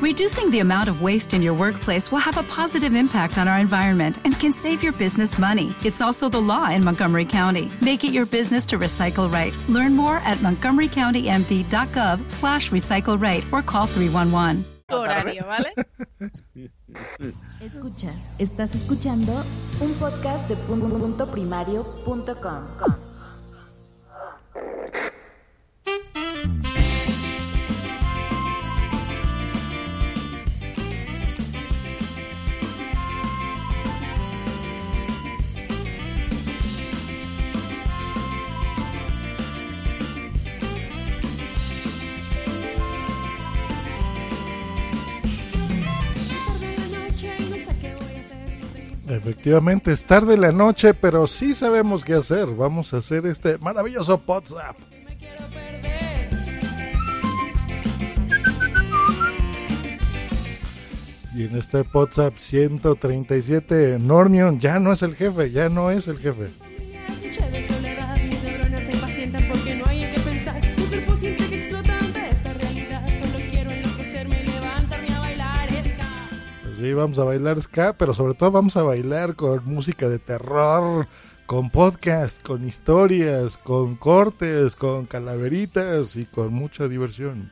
Reducing the amount of waste in your workplace will have a positive impact on our environment and can save your business money. It's also the law in Montgomery County. Make it your business to recycle right. Learn more at montgomerycountymd.gov slash recycle right or call 311. horario, ¿vale? Escuchas, estás escuchando un podcast de punto primario.com. Efectivamente, es tarde la noche, pero sí sabemos qué hacer. Vamos a hacer este maravilloso WhatsApp. Y en este WhatsApp 137, Normion ya no es el jefe, ya no es el jefe. Sí, vamos a bailar ska, pero sobre todo vamos a bailar con música de terror, con podcast, con historias, con cortes, con calaveritas y con mucha diversión.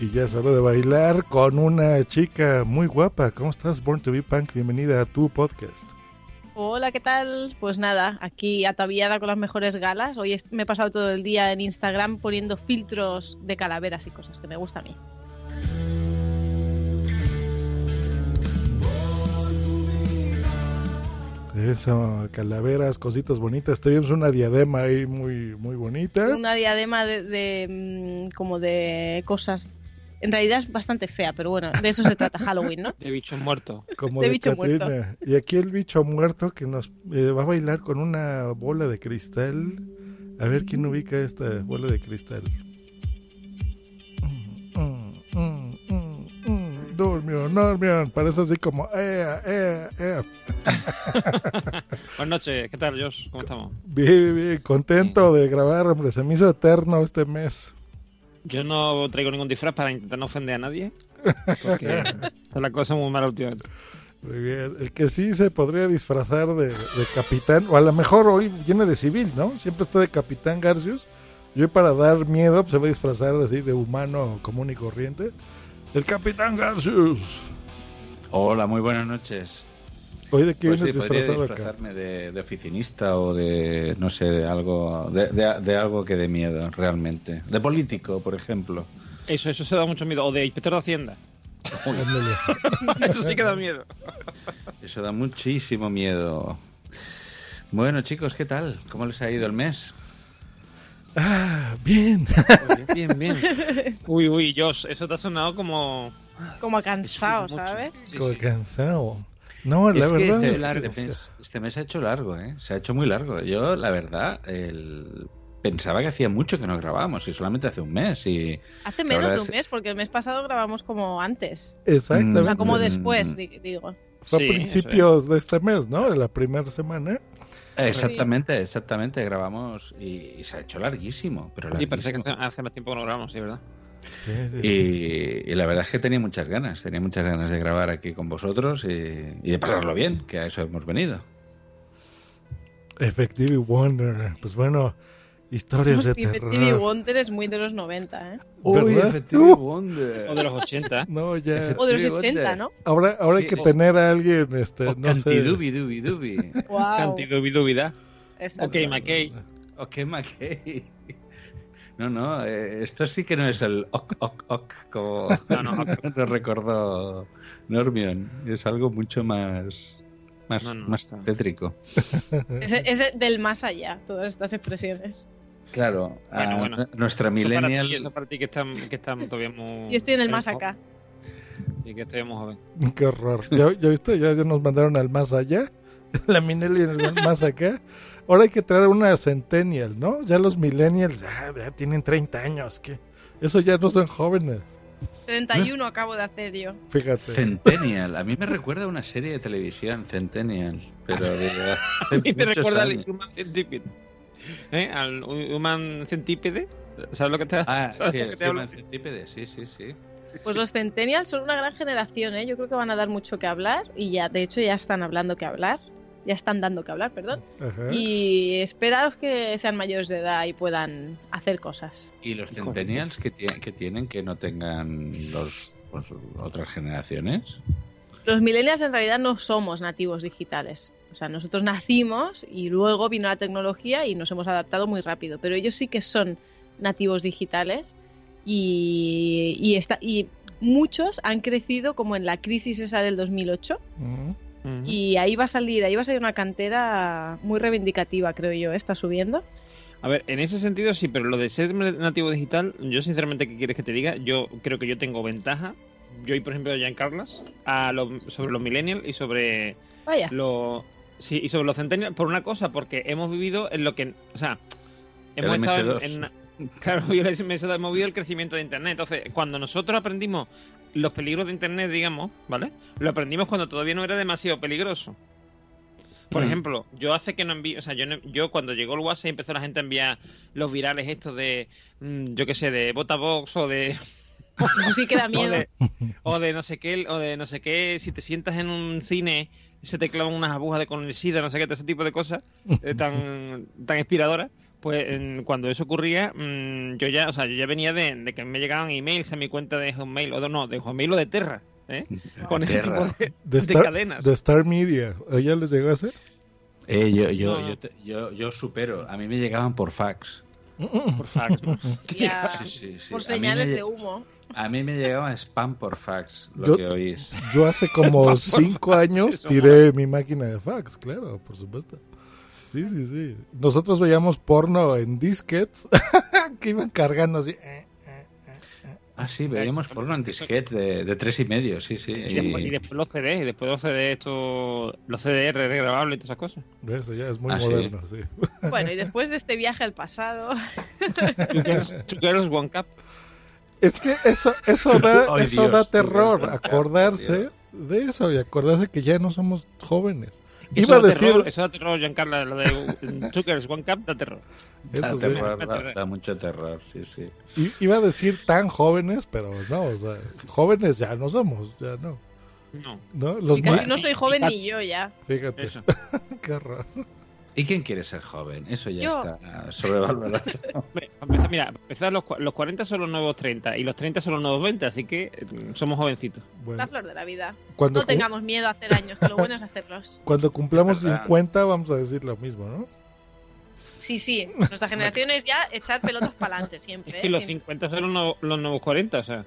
Y ya es hora de bailar con una chica muy guapa. ¿Cómo estás, Born to be Punk? Bienvenida a tu podcast. Hola, ¿qué tal? Pues nada, aquí ataviada con las mejores galas. Hoy me he pasado todo el día en Instagram poniendo filtros de calaveras y cosas que me gusta a mí. Eso, calaveras, cositas bonitas. Tenemos una diadema ahí muy, muy bonita. Una diadema de, de, mm, como de cosas. En realidad es bastante fea, pero bueno, de eso se trata Halloween, ¿no? De bichos muertos. Como de de, bicho muerto. Y aquí el bicho muerto que nos eh, va a bailar con una bola de cristal. A ver quién ubica esta bola de cristal. Mm, mm, mm, mm. Dormión. Parece así como. Eh, eh, eh. Buenas noches, ¿qué tal, Josh? ¿Cómo estamos? Bien, bien, contento de grabar, hombre. Se me hizo eterno este mes. Yo no traigo ningún disfraz para intentar no ofender a nadie. Porque está la cosa muy mala últimamente. Muy bien. El que sí se podría disfrazar de, de capitán, o a lo mejor hoy viene de civil, ¿no? Siempre está de capitán Garcius. Yo para dar miedo pues, se va a disfrazar así de humano común y corriente. El capitán Garcius. Hola, muy buenas noches. Hoy de qué Pues sí, vienes podría disfrazado acá. disfrazarme de, de oficinista o de, no sé, de algo, de, de- de algo que dé miedo, realmente. De político, por ejemplo. Eso, eso se da mucho miedo. O de inspector de Hacienda. Eso sí que da miedo. Eso da muchísimo miedo. Bueno, chicos, ¿qué tal? ¿Cómo les ha ido el mes? Ah, bien. Bien, bien, bien. Uy, uy, Josh, eso te ha sonado como... Como cansado. ¿sabes? Sí, Como sí. cansado. No, la es que verdad este, es este que... mes, este mes se ha hecho largo, ¿eh? Se ha hecho muy largo. Yo, la verdad, el- pensaba que hacía mucho que no grabábamos y solamente hace un mes. Y Hace menos de un es- mes, porque el mes pasado grabamos como antes. Exactamente. O sea, como Mm. después, di- digo. Fue Sí, a principios de este mes, ¿no? De la primera semana. Exactamente, exactamente, grabamos y, y se ha hecho larguísimo, pero Sí, parece que larguísimo. hace, hace más tiempo que no grabamos, sí, ¿verdad? Sí, sí. y, y la verdad es que tenía muchas ganas, tenía muchas ganas de grabar aquí con vosotros y, y de pasarlo bien, que a eso hemos venido. Effective Wonder. Pues bueno, historias de terror. Stevie Wonder es muy de los 90, ¿eh? Uy, Effective Uh. Wonder. O de los 80. No, ya. O de los Stevie 80, Wonder. ¿no? Ahora, ahora hay Sí, que o- tener a alguien, este, O no sé. Cantidubi Dubi Dubi. Wow. Cantidubidubida. Exacto. Ok, McKay. O qué McKay. No, no, eh, esto sí que no es el ok, ok, ok, como No, no, nos recordó Normion. Es algo mucho más, más, No, no, más tétrico. Es, es del más allá, todas estas expresiones. Claro, Bueno, a bueno. nuestra Eso para millennial. ti, eso para ti que están, que están todavía muy... Yo estoy en el más acá. Y que estoy muy joven. Qué horror. ¿Ya, ya viste? Ya, ya nos mandaron al más allá. La millennial del más acá. Ahora hay que traer una centennial, ¿no? Ya los millennials ya, ya tienen 30 años. ¿qué? Eso ya no son jóvenes. 31 acabo de hacer yo. Fíjate. Centennial. A mí me recuerda a una serie de televisión, Centennial. Pero de A mí me recuerda al. Human Centipede. ¿Eh? Al Human Centipede. ¿Sabes lo que te, Ah, ¿sabes sí, lo el que te hablo? Human Centipede, sí, sí, sí. Pues los Centennials son una gran generación, ¿eh? Yo creo que van a dar mucho que hablar y ya, de hecho, ya están hablando que hablar. Ya están dando que hablar, perdón. Ajá. Y esperaros que sean mayores de edad y puedan hacer cosas. ¿Y los Centennials que, que tienen que no tengan los pues, otras generaciones? Los millennials en realidad no somos nativos digitales. O sea, nosotros nacimos y luego vino la tecnología y nos hemos adaptado muy rápido. Pero ellos sí que son nativos digitales y, y, está, y muchos han crecido como en la crisis esa del 2008 Y ahí va a salir, ahí va a salir una cantera muy reivindicativa, creo yo. ¿eh? Está subiendo. A ver, en ese sentido sí, pero lo de ser nativo digital, yo sinceramente, ¿qué quieres que te diga? Yo creo que yo tengo ventaja. Yo y, por ejemplo, Jan Carlas, a lo- sobre los millennials y sobre Vaya. los... Sí, y sobre los centennials, por una cosa, porque hemos vivido en lo que... O sea, El hemos estado MS2. en... en- Claro, y el MS2, hemos vivido el crecimiento de Internet. Entonces, cuando nosotros aprendimos los peligros de Internet, digamos, ¿vale? Lo aprendimos cuando todavía no era demasiado peligroso. Por Mm. ejemplo, yo hace que no envío, o sea, yo, no- yo cuando llegó el WhatsApp empezó la gente a enviar los virales estos de, mm, yo qué sé, de Botabox o de, Eso sí que da o miedo. de, o de no sé qué, o de no sé qué, si te sientas en un cine se te clavan unas agujas de con el SIDA, no sé qué, todo ese tipo de cosas eh, tan, tan inspiradoras, pues en- cuando eso ocurría, mm, yo ya, o sea, yo ya venía de, de que me llegaban emails a mi cuenta de Hotmail, o de, no, de Hotmail o de Terra, ¿eh? Con ese Terra. tipo de, De, de Star, cadenas. de Star Media. ¿A ¿Ya les llegó a hacer? Eh, yo, yo, No. yo, te- yo, yo supero. A mí me llegaban por fax. por fax, ¿no? Ya, Sí, sí, sí. por señales me de humo. A mí me llegaba spam por fax, lo Yo- que oís. Yo hace como cinco años tiré mi máquina de fax, claro, por supuesto. Sí, sí, sí. Nosotros veíamos porno en disquets que iban cargando así. eh, eh, eh. Ah, sí, veíamos porno en disquete de, de tres y medio, sí, sí. Y después, y después los CD, y después los CD, esto, los CDR regrabables y todas esas cosas. Eso ya es muy Ah, moderno, sí. Bueno, y después de este viaje al pasado, Two girls, two girls, one cup. Es que eso, eso da, eso Dios, da terror, acordarse Dios. de eso y acordarse que ya no somos jóvenes. Eso Iba a da decir, terror, eso da terror, Giancarla, lo de girls, one cup da terror. Da, eso sí. terror, da, da mucho terror, sí, sí. I- iba a decir tan jóvenes, pero no, o sea, jóvenes ya no somos, ya no. No, ¿no? Los y casi no soy joven ni yo ya. Fíjate, eso. qué horror. ¿Y quién quiere ser joven? Eso ya Yo. está sobrevalorado. Mira, empezar, los, los 40 son los nuevos 30 y los 30 son los nuevos 20, así que eh, somos jovencitos. Bueno, La flor de la vida. cuando, No tengamos miedo a hacer años, que lo bueno es hacerlos. cuando cumplamos Es verdad. 50 vamos a decir lo mismo, ¿no? Sí, sí. Nuestra generación es ya echar pelotas para adelante siempre. Es que ¿eh? los Sin- 50 son los, nuevos- los nuevos 40, o sea.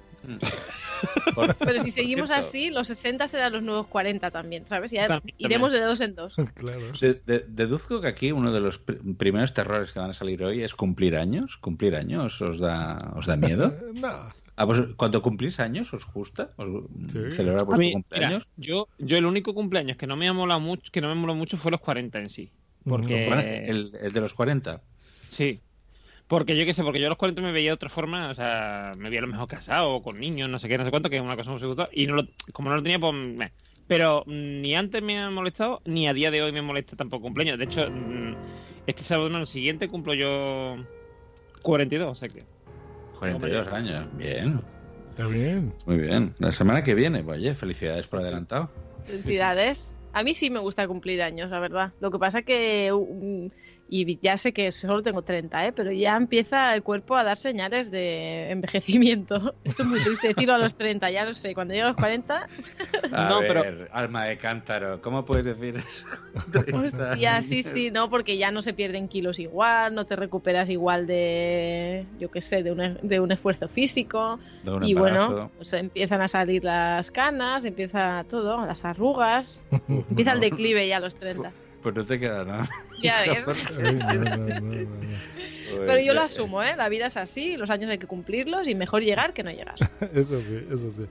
Pero si seguimos así, los 60 serán los nuevos 40 también, ¿sabes? Ya También, iremos de dos en dos. claro. de- de- deduzco que aquí uno de los pr- primeros terrores que van a salir hoy es cumplir años. ¿Cumplir años os da, os da miedo? No, ¿A vos, cuando cumplís años os gusta? ¿Os Sí. celebrar vuestro mí, mira, cumpleaños? yo, yo el único cumpleaños que no me ha molado mucho, que no me moló mucho fue los 40 en sí. Porque el, el de los 40. Sí. Porque yo qué sé, porque yo a los 40 me veía de otra forma, o sea, me veía a lo mejor casado o con niños, no sé qué, no sé cuánto, que es una cosa muy gusta. Y no lo, como no lo tenía, pues. meh. Pero mm, ni antes me ha molestado, ni a día de hoy me molesta tampoco cumpleaños. De hecho, mm, este sábado, no, el siguiente cumplo yo 42, o sea que. 42 años. Bien, está bien. muy bien. La semana que viene, pues, oye, felicidades por adelantado. Felicidades. A mí sí me gusta cumplir años, la verdad. Lo que pasa que, um, y ya sé que solo tengo 30, ¿eh? pero ya empieza el cuerpo a dar señales de envejecimiento. Esto es muy triste decirlo a los 30, ya lo sé. Cuando llego a los 40, A No, ver, pero- alma de cántaro, ¿cómo puedes decir eso? hostia, sí, sí, no, porque ya no se pierden kilos igual, no te recuperas igual de, yo qué sé, de un, de un esfuerzo físico. De un y embarazo. bueno, pues empiezan a salir las canas, empieza todo, las arrugas, empieza el declive ya a los 30. Pues no te queda nada. Ya ves. Pero yo lo asumo, ¿eh? La vida es así, los años hay que cumplirlos y mejor llegar que no llegar. Eso sí, eso sí.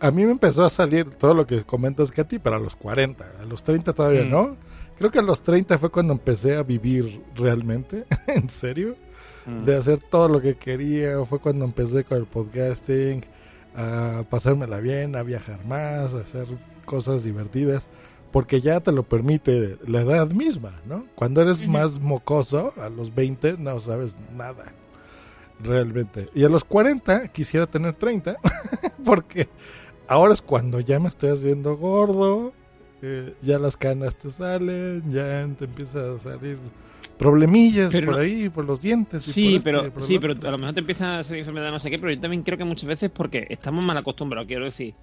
A mí me empezó a salir todo lo que comentas, Katy, pero a los 40. A los 30 todavía Mm. no. Creo que a los 30 fue cuando empecé a vivir realmente, en serio, Mm. de hacer todo lo que quería. Fue cuando empecé con el podcasting. a pasármela bien, a viajar más, a hacer cosas divertidas, porque ya te lo permite la edad misma, ¿no? Cuando eres Ujú. más mocoso, a los 20 no sabes nada, realmente. Y a los 40 quisiera tener 30, porque ahora es cuando ya me estoy haciendo gordo, eh, ya las canas te salen, ya te empiezan a salir problemillas Pero por no- ahí, por los dientes. y por Sí, esto y pero por sí, pero a lo mejor te empieza a salir enfermedad no sé qué, pero yo también creo que muchas veces porque estamos mal acostumbrados, quiero decir.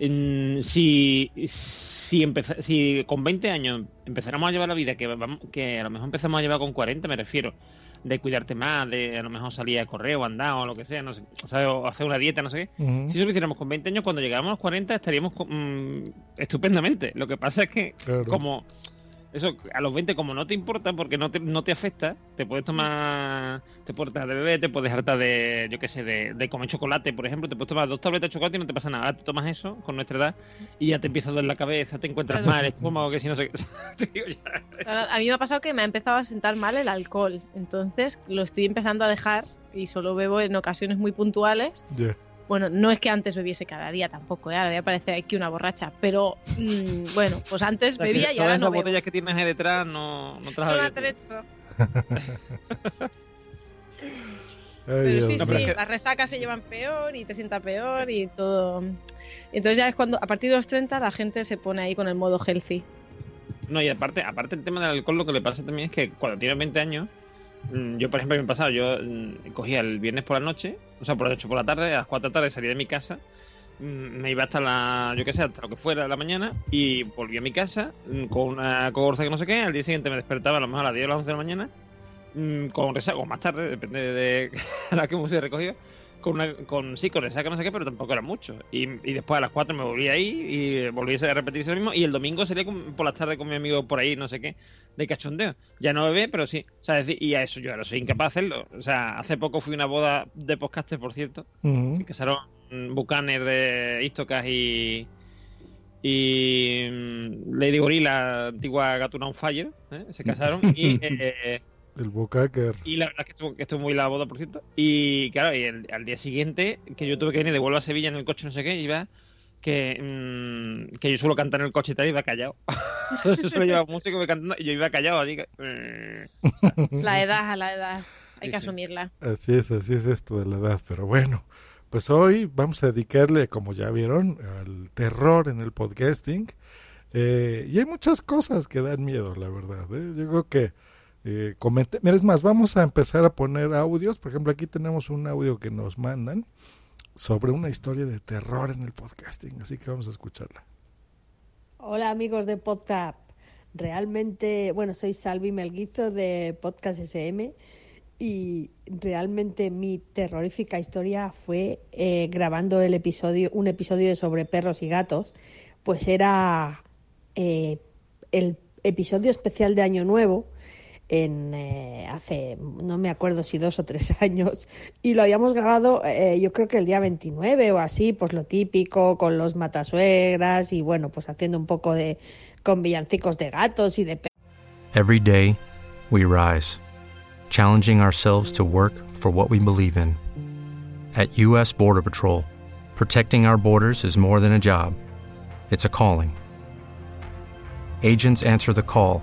Si si, empeza- si con 20 años empezáramos a llevar la vida que vamos, que a lo mejor empezamos a llevar con 40, me refiero, de cuidarte más, de a lo mejor salir a correr o andar o lo que sea, no sé, ¿sabes? o hacer una dieta, no sé qué. Si eso lo hiciéramos con 20 años, cuando llegáramos a los 40 estaríamos mm, estupendamente. Lo que pasa es que claro. como eso a los 20 como no te importa porque no te, no te afecta te puedes tomar te puedes hartar de bebé te puedes hartar de yo qué sé de, de comer chocolate por ejemplo te puedes tomar dos tabletas de chocolate y no te pasa nada Ahora te tomas eso con nuestra edad y ya te empieza a doler la cabeza te encuentras Claro. mal estómago que si no sé qué Te digo ya. A mí me ha pasado que me ha empezado a sentar mal el alcohol, entonces lo estoy empezando a dejar y solo bebo en ocasiones muy puntuales. Ya. Bueno, no es que antes bebiese cada día tampoco, ¿eh? ahora voy a parecer aquí una borracha, pero mm, bueno, pues antes O sea, que bebía y todas ahora esas no bebo. botellas que tienes ahí detrás no, no te las Son. Ay, Pero sí, No, pero sí, es que- las resacas se llevan peor y te sienta peor y todo. Entonces ya es cuando, a partir de los 30, la gente se pone ahí con el modo healthy. No, y aparte, aparte el tema del alcohol, lo que le pasa también es que cuando tienes 20 años, yo por ejemplo, me pasado, yo mm, cogía el viernes por la noche, o sea, por la noche por la tarde, a las 4 de la tarde salía de mi casa, mm, me iba hasta la, yo qué sé, hasta lo que fuera de la mañana, y volví a mi casa mm, con una cogorza que no sé qué, al día siguiente me despertaba a lo mejor a las 10 o las 11 de la mañana, mm, con resaca, o más tarde, depende de la que me hubiese recogido, con una, con sí, con resaca no sé qué, pero tampoco era mucho. Y, y después a las 4 me volví ahí y volví a repetirse lo mismo. Y el domingo salía con- por las tardes con mi amigo por ahí, no sé qué, de cachondeo. Ya no bebé, pero sí. O sea, decir, y a eso yo ahora soy incapaz de hacerlo. O sea, hace poco fui a una boda de podcasters, por cierto. Se casaron Bucaner de Istocas y. Y mm, Lady Gorilla, antigua Gatuna on Fire, ¿eh? se casaron y eh, El Bocaker. y la verdad es que estuvo, que estuvo muy la boda, por cierto. Y claro, y el- al día siguiente, que yo tuve que venir de vuelvo a Sevilla en el coche, no sé qué, iba que, mm, que yo suelo cantar en el coche y tal, iba callado. yo suelo llevar música iba cantando y yo iba callado, así que. mm, La edad, a la edad, hay Sí, que sí. asumirla. Así es, así es esto de la edad. Pero bueno, pues hoy vamos a dedicarle, como ya vieron, al terror en el podcasting. Eh, y hay muchas cosas que dan miedo, la verdad. ¿eh? Yo creo que eh, comenté. Mira, es más, vamos a empezar a poner audios. Por ejemplo, aquí tenemos un audio que nos mandan sobre una historia de terror en el podcasting. Así que vamos a escucharla. Hola amigos de Podcast. Realmente, bueno, soy Salvi Melguizo de Podcast SM y realmente mi terrorífica historia fue eh, grabando el episodio, un episodio sobre perros y gatos, pues era eh, el episodio especial de Año Nuevo en eh, hace no me acuerdo si dos o tres años y lo habíamos grabado eh, yo creo que el día 29 o así pues lo típico con los matasuegras y bueno pues haciendo un poco de con villancicos de gatos y de Every day, we rise, challenging ourselves to work for what we believe in. At U.S. Border Patrol, protecting our borders is more than a job, it's a calling. Agents answer the call,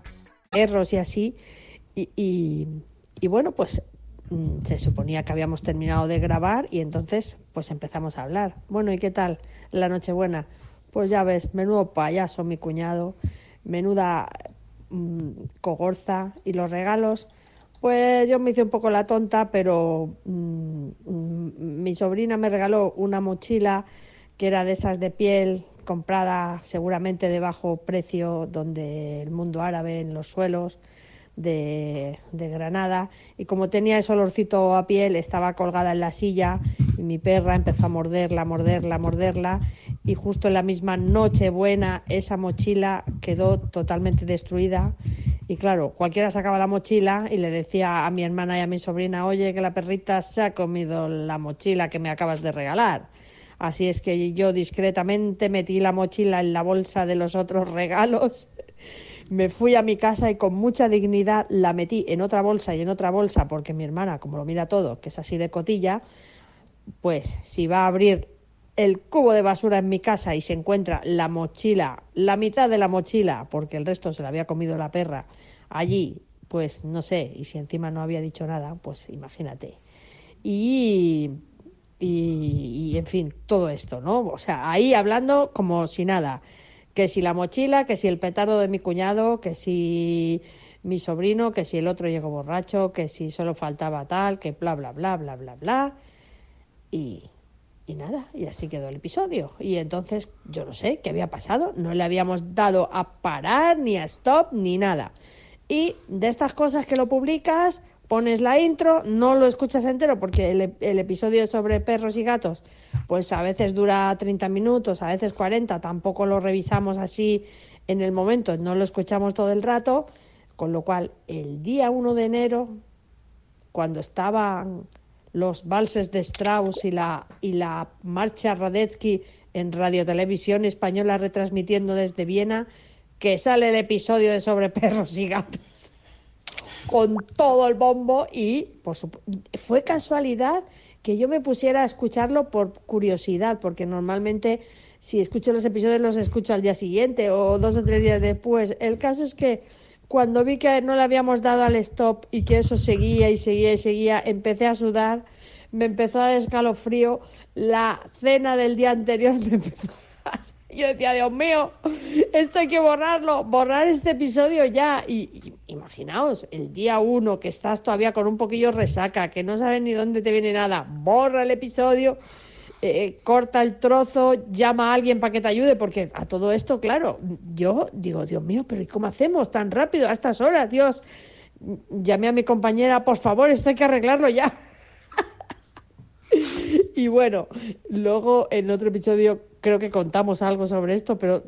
Perros y así y, y- bueno pues mm, se suponía que habíamos terminado de grabar y entonces pues empezamos a hablar. Bueno y qué tal la nochebuena pues ya ves menudo payaso mi cuñado menuda mm, cogorza y los regalos. Pues yo me hice un poco la tonta, pero mm, mm, mi sobrina me regaló una mochila que era de esas de piel, comprada seguramente de bajo precio, donde el mundo árabe, en los suelos de, Granada. Y como tenía ese olorcito a piel, estaba colgada en la silla y mi perra empezó a morderla, morderla, morderla. Y justo en la misma noche buena, esa mochila quedó totalmente destruida. Y claro, cualquiera sacaba la mochila y le decía a mi hermana y a mi sobrina, oye, que la perrita se ha comido la mochila que me acabas de regalar. Así es que yo discretamente metí la mochila en la bolsa de los otros regalos, me fui a mi casa y con mucha dignidad la metí en otra bolsa y en otra bolsa, porque mi hermana, como lo mira todo, que es así de cotilla, pues si va a abrir el cubo de basura en mi casa y se encuentra la mochila, la mitad de la mochila, porque el resto se la había comido la perra, allí, pues no sé, y si encima no había dicho nada, pues imagínate. Y, y, en fin, todo esto, ¿no? O sea, ahí hablando como si nada, que si la mochila, que si el petardo de mi cuñado, que si mi sobrino, que si el otro llegó borracho, que si solo faltaba tal, que bla, bla, bla, bla, bla, bla. Y, y nada, y así quedó el episodio. Y entonces yo no sé qué había pasado, no le habíamos dado a parar, ni a stop, ni nada. Y de estas cosas que lo publicas, pones la intro, no lo escuchas entero porque el, el, episodio sobre perros y gatos, pues a veces dura 30 minutos, a veces 40, tampoco lo revisamos así en el momento, no lo escuchamos todo el rato, con lo cual el día 1 de enero, cuando estaban los valses de Strauss y la, y la marcha Radetzky en Radio Televisión Española retransmitiendo desde Viena, que sale el episodio de sobre perros y gatos con todo el bombo y por fue casualidad que yo me pusiera a escucharlo por curiosidad, porque normalmente si escucho los episodios los escucho al día siguiente o dos o tres días después. El caso es que cuando vi que no le habíamos dado al stop y que eso seguía y seguía y seguía, empecé a sudar, me empezó a dar escalofrío, la cena del día anterior me empezó a yo decía, Dios mío, esto hay que borrarlo, borrar este episodio ya. Y, imaginaos, el día uno que estás todavía con un poquillo resaca, que no sabes ni dónde te viene nada, borra el episodio, eh, corta el trozo, llama a alguien para que te ayude, porque a todo esto, claro, yo digo, Dios mío, pero ¿y cómo hacemos tan rápido a estas horas? Dios, llamé a mi compañera, por favor, esto hay que arreglarlo ya. Y bueno, luego en otro episodio creo que contamos algo sobre esto, pero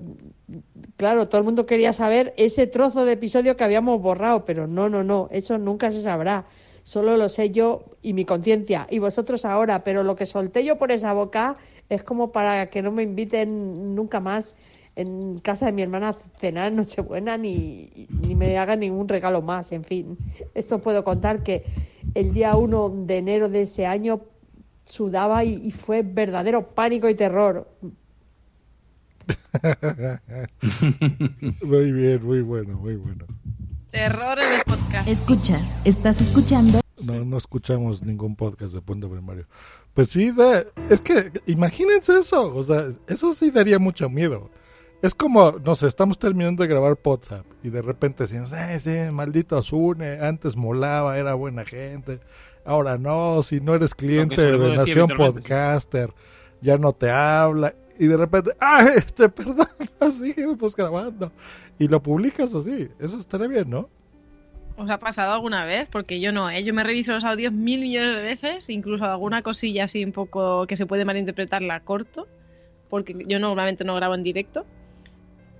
claro, todo el mundo quería saber ese trozo de episodio que habíamos borrado, pero no, no, no, eso nunca se sabrá. Solo lo sé yo y mi conciencia, y vosotros ahora, pero lo que solté yo por esa boca es como para que no me inviten nunca más en casa de mi hermana a cenar Nochebuena ni, ni me hagan ningún regalo más. En fin, esto puedo contar que el día 1 de enero de ese año sudaba y, y fue verdadero pánico y terror. muy bien, muy bueno, muy bueno. Terror en el podcast. Escuchas, estás escuchando. No, no escuchamos ningún podcast de Puente Primario. Pues sí, da, es que imagínense eso, o sea, eso sí daría mucho miedo. Es como, no sé, estamos terminando de grabar WhatsApp y de repente decimos, eh, sí, maldito Azune, antes molaba, era buena gente, ahora no, si no eres cliente de Nación Podcaster, ya no te habla y de repente, ah, este, perdón, así, pues grabando. Y lo publicas así, eso estaría bien, ¿no? ¿Os ha pasado alguna vez? Porque yo no, ¿eh? Yo me reviso los audios mil millones de veces, incluso alguna cosilla así un poco que se puede malinterpretar la corto, porque yo normalmente no grabo en directo.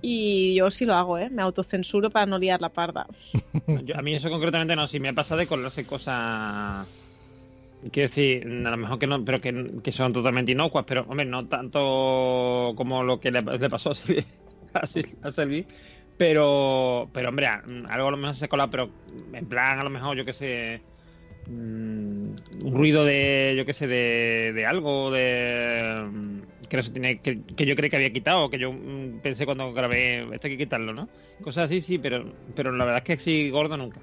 Y yo sí lo hago, ¿eh? Me autocensuro para no liar la parda. Yo, a mí eso concretamente no, sí me pasa de colarse cosas Quiero decir, a lo mejor que no, pero que, que, son totalmente inocuas, pero hombre, no tanto como lo que le, pasó a, a Selvi, pero, pero hombre, algo a lo mejor se cola, pero en plan, a lo mejor, yo qué sé, mmm, un ruido de, yo qué sé, de, de algo, de que, no se tiene, que, que, yo creí que había quitado, que yo mmm, pensé cuando grabé, esto hay que quitarlo, ¿no? Cosas así, sí, pero, pero la verdad es que así gordo nunca.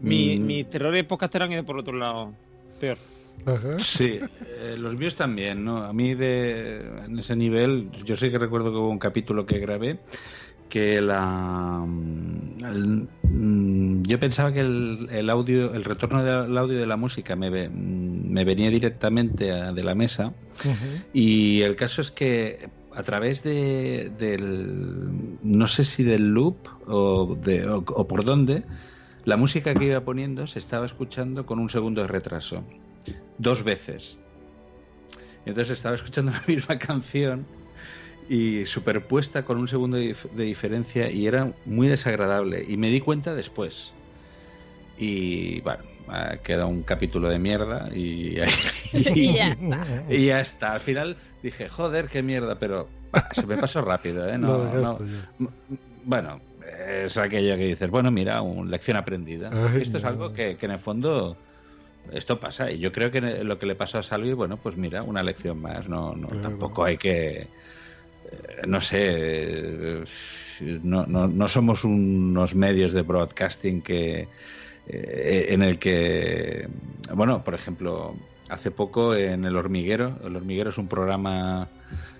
Mi, mm. Mis terrores podcaster han ido por otro lado peor. Ajá. Sí, eh, los míos también, ¿no? A mí de, en ese nivel, yo sí que recuerdo que hubo un capítulo que grabé que la el, mm, yo pensaba que el, el audio, el retorno del audio de la música me, mm, me venía directamente a- de la mesa y el caso es que a través de, del, no sé si del loop o, de, o, o por dónde, la música que iba poniendo se estaba escuchando con un segundo de retraso, dos veces. Entonces estaba escuchando la misma canción y superpuesta con un segundo de, dif- de diferencia y era muy desagradable. Y me di cuenta después. Y bueno, ha quedado un capítulo de mierda y, Y ya está. y ya está. Al final dije, joder, qué mierda, pero bah, se me pasó rápido, ¿eh? No, no-. M- Bueno, es aquello que dices, bueno, mira, una lección aprendida. Ay, esto es no. algo que, que en el fondo esto pasa. Y yo creo que lo que le pasó a Salvi, bueno, pues mira, una lección más. No, no Claro. tampoco hay que, no sé, eh, no, no, no somos unos medios de broadcasting que eh, en el que, bueno, por ejemplo, hace poco en El Hormiguero, El Hormiguero es un programa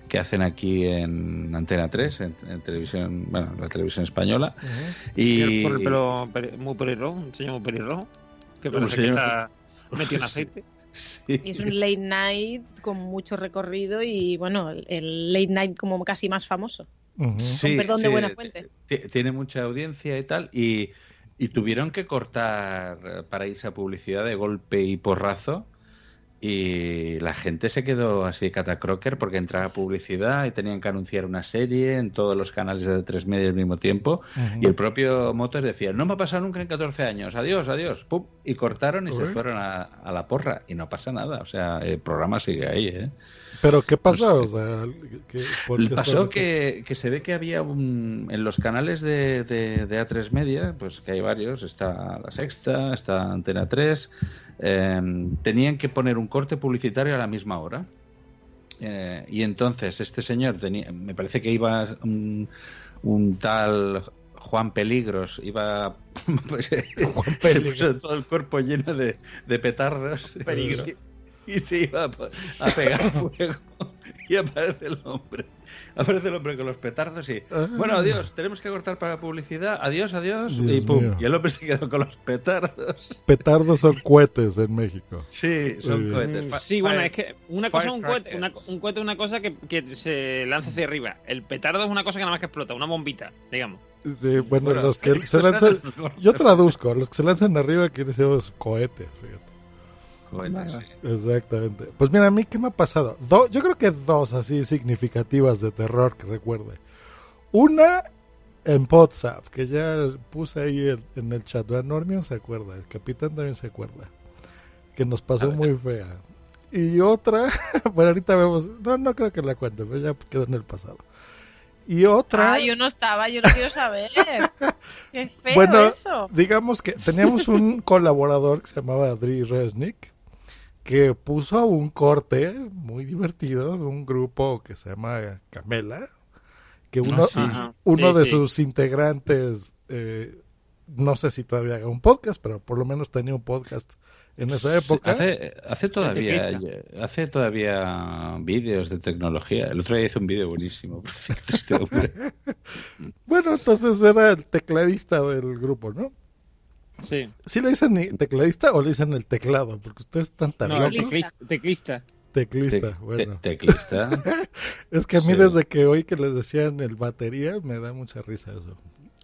que hacen aquí en Antena 3, en, en televisión, bueno, la televisión española. Y Por el pelo muy pelirrojo, un señor muy pelirrojo, que parece que está metido en aceite. Sí. Y es un late night con mucho recorrido y bueno, el- late night como casi más famoso. Sí, Con perdón de buena fuente. Tiene mucha audiencia y tal. Y, y tuvieron que cortar para irse a publicidad de golpe y porrazo. Y la gente se quedó así catacroker porque entraba publicidad y tenían que anunciar una serie en todos los canales de tres media al mismo tiempo. Y el propio Motors decía, no me ha pasado nunca en 14 años, adiós, adiós. Pum, y cortaron y se fueron a, a la porra. Y no pasa nada, o sea, el programa sigue ahí, ¿eh? Pero ¿qué pasó? O sea, ¿qué- Pasó que, que se ve que había un, en los canales de, de, de A3 Media, pues que hay varios, está La Sexta, está Antena 3, eh, tenían que poner un corte publicitario a la misma hora. Eh, y entonces este señor tenía, me parece que iba un, un tal Juan Peligros, iba pues, se Peligros. puso todo el cuerpo lleno de, de petardos Peligro. y, se iba a, pegar fuego y aparece el hombre. Aparece el hombre con los petardos y Ah. bueno, adiós, tenemos que cortar para publicidad, adiós, adiós, Dios y pum, mío. y el hombre se quedó con los petardos. Petardos son cohetes en México. Sí, son cohetes. Mm, Fa- Sí, bueno, es que una cosa es un cohete, una, un cohete es una cosa que, que se lanza hacia arriba. El petardo es una cosa que nada más que explota, una bombita, digamos. Sí, bueno, Bueno, los que se lanzan... Yo traduzco, los que se lanzan arriba quieren decir los cohetes, fíjate. Sí. Exactamente. Pues mira, a mí, ¿qué me ha pasado? Do- yo creo que dos así significativas de terror que recuerde. Una en WhatsApp, que ya puse ahí en, en el chat. Normion se acuerda, el capitán también se acuerda. Que nos pasó muy fea. Y otra, bueno, ahorita vemos. No, no creo que la cuente, pero ya quedó en el pasado. Y otra. Ah, yo no estaba, yo no quiero saber. Qué feo Bueno, eso. digamos que teníamos un colaborador que se llamaba Adri Resnick que puso un corte muy divertido de un grupo que se llama Camela que uno, Ah. Ajá. uno Sí, de sí. sus integrantes eh, no sé si todavía haga un podcast pero por lo menos tenía un podcast en esa época Hace, hace todavía hace todavía vídeos de tecnología. El otro día hizo un vídeo buenísimo. Perfecto este hombre. bueno entonces era el tecladista del grupo ¿no? Sí. ¿Sí le dicen ni tecladista o le dicen el teclado? Porque ustedes están tan No, locos. teclista. teclista. Teclista, Te- bueno. te- teclista. Es que a mí Sí. desde que oí que les decían el batería me da mucha risa eso.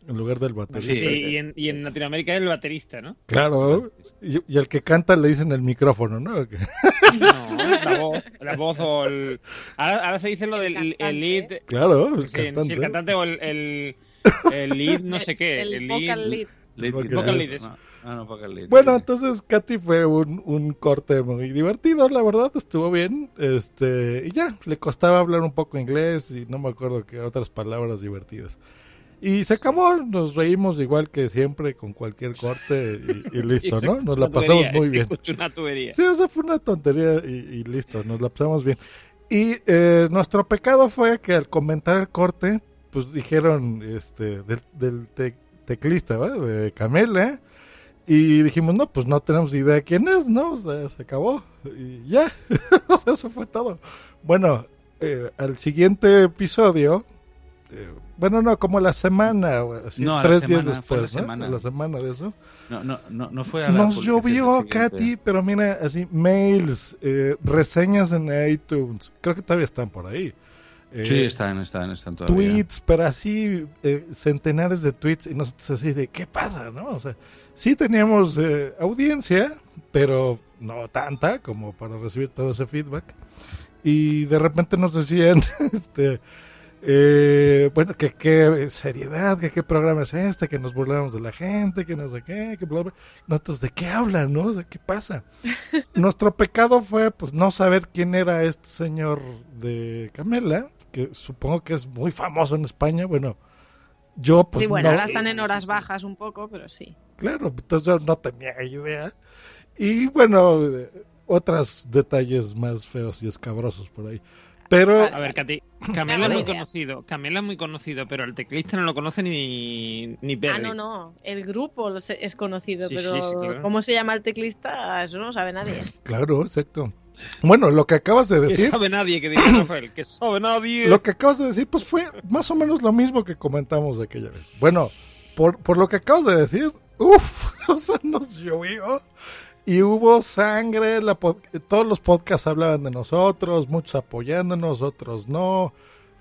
En lugar del baterista. Sí, Sí. y, en, y en Latinoamérica es el baterista, ¿no? Claro. Y, y el que canta le dicen el micrófono, ¿no? No, la voz, la voz o el... Ahora, ahora se dice lo del El el lead... Claro, el Sí, sí, cantante. el cantante o el, el, el lead no sé qué. El, El, vocal lead. Ah, lead. Bueno, entonces Katy fue un, un corte muy divertido, la verdad, estuvo bien. Este, y ya, le costaba hablar un poco inglés y no me acuerdo qué otras palabras divertidas. Y se acabó, nos reímos igual que siempre con cualquier corte y, y listo, ¿no? Nos la pasamos muy bien. Sí, o sea, fue una tontería y, y listo, nos la pasamos bien. Y eh, nuestro pecado fue que al comentar el corte, pues dijeron este del, del te- teclista, ¿verdad? De Camela. Y dijimos, no, pues no tenemos idea de quién es, ¿no? O sea, se acabó. Y ya, o sea, eso fue todo. Bueno, eh, al siguiente episodio, eh, bueno, no, como la semana, así, No, tres semana, días fue la después, ¿no? semana. La semana de eso. No, no, no, no fue a la Nos llovió. Katy, pero mira, así, mails, eh, reseñas en iTunes, creo que todavía están por ahí. Eh, Sí, están, están, están todavía. tweets, pero así eh, centenares de tweets y nosotros así de, ¿qué pasa? ¿no? O sea, sí teníamos eh, audiencia, pero no tanta como para recibir todo ese feedback. Y de repente nos decían, este, eh, bueno, que qué seriedad, que qué programa es este, que nos burlamos de la gente, que no sé qué, que bla, bla. Nosotros, ¿de qué hablan, no? O sea, ¿qué pasa? Nuestro pecado fue, pues, no saber quién era este señor de Camela, que supongo que es muy famoso en España. Bueno, yo, pues, sí, bueno, no, ahora están en horas bajas un poco, pero sí. Claro, entonces yo no tenía idea. Y bueno, otros detalles más feos y escabrosos por ahí. Pero A ver, Katy, Camela es muy conocido, Camela es muy conocido, pero el teclista no lo conoce ni, ni Perry. Ah, no, no. El grupo es conocido, Sí, pero sí, sí, claro. ¿cómo se llama el teclista? Eso no lo sabe nadie. Claro, exacto. Bueno, lo que acabas de Que decir, sabe nadie, que diga Rafael, que sabe nadie. lo que acabas de decir, pues fue más o menos lo mismo que comentamos aquella vez. Bueno, por, por lo que acabas de decir, uff, o sea, nos llovió y hubo sangre, la todos los podcasts hablaban de nosotros, muchos apoyándonos, otros no,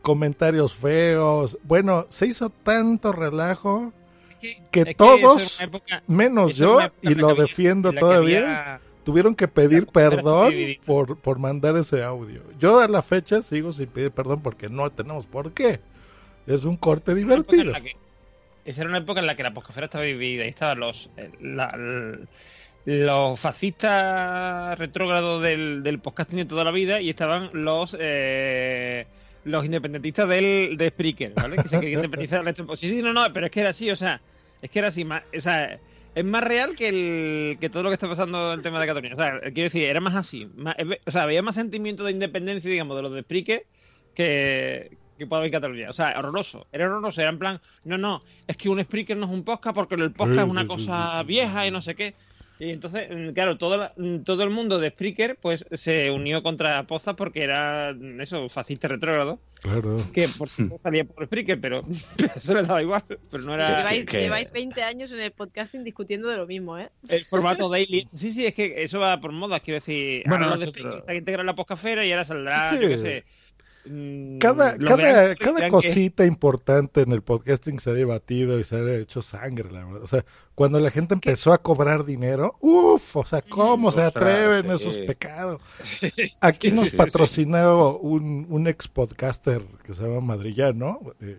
comentarios feos. Bueno, se hizo tanto relajo que, que que todos, época- menos yo, y lo que defiendo que todavía, tuvieron que pedir perdón por, por mandar ese audio. Yo a la fecha sigo sin pedir perdón porque no tenemos por qué. Es un corte divertido. que- esa era una época en la que la poscafera estaba dividida y estaban los eh, la- los fascistas retrógrados del, del podcasting de toda la vida y estaban los eh, los independentistas del de Spreaker, ¿vale? Que se querían independizar resto. Sí, sí, no, no, pero es que era así, o sea, es que era así, más, o sea, es más real que el que todo lo que está pasando en el tema de Cataluña. O sea, quiero decir, era más así, más- o sea, había más sentimiento de independencia, digamos, de los de Spreaker que, que puede haber en Cataluña. O sea, horroroso. Era horroroso. Era en plan, no, no, es que un Spreaker no es un podcast porque el podcast Sí, es una sí, cosa sí, vieja y no sé qué. Y entonces, mm, claro, todo, la- mm, todo el mundo de Spreaker pues se unió contra Pozas porque era mm, eso, fascista retrógrado. Claro. Que por supuesto salía por Spreaker, pero eso le daba igual. Pero no era Lleváis, que- lleváis 20 años en el podcasting discutiendo de lo mismo, ¿eh? el formato daily. Sí, sí, es que eso va por modas. Quiero decir, Bueno, ahora los de nosotros- Spreaker están integrados en la poscafera y ahora saldrá, Sí. yo qué sé. Mm, Cada, cada, cada que- cosita importante en el podcasting se ha debatido y se ha hecho sangre, la verdad. O sea, cuando la gente empezó a cobrar dinero, uff, o sea, ¿cómo se atreven sí. esos pecados? Aquí nos patrocinó un, un ex podcaster que se llama Madrillano, eh,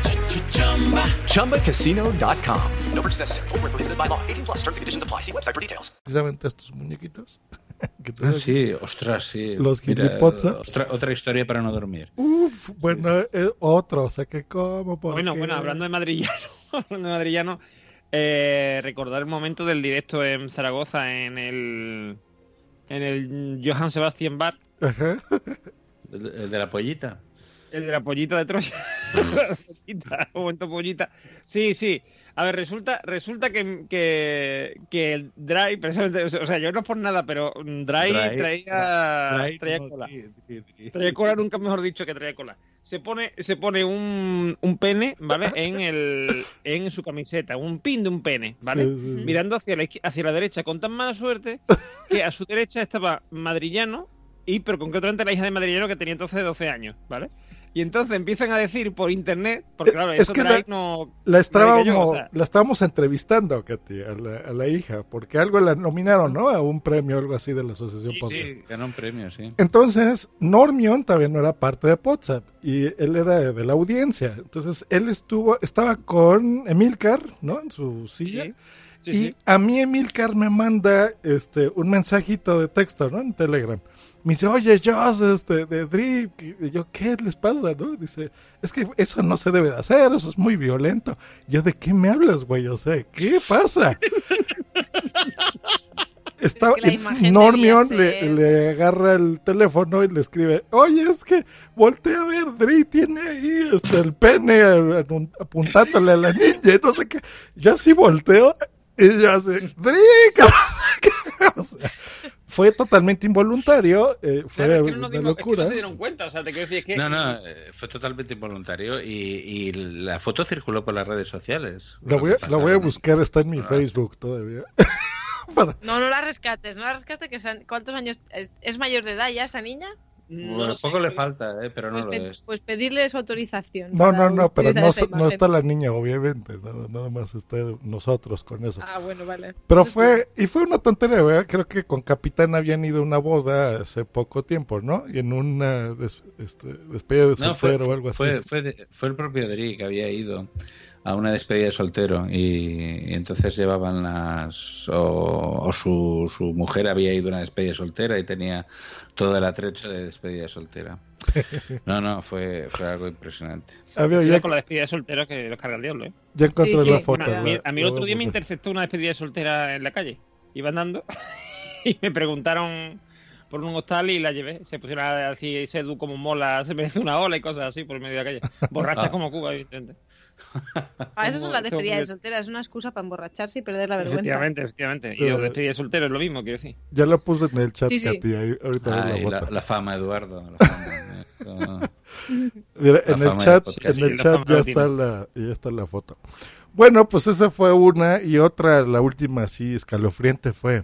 ChumbaCasino.com. No purchase necessary. Were prohibited by law. 18 plus. Terms and conditions apply. See website for details. precisamente estos muñequitos. que Ah, sí, ostras, sí. Los Mira, otra, otra historia para no dormir. Uf, bueno, eh, otro, o sea que como, por Bueno, qué? bueno, hablando de madrillano, hablando de madrillano, eh, recordar el momento del directo en Zaragoza en el en el Johann Sebastian Bar, Ajá. El, el de la pollita. El de la pollita de Troya. Pollita, momento pollita. Sí, sí. A ver, resulta, resulta que, que, que el Dry, precisamente, o sea, yo no es por nada, pero Dry, Dry, traía, traía cola. Traía cola, nunca mejor dicho que traía cola. Se pone, se pone un, un pene, ¿vale? En el, en su camiseta, un pin de un pene, ¿vale? Sí, sí, sí. Mirando hacia la, hacia la derecha con tan mala suerte que a su derecha estaba Madrillano y, pero concretamente la hija de Madrillano que tenía entonces 12 años, ¿vale? Y entonces empiezan a decir por internet, porque claro, es eso que la, no. la no estábamos, digo yo, o sea, la estábamos entrevistando, Katy, a la, a la hija, porque algo la nominaron, ¿no? A un premio, algo así de la Asociación Podcast. Sí, ganó un premio, sí. Entonces, Normion todavía no era parte de WhatsApp y él era de, de la audiencia. Entonces, él estuvo, estaba con Emilcar, ¿no? En su silla. Sí, y sí. a mí Emilcar me manda este un mensajito de texto, ¿no? En Telegram. Me dice, oye, Joss, este, de Drip. Y yo, ¿qué les pasa, no? Dice, es que eso no se debe de hacer, eso es muy violento. Yo, ¿de qué me hablas, güey? O sea, ¿qué pasa? Estaba, Es que Normion le, agarra el teléfono y le escribe, oye, es que voltea a ver, Dri tiene ahí este, el pene apun- apuntándole a la niña, y no sé qué. Yo así volteo y yo así, Dri, ¿qué pasa? O sea, fue totalmente involuntario, eh, fue Claro, es que no nos una dimos- es que locura. no se dieron cuenta, o sea, te quiero decir es que. No, no, eh, fue totalmente involuntario y, y la foto circuló por las redes sociales. La voy, a, la voy a buscar, está en mi Facebook todavía. No, no la rescates, no la rescates, que ¿cuántos años? eh, ¿Es mayor de edad ya esa niña? Bueno, poco le falta, eh, pero no Pues, lo es. pues pedirle su autorización. No, para no, no, pero no, no está la niña, obviamente, nada, nada más está nosotros con eso. Ah, bueno, vale. Pero fue, y fue una tontería, ¿verdad? Creo que con Capitán habían ido a una boda hace poco tiempo, ¿no? Y en una des- este, despedida de No, fue, soltero o algo así. fue, fue, de- fue el propio Dri que había ido a una despedida de soltero y, y entonces llevaban las o, o su, su mujer había ido a una despedida soltera y tenía todo el atrecho de despedida soltera. No, no, fue, fue algo impresionante. Había Cuidado ya, con la despedida de soltero que los carga el diablo, ¿eh? ya encontré Sí, la sí. foto. Bueno, a mí, la- a mí la el otro día me interceptó una despedida de soltera en la calle. Iba andando y me preguntaron por un hostal y la llevé. Se pusieron a decir Sedu como mola, se merece una ola y cosas así por el medio de la calle. Borrachas Ah. como Cuba, evidentemente. Ah, eso es la despedida de soltera, es una excusa para emborracharse y perder la vergüenza. Efectivamente, efectivamente. Y los despedida de soltero es lo mismo, quiero decir. Ya lo puse en el chat, Sí, sí. Katy, ahí- ahorita Ay, la la, foto. la fama, Eduardo. la fama, Mira, la en el chat, en el la chat ya está la, ya está la foto. Bueno, pues esa fue una y otra, la última así escalofriante fue.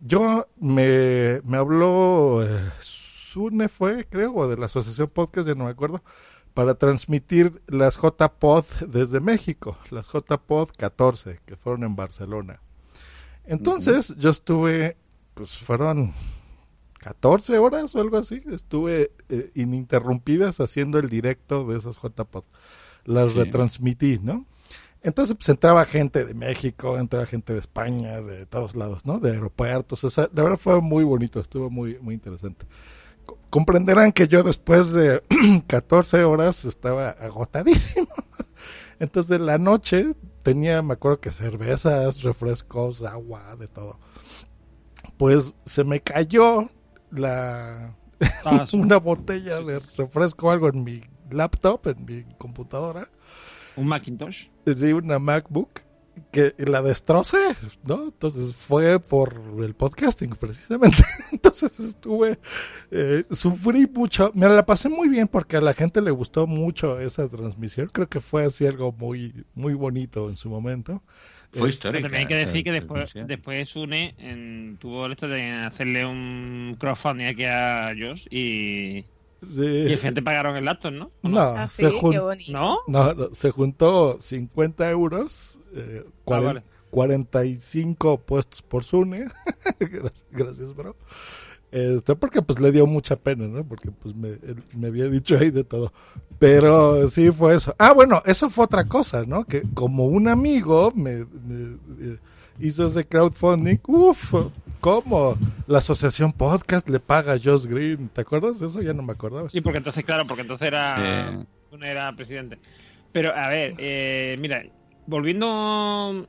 Yo me, me habló eh, Sune fue, creo, o de la Asociación Podcast, ya no me acuerdo, para transmitir las JPod desde México, las JPod 14, que fueron en Barcelona. Entonces, yo estuve, pues fueron 14 horas o algo así, estuve eh, ininterrumpidas haciendo el directo de esas JPod. Las Sí. retransmití, ¿no? Entonces, pues entraba gente de México, entraba gente de España, de todos lados, ¿no? De aeropuertos. O sea, la verdad fue muy bonito, estuvo muy, muy interesante. Co- Comprenderán que yo después de 14 horas estaba agotadísimo. Entonces, la noche tenía, me acuerdo que cervezas, refrescos, agua, de todo. Pues se me cayó la Ah, sí. una botella de refresco algo en mi laptop, en mi computadora. Un Macintosh. Sí, una MacBook que la destrocé, ¿no? Entonces fue por el podcasting, precisamente. Entonces estuve, eh, sufrí mucho, me la pasé muy bien porque a la gente le gustó mucho esa transmisión. Creo que fue así algo muy, muy bonito en su momento. Fue Eh, histórica. Pero también hay que decir que después, después Sune en- tuvo el esto de hacerle un crowdfunding aquí a Josh y, sí. y al final te pagaron el laptop, ¿no? ¿O No, Ah, sí, se, qué jun- bonito. ¿No? no, no, se juntó 50 euros, eh, Ah, vale. 45 puestos por Sune. gracias, gracias, bro. Este, porque pues le dio mucha pena, ¿no? Porque pues me, me había dicho ahí de todo. Pero sí fue eso. Ah, bueno, eso fue otra cosa, ¿no? Que como un amigo me, me, eh, hizo ese crowdfunding, uff, ¿cómo? La asociación podcast le paga a Josh Green, ¿te acuerdas? Eso ya no me acordaba. Sí, porque entonces, claro, porque entonces era. Sune era presidente. Pero, a ver, eh, mira, volviendo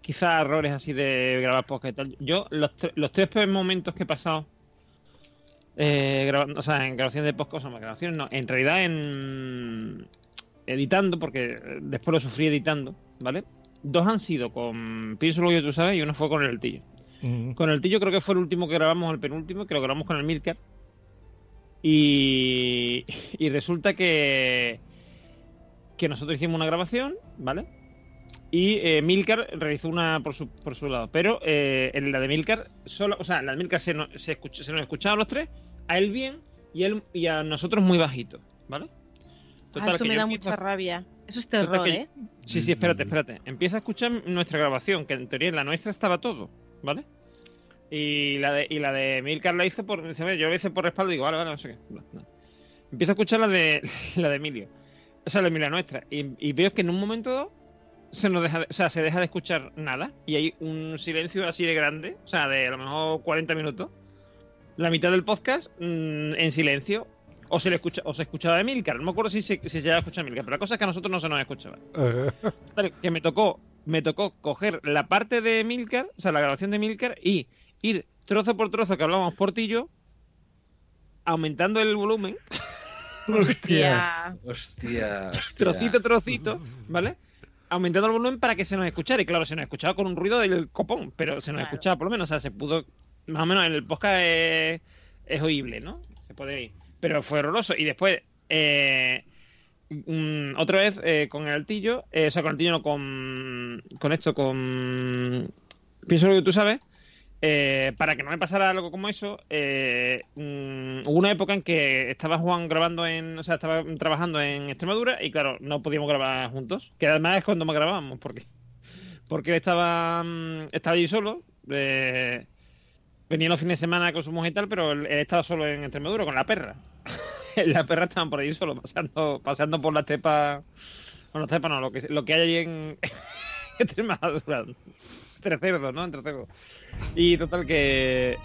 quizás a errores así de grabar podcast y tal, yo los, tre- los tres peores momentos que he pasado eh, grabando, o sea, en grabación de podcast, o sea, grabaciones no, en realidad en editando, porque eh, después lo sufrí editando, ¿vale? Dos han sido con Pienso Luego tú sabes y uno fue con el Con el Tillo creo que fue el último que grabamos, el penúltimo, que lo grabamos con el Milcar. Y, y resulta que, que nosotros hicimos una grabación, ¿vale? Y eh, Milcar realizó una por su, por su lado. Pero eh, en la de Milcar, solo, o sea, en la de Milcar se, no- se, escucha- se nos escuchaba a los tres, a él bien y, él, y a nosotros muy bajito. ¿vale? Ah, eso que me da mucha rabia. Eso es terror, que- ¿eh? Sí, sí, espérate, espérate. Empieza a escuchar nuestra grabación, que en teoría en la nuestra estaba todo, ¿vale? Y la de, y la de Milcar la hizo por. dice, "Ve, Yo la hice por respaldo y digo, vale, vale, no sé qué. No, no. Empiezo a escuchar la de la de Emilio. O sea, la de Emilio, nuestra. Y, y veo que en un momento dado se nos deja de, o sea, se deja de escuchar nada. Y hay un silencio así de grande. O sea, de a lo mejor 40 minutos. La mitad del podcast mm, en silencio. O se le escucha, o se escuchaba de Milcar. No me acuerdo si se, si se llegaba a escuchar Milcar, pero la cosa es que a nosotros no se nos escuchaba. Total, que me tocó, me tocó coger la parte de Milcar, o sea, la grabación de Milcar, y ir trozo por trozo que hablábamos por ti y yo, aumentando el volumen, Hostia. Hostia. hostia. trocito, trocito, ¿vale? Aumentando el volumen para que se nos escuchara. Y claro, se nos escuchaba con un ruido del copón, pero se nos Claro. escuchaba por lo menos, o sea, se pudo, más o menos en el podcast es, es oíble, ¿no? Se puede oír. Pero fue horroroso. Y después, eh, otra vez eh, con el altillo, eh, o sea, con el altillo no, con, con esto, con... Pienso lo que tú sabes. eh, para que no me pasara algo como eso, eh, hubo una época en que estaba Juan grabando en, o sea, estaba trabajando en Extremadura y claro, no podíamos grabar juntos, que además es cuando más grabábamos, porque porque estaba, mm, estaba allí solo, eh, venía los fines de semana con su mujer y tal, pero él estaba solo en Extremadura con la perra. la perra estaban por allí solo, paseando, paseando por la estepa, bueno, estepa no, lo que, lo que hay allí en Extremadura, entre cerdos, ¿no? Entre cerdos. Y total que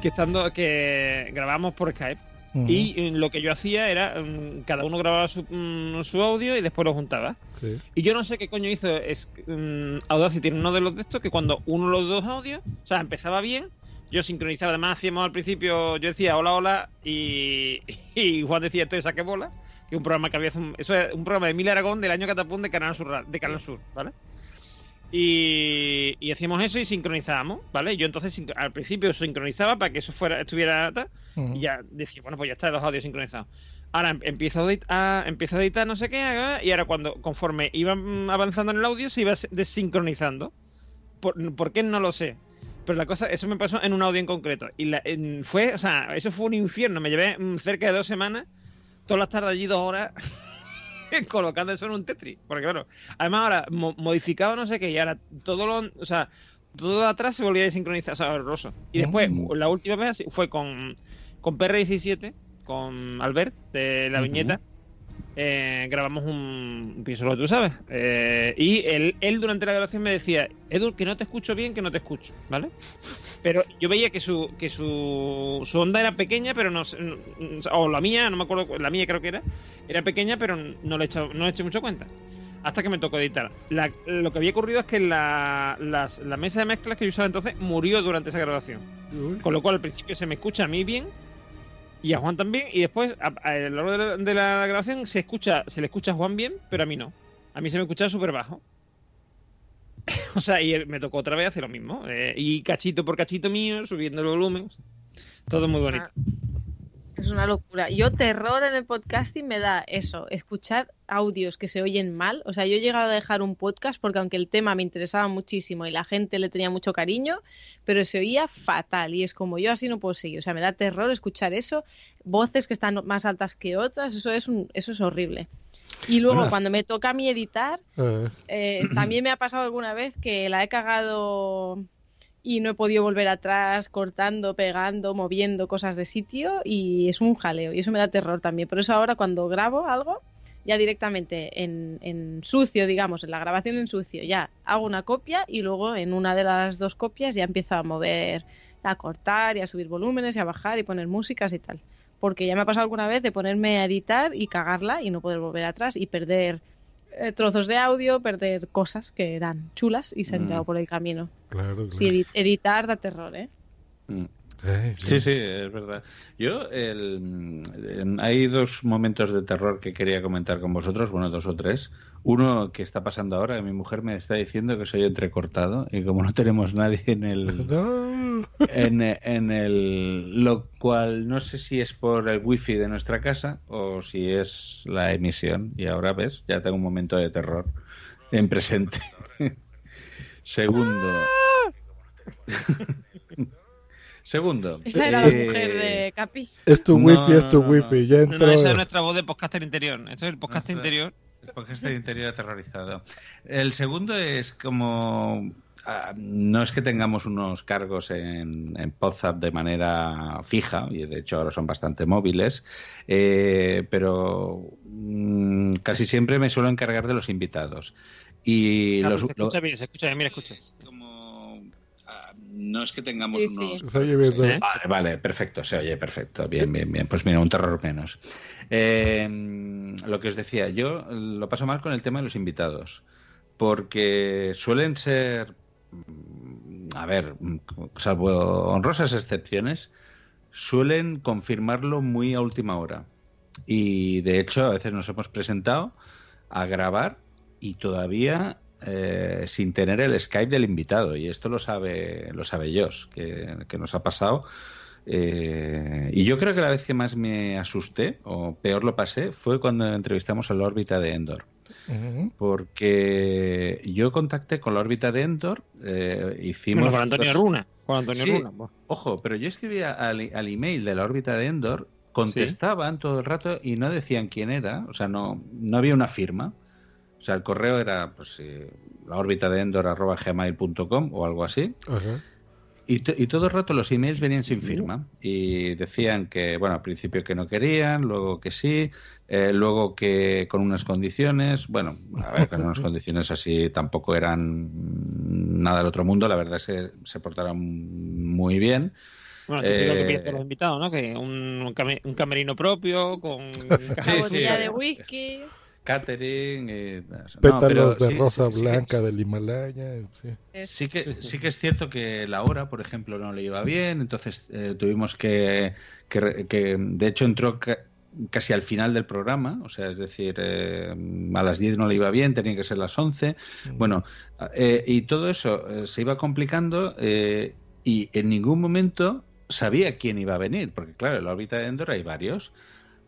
que estando que grabamos por Skype y eh, lo que yo hacía era mm, cada uno grababa su, mm, su audio y después lo juntaba. Sí. Y yo no sé qué coño hizo es, mm, Audacity en uno de los de estos que cuando uno de los dos audios, o sea, empezaba bien, yo sincronizaba, además hacíamos al principio, yo decía hola, hola, y, y Juan decía esto de saque bola, que es un programa que había, eso es un programa de Emilio Aragón del año Catapún de Canal Sur, de Canal Sur, ¿vale? Y, y hacíamos eso y sincronizábamos, ¿vale? Yo entonces al principio sincronizaba para que eso fuera estuviera tal, y ya decía, bueno, pues ya está los audios sincronizados. Ahora em- empiezo a, edit- a- empiezo a editar no sé qué, ah, y ahora cuando conforme iba mm, avanzando en el audio se iba desincronizando. ¿Por, por qué? No lo sé. Pero la cosa, eso me pasó en un audio en concreto. Y la- en- fue, o sea, eso fue un infierno. Me llevé mm, cerca de dos semanas, todas las tardes allí dos horas, colocando eso en un Tetris. Porque claro, además ahora mo- modificaba no sé qué, y ahora todo lo, o sea, todo atrás se volvía a desincronizar, o sea, horroroso. Y después, la última vez fue con, con PR17, con Albert, de la viñeta. Eh, grabamos un, un piso, tú sabes. Eh, y él, él durante la grabación me decía, Edu, que no te escucho bien, que no te escucho, ¿vale? Pero yo veía que su, que su, su onda era pequeña, pero no, no- o la mía, no me acuerdo, la mía creo que era, era pequeña, pero no le he echado, no le eché mucho cuenta. Hasta que me tocó editar. La- lo que había ocurrido es que la, las- la mesa de mezclas que yo usaba entonces murió durante esa grabación. Con lo cual al principio se me escucha a mí bien y a Juan también. Y después a, a lo largo de la, de la grabación se escucha, se le escucha a Juan bien, pero a mí no. A mí se me escucha súper bajo. o sea, y me tocó otra vez hacer lo mismo. eh, y cachito por cachito mío, subiendo el volumen. Todo muy bonito. Es una locura. Yo terror en el podcasting me da eso, escuchar audios que se oyen mal. O sea, yo he llegado a dejar un podcast porque aunque el tema me interesaba muchísimo y la gente le tenía mucho cariño, pero se oía fatal y es como yo así no puedo seguir. O sea, me da terror escuchar eso, voces que están más altas que otras, eso es un, eso es horrible. Y luego cuando me toca a mí editar, Eh, eh, también me ha pasado alguna vez que la he cagado y no he podido volver atrás, cortando, pegando, moviendo cosas de sitio y es un jaleo y eso me da terror también. Por eso ahora cuando grabo algo, ya directamente en, en sucio, digamos, en la grabación en sucio, ya hago una copia y luego en una de las dos copias ya empiezo a mover, a cortar y a subir volúmenes y a bajar y poner músicas y tal. Porque ya me ha pasado alguna vez de ponerme a editar y cagarla y no poder volver atrás y perder eh, trozos de audio, perder cosas que eran chulas y se han Mm. quedado por el camino. claro, claro. Sí, edi- editar da terror, ¿eh? Mm. Ay, sí. Sí, sí, es verdad. Yo, el, hay dos momentos de terror que quería comentar con vosotros, bueno, dos o tres. Uno que está pasando ahora, que mi mujer me está diciendo que soy entrecortado y como no tenemos nadie en el, No. en, en el, lo cual no sé si es por el wifi de nuestra casa o si es la emisión. Y ahora ves, ya tengo un momento de terror en presente. Segundo. Segundo. Esa era la eh, mujer de Capi. Es tu No, wifi, es tu no, wifi. Ya No, entró. no, esa es nuestra voz de podcaster interior. Eso es el podcaster Nuestra- interior. Porque este interior aterrorizado. El segundo es como. ah, No es que tengamos unos cargos en, en Podzap de manera fija, y de hecho ahora son bastante móviles, eh, pero mm, casi siempre me suelo encargar de los invitados. Y Ah, los, pues se escucha lo- bien, se escucha bien, mira, escucha. como, no es que tengamos Sí, sí. unos Se oye bien, ¿Eh? Vale, vale, perfecto, se oye perfecto. Bien, bien, bien. Pues mira, un terror menos. Eh, lo que os decía, yo lo paso mal con el tema de los invitados, porque suelen ser, mm, a ver, mm, salvo honrosas excepciones, suelen confirmarlo muy a última hora. Y de hecho, a veces nos hemos presentado a grabar y todavía eh, sin tener el Skype del invitado. Y esto lo sabe, lo sabe Josh, que, que nos ha pasado. Eh, y yo creo que la vez que más me asusté, o peor lo pasé, fue cuando entrevistamos a la órbita de Endor. Porque yo contacté con la órbita de Endor, eh, hicimos... Bueno, con Antonio dos- Runa. Con Antonio Sí. Runa. pues. Ojo, pero yo escribía al, al email de la órbita de Endor, contestaban todo el rato y no decían quién era, o sea, no, no había una firma. O sea, el correo era pues, eh, la órbita de Endor arroba gmail.com o algo así. Y, to- y todo el rato los emails venían sin firma y decían que, bueno, al principio que no querían, luego que sí, eh, luego que con unas condiciones, bueno, a ver, con unas condiciones así tampoco eran nada del otro mundo, la verdad es que se portaron muy bien. Bueno, es lo que Eh, piden los invitados, ¿no? Que un, un came- un camerino propio con sí. botella de whisky. Catering, eh, no, Pétalos pero de sí, rosa sí, blanca sí. del Himalaya. Sí. Sí que, sí que es cierto que la hora, por ejemplo, no le iba bien, entonces eh, tuvimos que, que, re- que, de hecho, entró ca- casi al final del programa, o sea, es decir, eh, a las 10 no le iba bien, tenía que ser las 11. Bueno, eh, y todo eso eh, se iba complicando eh, y en ningún momento sabía quién iba a venir, porque claro, en la órbita de Endor hay varios.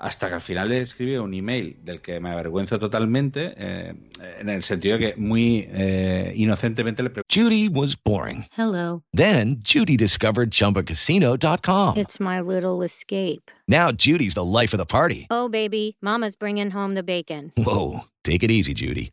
Hasta que al final le escribí un email del que me avergüenzo totalmente, eh, en el sentido de que muy eh, inocentemente le pregunté. Judy was boring. Hello. Then Judy discovered ChumbaCasino.com. It's my little escape. Now Judy's the life of the party. Oh, baby, Mama's bringing home the bacon. Whoa, take it easy, Judy.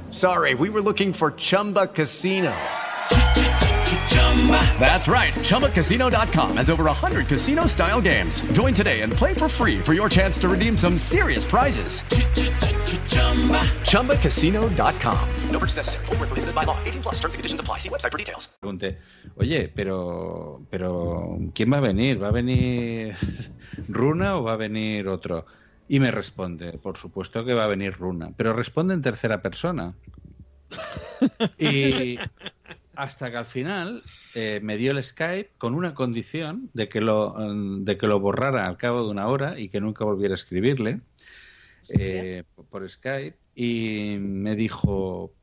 sorry, we were looking for Chumba Casino. That's right. ChumbaCasino.com has over 100 casino style games. Join today and play for free for your chance to redeem some serious prizes. ChumbaCasino.com. No purchase necessary. Where prohibited by law. 18 plus terms and conditions apply. See website for details. pregunté, oye, pero, pero ¿quién va a venir? ¿Va a venir Runa o va a venir otro? Y me responde, por supuesto que va a venir Runa, pero responde en tercera persona. Y hasta que al final eh, me dio el Skype con una condición de que lo mm, de que lo borrara al cabo de una hora y que nunca volviera a escribirle eh, por Skype y me dijo,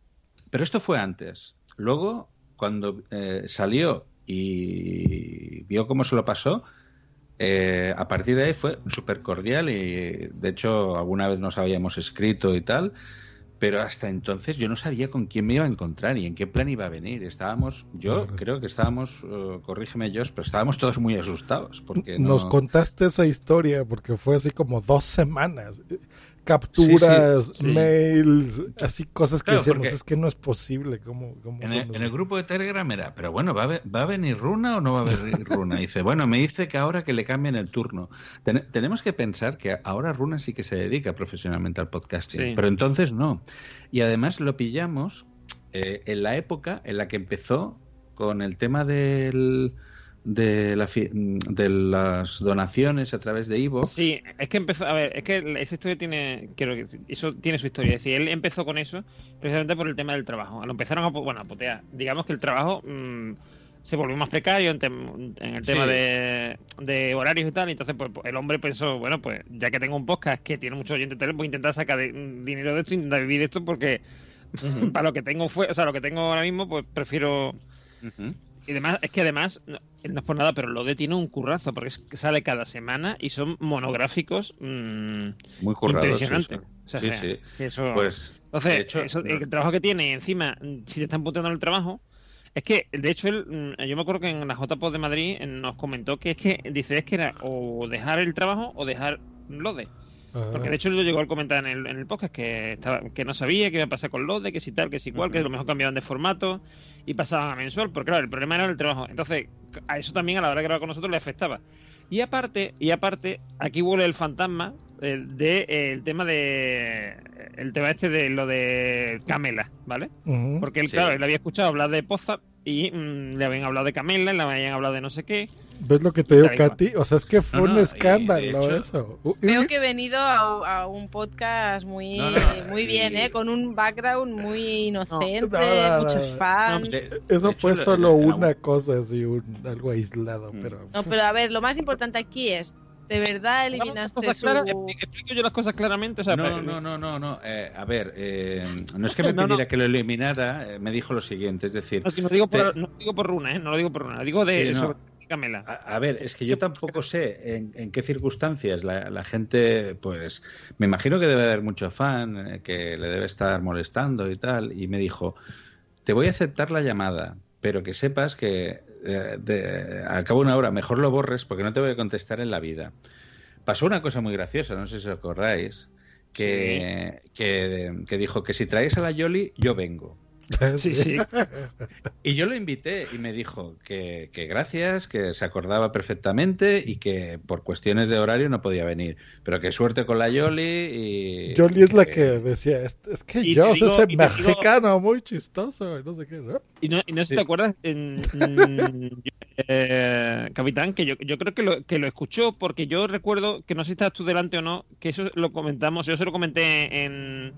pero esto fue antes. Luego, cuando eh, salió y vio cómo se lo pasó, eh, a partir de ahí fue súper cordial y de hecho alguna vez nos habíamos escrito y tal, pero hasta entonces yo no sabía con quién me iba a encontrar y en qué plan iba a venir. Estábamos, yo Claro. creo que estábamos, eh, corrígeme Josh, pero estábamos todos muy asustados porque no- Nos contaste esa historia porque fue así como dos semanas. Capturas, Sí, sí, sí. mails, así cosas que Claro, decíamos, es que no es posible. ¿cómo, cómo En el, los- en el grupo de Telegram era, pero bueno, ¿va a, ¿va a venir Runa o no va a venir Runa? Y dice, bueno, me dice que ahora que le cambien el turno. Ten- tenemos que pensar que ahora Runa sí que se dedica profesionalmente al podcasting, Sí. pero entonces no. Y además lo pillamos eh, en la época en la que empezó con el tema del, de, la fi- de las donaciones a través de Ivo. Sí, es que empezó, a ver, es que esa historia tiene, quiero decir, eso tiene su historia. Es decir, él empezó con eso precisamente por el tema del trabajo. Lo empezaron a, bueno, a putear. Digamos que el trabajo, mm, se volvió más precario en, tem- en el tema Sí. de, de horarios y tal. Y entonces, pues, el hombre pensó, bueno, pues ya que tengo un podcast que tiene muchos oyentes, voy a intentar sacar de- dinero de esto, intentar vivir de esto, porque para lo que tengo fue, o sea, lo que tengo ahora mismo, pues prefiero. Y además, es que además, no, es por nada, pero Lode tiene un currazo, porque sale cada semana y son monográficos mm, Muy currados, impresionantes. sí, sí. O sea, Sí, sí. eso- Pues, Entonces, de hecho, eso- no- el trabajo que tiene, encima, mm, si te están puteando en el trabajo, es que, de hecho, él, mm, yo me acuerdo que en la JPO de Madrid eh, nos comentó que es que, dice, es que era o dejar el trabajo o dejar Lode. Ajá. Porque de hecho él lo llegó a comentar en el, en el podcast que estaba, que no sabía qué iba a pasar con Lode, que si tal, que si cual, que a lo mejor cambiaban de formato y pasaban a mensual, porque claro, el problema era el trabajo. Entonces, a eso también a la hora de grabar con nosotros le afectaba. Y aparte, y aparte, aquí vuelve el fantasma el de el tema de el tema este de lo de Camela, ¿vale? Porque él, Sí. claro, él había escuchado hablar de Poza y mm, le habían hablado de Camela, le habían hablado de no sé qué. ¿Ves lo que te digo. Katy? O sea, es que fue No, un no, de escándalo hecho- eso. Veo que he venido a, a un podcast muy, No, no, muy bien, ¿eh? Con un background muy inocente, No, no, no, muchos no. fans. de- Eso de hecho, fue la- solo una cosa, así, un, algo aislado, Mm. pero... No, pero a ver, lo más importante aquí es, ¿de verdad eliminaste Cosas su... claras, explico yo las cosas claramente, o sea, no, pero- no, no, no, no. eh, a ver, eh, no es que me No, no. pidiera que lo eliminara, eh, me dijo lo siguiente, es decir, No, si no digo por, Te- no digo por runa, ¿eh? No lo digo por runa, digo de Sí, no. sobre Camela. A, a ver, es que yo tampoco sé en, en qué circunstancias la, la gente, pues, me imagino que debe haber mucho fan eh, que le debe estar molestando y tal, y me dijo, te voy a aceptar la llamada, pero que sepas que eh, de, al cabo de una hora mejor lo borres porque no te voy a contestar en la vida. Pasó una cosa muy graciosa, no sé si os acordáis, que, que, que dijo que si traes a la Yoli, yo vengo. Sí, sí. Y yo lo invité y me dijo que, que gracias, que se acordaba perfectamente y que por cuestiones de horario no podía venir. Pero que suerte con la Yoli y... Yoli es la que decía, es, es que yo soy ese digo- mexicano muy chistoso, y no sé qué, ¿no? Y no, y no sé si Sí. te acuerdas, en, eh, capitán, que yo, yo creo que lo, que lo escuchó porque yo recuerdo que no sé si estás tú delante o no, que eso lo comentamos, yo se lo comenté en,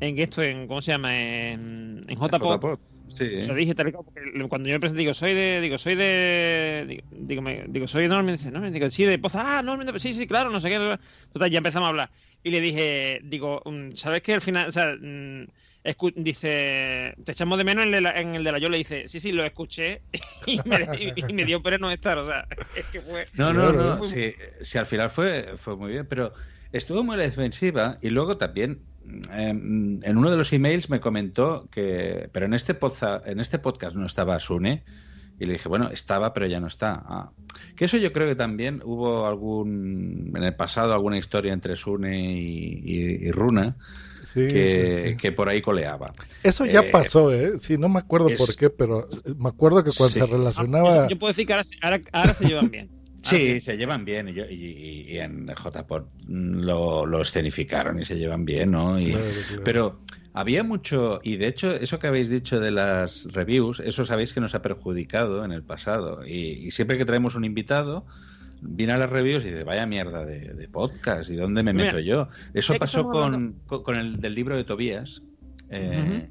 en esto, en ¿cómo se llama? En, en JPOP. JPOP, Sí. Lo dije tal y porque cuando yo me presenté digo, soy de, digo, soy de, digo, digo, me- digo, soy de Norman, dice, no, digo, sí, de Poza, ah, Norman, sí, sí, claro, no sé qué, total, ya empezamos a hablar, y le dije, digo, mm, ¿sabes qué? Al final, o sea, mm, escu- dice, te echamos de menos en el de la, en el de la yo le dice, sí, sí, lo escuché, y me, y, y me dio pena no estar, o sea, es que fue... No, no, Claro, no, fue- sí, sí, al final fue, fue muy bien, pero estuvo muy defensiva y luego también eh, en uno de los emails me comentó que, pero en este, poza- en este podcast no estaba Sune y le dije, bueno, estaba, pero ya no está. Ah, que eso yo creo que también hubo algún, en el pasado, alguna historia entre Sune y, y- y Runa Sí, que, sí, sí. que por ahí coleaba. Eso ya Eh, pasó, ¿eh? Sí, no me acuerdo es- por qué, pero me acuerdo que cuando Sí. se relacionaba... yo puedo decir que ahora, se- ahora, ahora se llevan bien. Sí, se llevan bien y, y- y en JPOT lo, lo escenificaron y se llevan bien, ¿no? Y- Claro, claro. Pero había mucho, y de hecho eso que habéis dicho de las reviews, eso sabéis que nos ha perjudicado en el pasado. Y, y siempre que traemos un invitado, viene a las reviews y dice, vaya mierda de, de podcast, ¿y dónde me Mira, meto yo? Eso pasó con, con el del libro de Tobías, eh,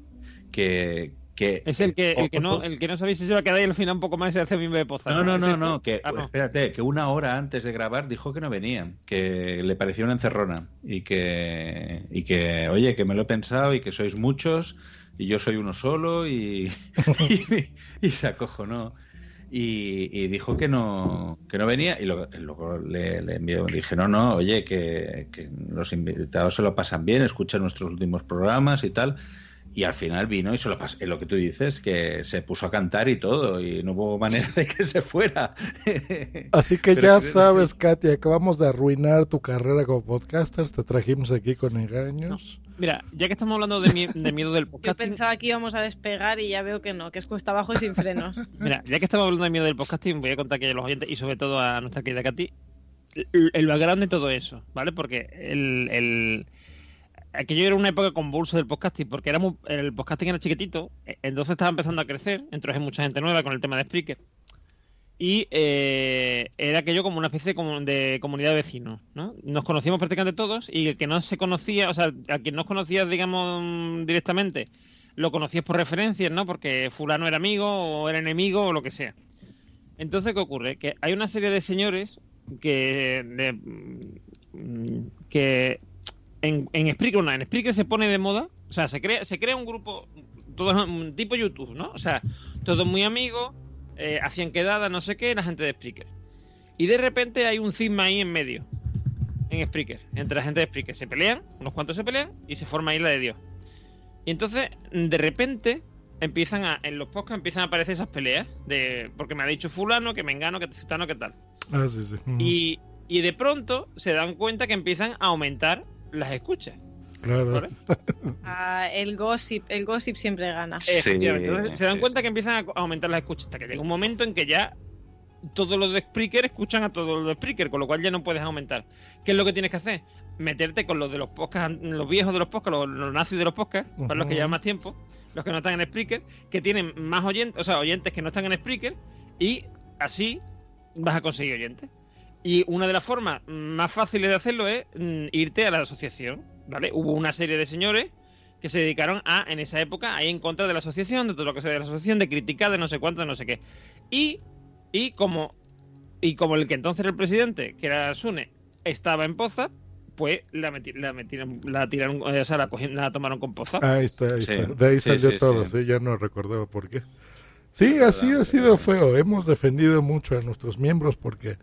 que, que... Es el que, el que no, el que no sabéis si se va a quedar ahí al final un poco más y se hace bien de poza. No, no, no, no, que Ah, no. espérate, que una hora antes de grabar dijo que no venía, que le parecía una encerrona y que y que oye, que me lo he pensado y que sois muchos y yo soy uno solo y y, y se acojonó. Y, y dijo que no que no venía y luego, luego le, le envió dije no no oye que, que los invitados se lo pasan bien escuchan nuestros últimos programas y tal y al final vino y se lo pasó. Lo que tú dices, que se puso a cantar y todo, y no hubo manera de que se fuera. Así que Pero ya sabes, Katy, acabamos de arruinar tu carrera como podcasters, te trajimos aquí con engaños. Mira, ya que estamos hablando de, mi- de miedo del Yo podcast, pensaba que íbamos a despegar y ya veo que no, que es cuesta abajo y sin frenos. Mira, ya que estamos hablando de miedo del podcasting, voy a contar que a los oyentes y sobre todo a nuestra querida Katy, el, el background de todo eso, ¿vale? Porque el, el- aquello era una época convulsa del podcasting, porque era muy- el podcasting era chiquitito, e- entonces estaba empezando a crecer, entró mucha gente nueva con el tema de Spreaker. Y eh, era aquello como una especie de, comu- de comunidad de vecinos, ¿no? Nos conocíamos prácticamente todos y el que no se conocía, o sea, a quien no conocías, digamos, directamente, lo conocías por referencias, ¿no? Porque fulano era amigo o era enemigo o lo que sea. Entonces, ¿qué ocurre? Que hay una serie de señores que mm, que en, en Spreaker, en Spreaker se pone de moda, o sea, se crea, se crea un grupo, todo un tipo YouTube, ¿no? O sea, todos muy amigos, eh, hacían quedadas, no sé qué, la gente de Spreaker. Y de repente hay un cisma ahí en medio, en Spreaker, entre la gente de Spreaker. Se pelean, unos cuantos se pelean y se forma Isla de Dios. Y entonces, de repente, empiezan a, en los podcasts empiezan a aparecer esas peleas, de porque me ha dicho fulano, que me engano, que fulano, que tal. Ah, sí, sí. Y, y de pronto se dan cuenta que empiezan a aumentar las escuchas. Claro. ¿vale? Ah, el gossip, el gossip siempre gana. Efectivamente. Entonces, se dan cuenta que empiezan a aumentar las escuchas hasta que llega un momento en que ya todos los de Spreaker escuchan a todos los de Spreaker, con lo cual ya no puedes aumentar. ¿Qué es lo que tienes que hacer? Meterte con los de los podcasts, los viejos de los podcasts, los, los nazis de los podcasts, para los que llevan más tiempo, los que no están en Spreaker, que tienen más oyentes, o sea, oyentes que no están en Spreaker, y así vas a conseguir oyentes. Y una de las formas más fáciles de hacerlo es mm, irte a la asociación, ¿vale? Hubo una serie de señores que se dedicaron a, en esa época, a ir en contra de la asociación, de todo lo que sea de la asociación, de criticar, de no sé cuánto, de no sé qué. Y, y como y como el que entonces era el presidente, que era Sune, estaba en Poza, pues la, meti- la metieron, la tiraron, eh, o sea, la, cogieron- la tomaron con Poza. Ahí está, ahí Sí. está. De ahí Sí, salió sí, todo, sí. sí, ya no recordaba por qué. Sí, así ha sido feo. Hemos defendido mucho a nuestros miembros porque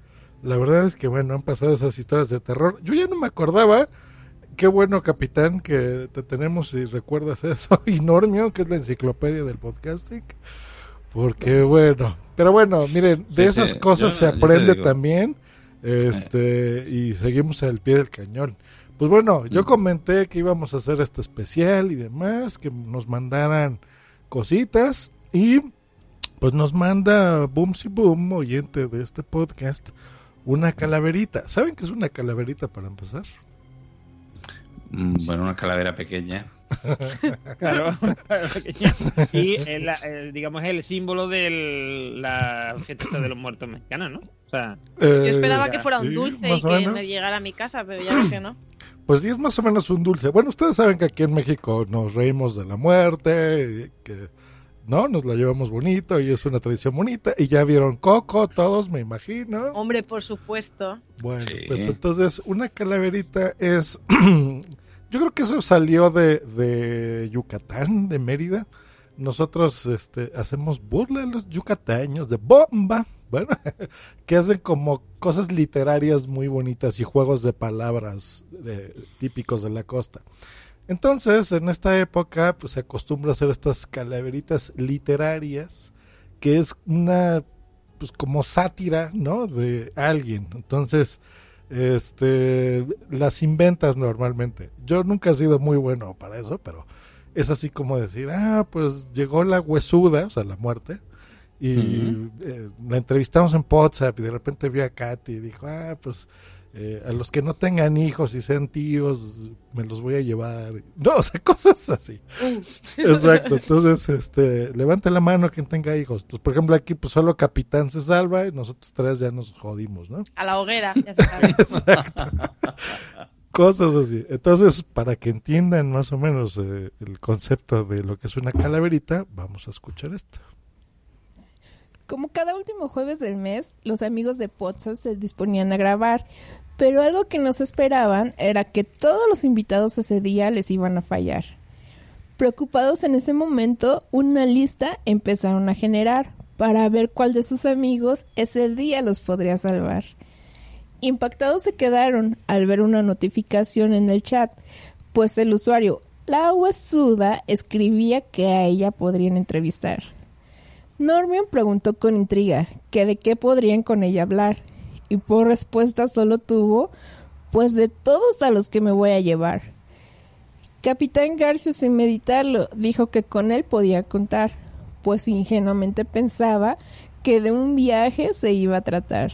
la verdad es que, bueno, han pasado esas historias de terror. Yo ya no me acordaba. Qué bueno, capitán, que te tenemos y recuerdas eso. Y Normio, que es la enciclopedia del podcasting. Porque, bueno. Pero bueno, miren, de Sí, esas sí, cosas yo- se aprende también. Este, y seguimos al pie del cañón. Pues bueno, yo comenté que íbamos a hacer este especial y demás, que nos mandaran cositas y pues nos manda Boomsy Boom, oyente de este podcast, una calaverita. ¿Saben qué es una calaverita para empezar? Mm, Bueno, una calavera pequeña. Claro. Y es la- el, digamos es el símbolo de la fiesta de los muertos mexicanos, ¿no? O sea, Yo esperaba que fuera un dulce y que menos. me llegara a mi casa, pero ya ves que no. Pues sí, es más o menos un dulce. Bueno, ustedes saben que aquí en México nos reímos de la muerte, y que no, nos la llevamos bonito y es una tradición bonita. Y ya vieron Coco, todos, me imagino. Hombre, por supuesto. Bueno, pues entonces una calaverita es... Yo creo que eso salió de, de Yucatán, de Mérida. Nosotros este, hacemos burla a los yucateños de bomba, bueno, que hacen como cosas literarias muy bonitas y juegos de palabras eh, típicos de la costa. Entonces, en esta época, pues se acostumbra a hacer estas calaveritas literarias, que es una, pues como sátira, ¿no? De alguien. Entonces, este, las inventas normalmente. Yo nunca he sido muy bueno para eso, pero es así como decir, ah, pues llegó la huesuda, o sea, la muerte, y eh, la entrevistamos en WhatsApp y de repente vio a Katy y dijo, ah, pues eh, a los que no tengan hijos y sean tíos, me los voy a llevar. No, o sea, cosas así. Exacto, entonces, este, levante la mano quien tenga hijos. Entonces, por ejemplo, aquí pues solo Capitán se salva y nosotros tres ya nos jodimos, ¿no? A la hoguera, ya se sabe. Exacto. Cosas así. Entonces, para que entiendan más o menos eh, el concepto de lo que es una calaverita, vamos a escuchar esto. Como cada último jueves del mes, los amigos de Potsas se disponían a grabar, pero algo que no esperaban era que todos los invitados ese día les iban a fallar. Preocupados en ese momento, una lista empezaron a generar para ver cuál de sus amigos ese día los podría salvar. Impactados se quedaron al ver una notificación en el chat, pues el usuario La Huesuda escribía que a ella podrían entrevistar. Normion preguntó con intriga que de qué podrían con ella hablar, y por respuesta solo tuvo, pues de todos a los que me voy a llevar. Capitán Garcio, sin meditarlo, dijo que con él podía contar, pues ingenuamente pensaba que de un viaje se iba a tratar.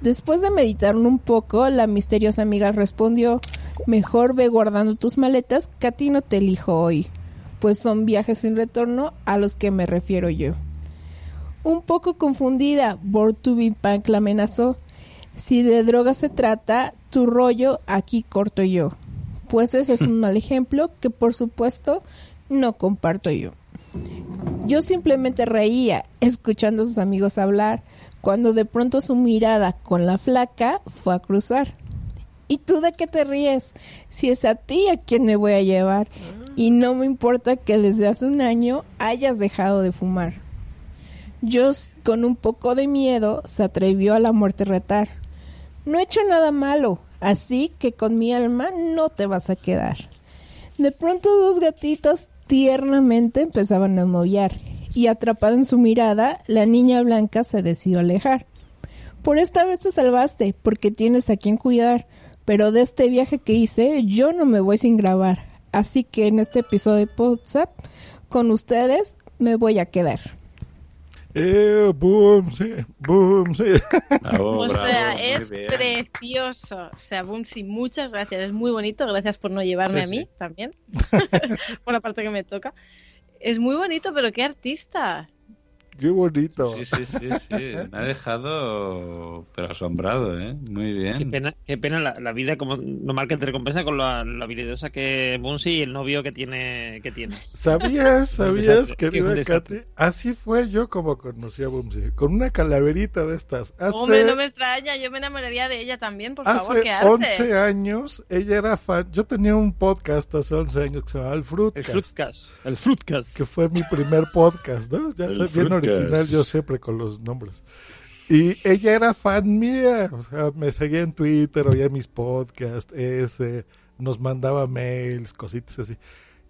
Después de meditarlo un poco, la misteriosa amiga respondió, mejor ve guardando tus maletas, que a ti no te elijo hoy, pues son viajes sin retorno a los que me refiero yo. Un poco confundida, Bortubi Punk la amenazó. Si de droga se trata, tu rollo aquí corto yo. Pues ese es un mal ejemplo que por supuesto no comparto yo. Yo simplemente reía escuchando a sus amigos hablar cuando de pronto su mirada con la flaca fue a cruzar. ¿Y tú de qué te ríes? Si es a ti a quien me voy a llevar. Y no me importa que desde hace un año hayas dejado de fumar. Joss, con un poco de miedo, se atrevió a la muerte retar. No he hecho nada malo, así que con mi alma no te vas a quedar. De pronto dos gatitos tiernamente empezaban a maullar y atrapada en su mirada, la niña blanca se decidió alejar. Por esta vez te salvaste, porque tienes a quien cuidar, pero de este viaje que hice yo no me voy sin grabar. Así que en este episodio de WhatsApp, con ustedes me voy a quedar. Eh, boom, sí, boom, sí. o sea, es precioso. O sea, Bumsy, muchas gracias. Es muy bonito. Gracias por no llevarme Sí, a mí sí. también. por la parte que me toca. Es muy bonito, pero qué artista. Qué bonito. Sí, sí, sí, sí. Me ha dejado pero asombrado, ¿eh? Muy bien. Qué pena, qué pena la, la vida como normal que te recompensa con la, la habilidosa que Bunsi y el novio que tiene. Que tiene. ¿Sabías, sabías, querida. Katy? Así fue yo como conocí a Bumsy. Con una calaverita de estas. Hace, Hombre, no me extraña. Yo me enamoraría de ella también, por favor. hace Qué arte. 11 años, ella era fan. Yo tenía un podcast hace 11 años que se llamaba El El Fruitcast. Fruitcast. El Fruitcast. que fue mi primer podcast, ¿no? Ya El soy bien Fruitcast. Original yo siempre con los nombres. Y ella era fan mía, o sea, me seguía en Twitter, oía mis podcasts, ese, nos mandaba mails, cositas así.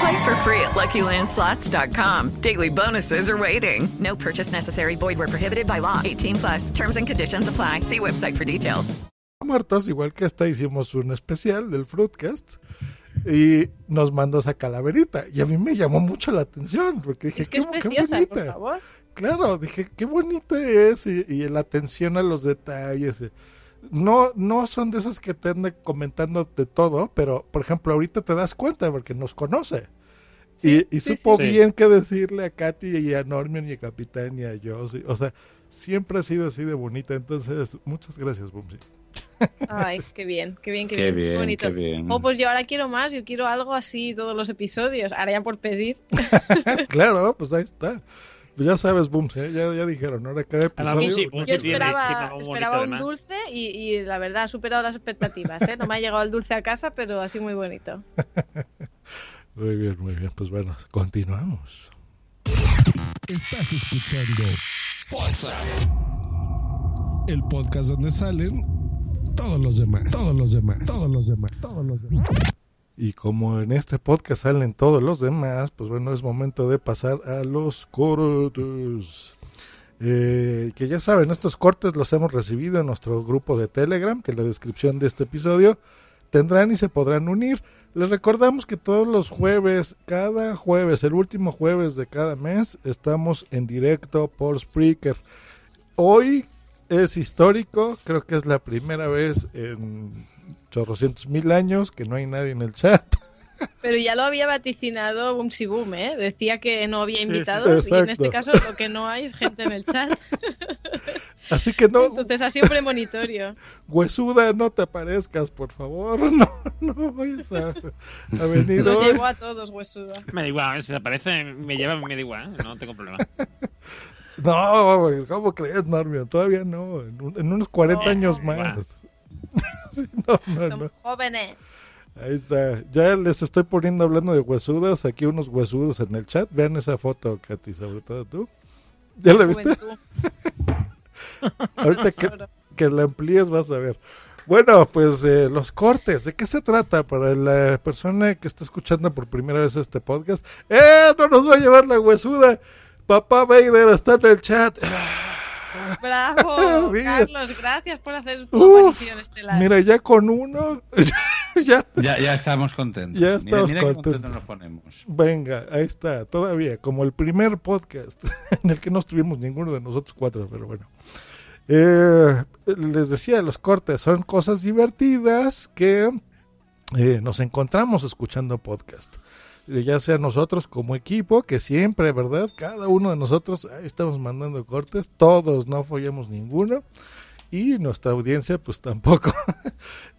Play for free at LuckyLandSlots.com. Daily bonuses are waiting. No purchase necessary. Void were prohibited by law. 18 plus. Terms and conditions apply. See website for details. muertos, igual que esta hicimos un especial del Fruitcast y nos mandó esa calaverita y a mí me llamó mucho la atención porque dije, Es que qué, es qué preciosa, por bonita. favor. Claro, dije, qué bonita es y, y la atención a los detalles. No, no son de esas que te andan comentando de todo, pero por ejemplo, ahorita te das cuenta porque nos conoce. Y, y sí, supo sí. bien qué decirle a Katy y a Norman y a Capitán y a Josie. O sea, siempre ha sido así de bonita. Entonces, muchas gracias, Bumsy. Ay, qué bien, qué bien, qué, Qué bien. bien, bonito. qué bien. Oh, pues yo ahora quiero más, yo quiero algo así todos los episodios. Ahora ya por pedir. claro, pues ahí está. Pues ya sabes, Bumsy, ¿eh? ya, ya dijeron, ahora cada Ahora, episodio... Bumsy Yo esperaba, un dulce y, y la verdad ha superado las expectativas. ¿eh? No me ha llegado el dulce a casa, pero así muy bonito. Muy bien, muy bien. Pues bueno, continuamos. Estás escuchando el podcast donde salen todos los demás, todos los demás, todos los demás, todos los demás. Y como en este podcast salen todos los demás, pues bueno, es momento de pasar a los cortes. Eh, que ya saben, estos cortes los hemos recibido en nuestro grupo de Telegram, que en la descripción de este episodio tendrán y se podrán unir. Les recordamos que todos los jueves, cada jueves, el último jueves de cada mes, estamos en directo por Spreaker. Hoy es histórico, creo que es la primera vez en chorrocientos mil años que no hay nadie en el chat. Pero ya lo había vaticinado Bumsy Boom, ¿eh? Decía que no había Sí, sí. invitados y en este caso lo que no hay es gente en el chat. Así que no, Entonces ha sido premonitorio. huesuda, no te aparezcas, por favor. No, no vayas a, a venir Nos hoy. llevó a todos, huesuda. Me da igual, si aparece, me lleva, me da igual, ¿eh? no tengo problema. No, ¿cómo crees, Normion? Todavía no, en, un- en unos 40 No, años más. Sí, no, no, Somos jóvenes. Ahí está. Ya les estoy poniendo hablando de huesudos. Aquí unos huesudos en el chat. Vean esa foto, Katy, sobre todo tú. ¿Ya la viste? Ahorita que, que la amplíes vas a ver. Bueno, pues eh, los cortes, ¿de qué se trata para la persona que está escuchando por primera vez este podcast? ¡Eh! No nos va a llevar la huesuda. Papá Vader está en el chat. Bravo, Mira. Carlos, gracias por hacer tu Uf, aparición estelar. mira, ya con uno. ya, Ya, ya estamos contentos. Ya Mira- estamos mira qué contentos. nos ponemos. Venga, ahí está, todavía, como el primer podcast en el que no estuvimos ninguno de nosotros cuatro, pero bueno. Eh, les decía, los cortes son cosas divertidas que eh, nos encontramos escuchando podcast. Ya sea nosotros como equipo, que siempre, ¿verdad? Cada uno de nosotros estamos mandando cortes, todos no fallamos ninguno. Y nuestra audiencia, pues tampoco.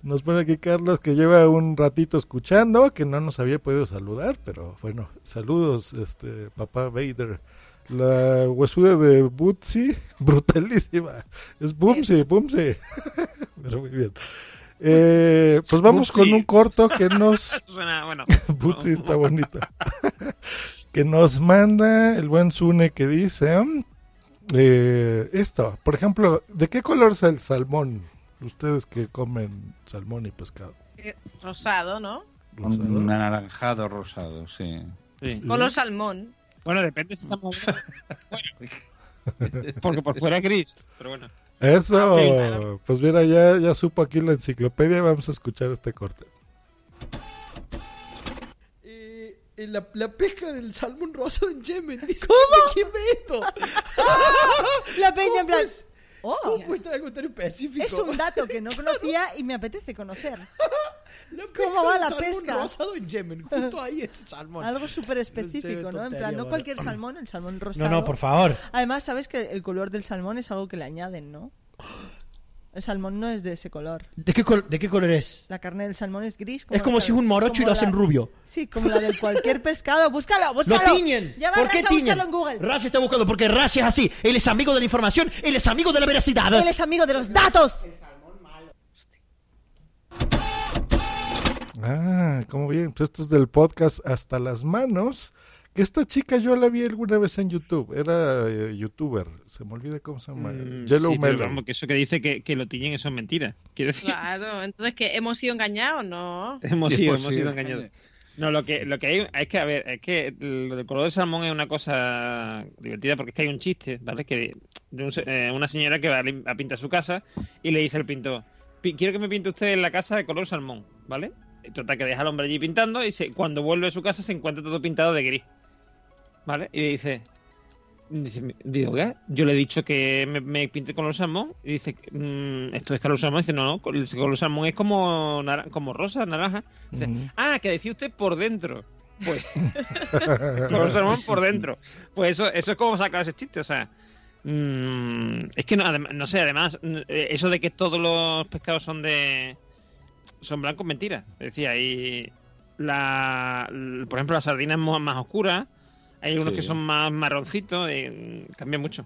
Nos pone aquí Carlos que lleva un ratito escuchando, que no nos había podido saludar, pero bueno, saludos, este papá Vader. La huesuda de Bootsy, brutalísima. Es Boomsy, Boomsy. pero muy bien. Eh, pues vamos con un corto que nos... Suena, bueno. Bootsy está bonita. que nos manda el buen Sune que dice... eh, esto, por ejemplo, ¿de qué color es el salmón? Ustedes que comen salmón y pescado. Eh, Rosado, ¿no? Un anaranjado rosado, sí. Color salmón. Bueno, depende si estamos Bueno, porque por fuera es gris, pero bueno. Eso, Ah, claro. pues mira, ya, ya supo aquí la enciclopedia, vamos a escuchar este corte. Eh, la, la pesca del salmón rosado en Yemen. Dice, ¿Cómo? ¿Quién ve esto? La peña en plan. Oh, ¿Cómo puede estar algo tan específico? es un dato que no conocía y me apetece conocer. ¿Cómo va la salmón pesca? rosado en Yemen. Justo ahí es salmón. Algo súper específico, ¿no? En plan, no cualquier salmón, el salmón rosado. no, por favor. Además, sabes que el color del salmón es algo que le añaden, ¿no? El salmón no es de ese color. ¿De qué, col- ¿De qué color es? La carne del salmón es gris. Es como la- si es un morocho y lo como hacen la- rubio. Sí, como la de cualquier pescado. Búscalo, búscalo. ¡Lo tiñen! Ya va ¿Por qué Rash a tiñen? buscarlo en Google. Rash está buscando porque Rash es así. Él es amigo de la información, él es amigo de la veracidad. Él es amigo de los datos. Ah, cómo bien, pues esto es del podcast Hasta las Manos, que esta chica yo la vi alguna vez en YouTube, era eh, youtuber, se me olvida cómo se llama, Mm, Yellow sí, pero Melon. vamos, que eso que dice que, que lo tiñen, eso es mentira. Quiero decir, Claro, entonces que hemos sido engañados, ¿no? hemos sido, hemos sido engañados. No, lo que, lo que hay es que, a ver, es que lo del color del salmón es una cosa divertida porque es que hay un chiste, ¿vale? Que de un eh, una señora que va a, pintar su casa y le dice al pintor, "Pi- quiero que me pinte usted en la casa de color salmón, ¿vale? Total, que deja al hombre allí pintando y se- cuando vuelve a su casa se encuentra todo pintado de gris, ¿vale? Y dice, dice digo, ¿qué? Yo le he dicho que me, me pinte color salmón y dice, "Mm, esto es color salmón. Y dice, no, no, el color salmón es como, como rosa, naranja. Dice. Ah, que decía usted por dentro. Pues. color salmón por dentro. Pues eso, eso es como sacar ese chiste, o sea. mm, es que no, no sé, además, eh, eso de que todos los pescados son de. Son blancos, mentira. Decía, y. La, por ejemplo, la sardina es mo- más oscura. Hay unos Sí. que son más marroncitos. y, mm, cambia mucho.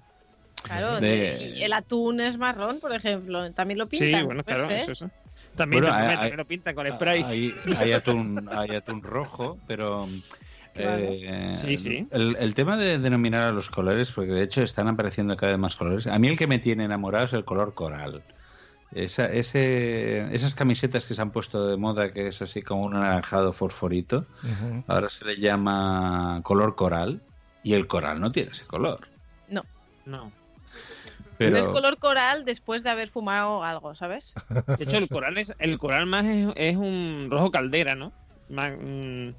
Claro, De- el atún es marrón, por ejemplo, también lo pintan. Sí, bueno, claro, eso, eso. También, Bueno, también- hay- también lo pintan con spray. Hay, hay atún, hay atún rojo, pero eh, Sí, sí. El, el tema de denominar a los colores, porque de hecho están apareciendo cada vez más colores. A mí el que me tiene enamorado es el color coral. Esa, ese, esas camisetas que se han puesto de moda, que es así como un anaranjado fosforito, ahora se le llama color coral y el coral no tiene ese color. No. No. Pero No es color coral después de haber fumado algo, ¿sabes? De hecho, el coral es el coral más es, es un rojo caldera, ¿no? Más, mm,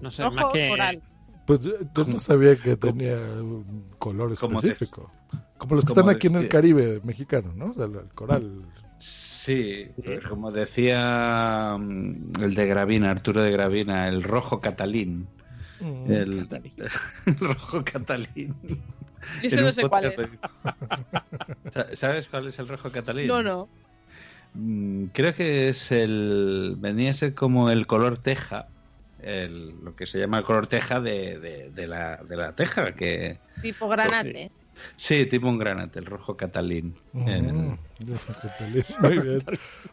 no sé, Rojo más que coral. Pues yo yo no sabía que tenía un color específico. Como los que están aquí en el Caribe mexicano, ¿no? O sea, el el coral. Sí, pues como decía mm, el de Gravina, Arturo de Gravina, el rojo catalín. Mm. El, el rojo catalín. Yo no sé cuál de- Sa- ¿Sabes cuál es el rojo catalín? No, no. Mm, Creo que es el. Venía a ser como el color teja. El, lo que se llama el color teja de, de, de la, de la teja. que Tipo granate. Sí, tipo un granate, el rojo catalín. El- Mm, Muy bien.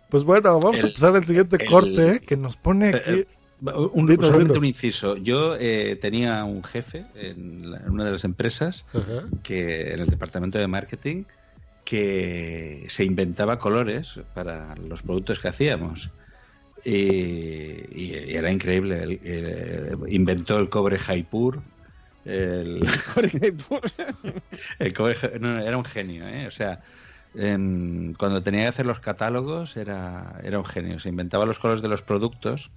Pues bueno, vamos a empezar el siguiente corte ¿eh? que nos pone aquí. Eh, Un, solamente dinos. un inciso. Yo eh, tenía un jefe en, la- en una de las empresas que en el departamento de marketing que se inventaba colores para los productos que hacíamos. Y, y- y era increíble. Inventó el cobre Jaipur. El, el cobre Ja- no, era un genio, ¿eh? O sea, em, cuando tenía que hacer los catálogos era, era un genio. Se inventaba los colores de los productos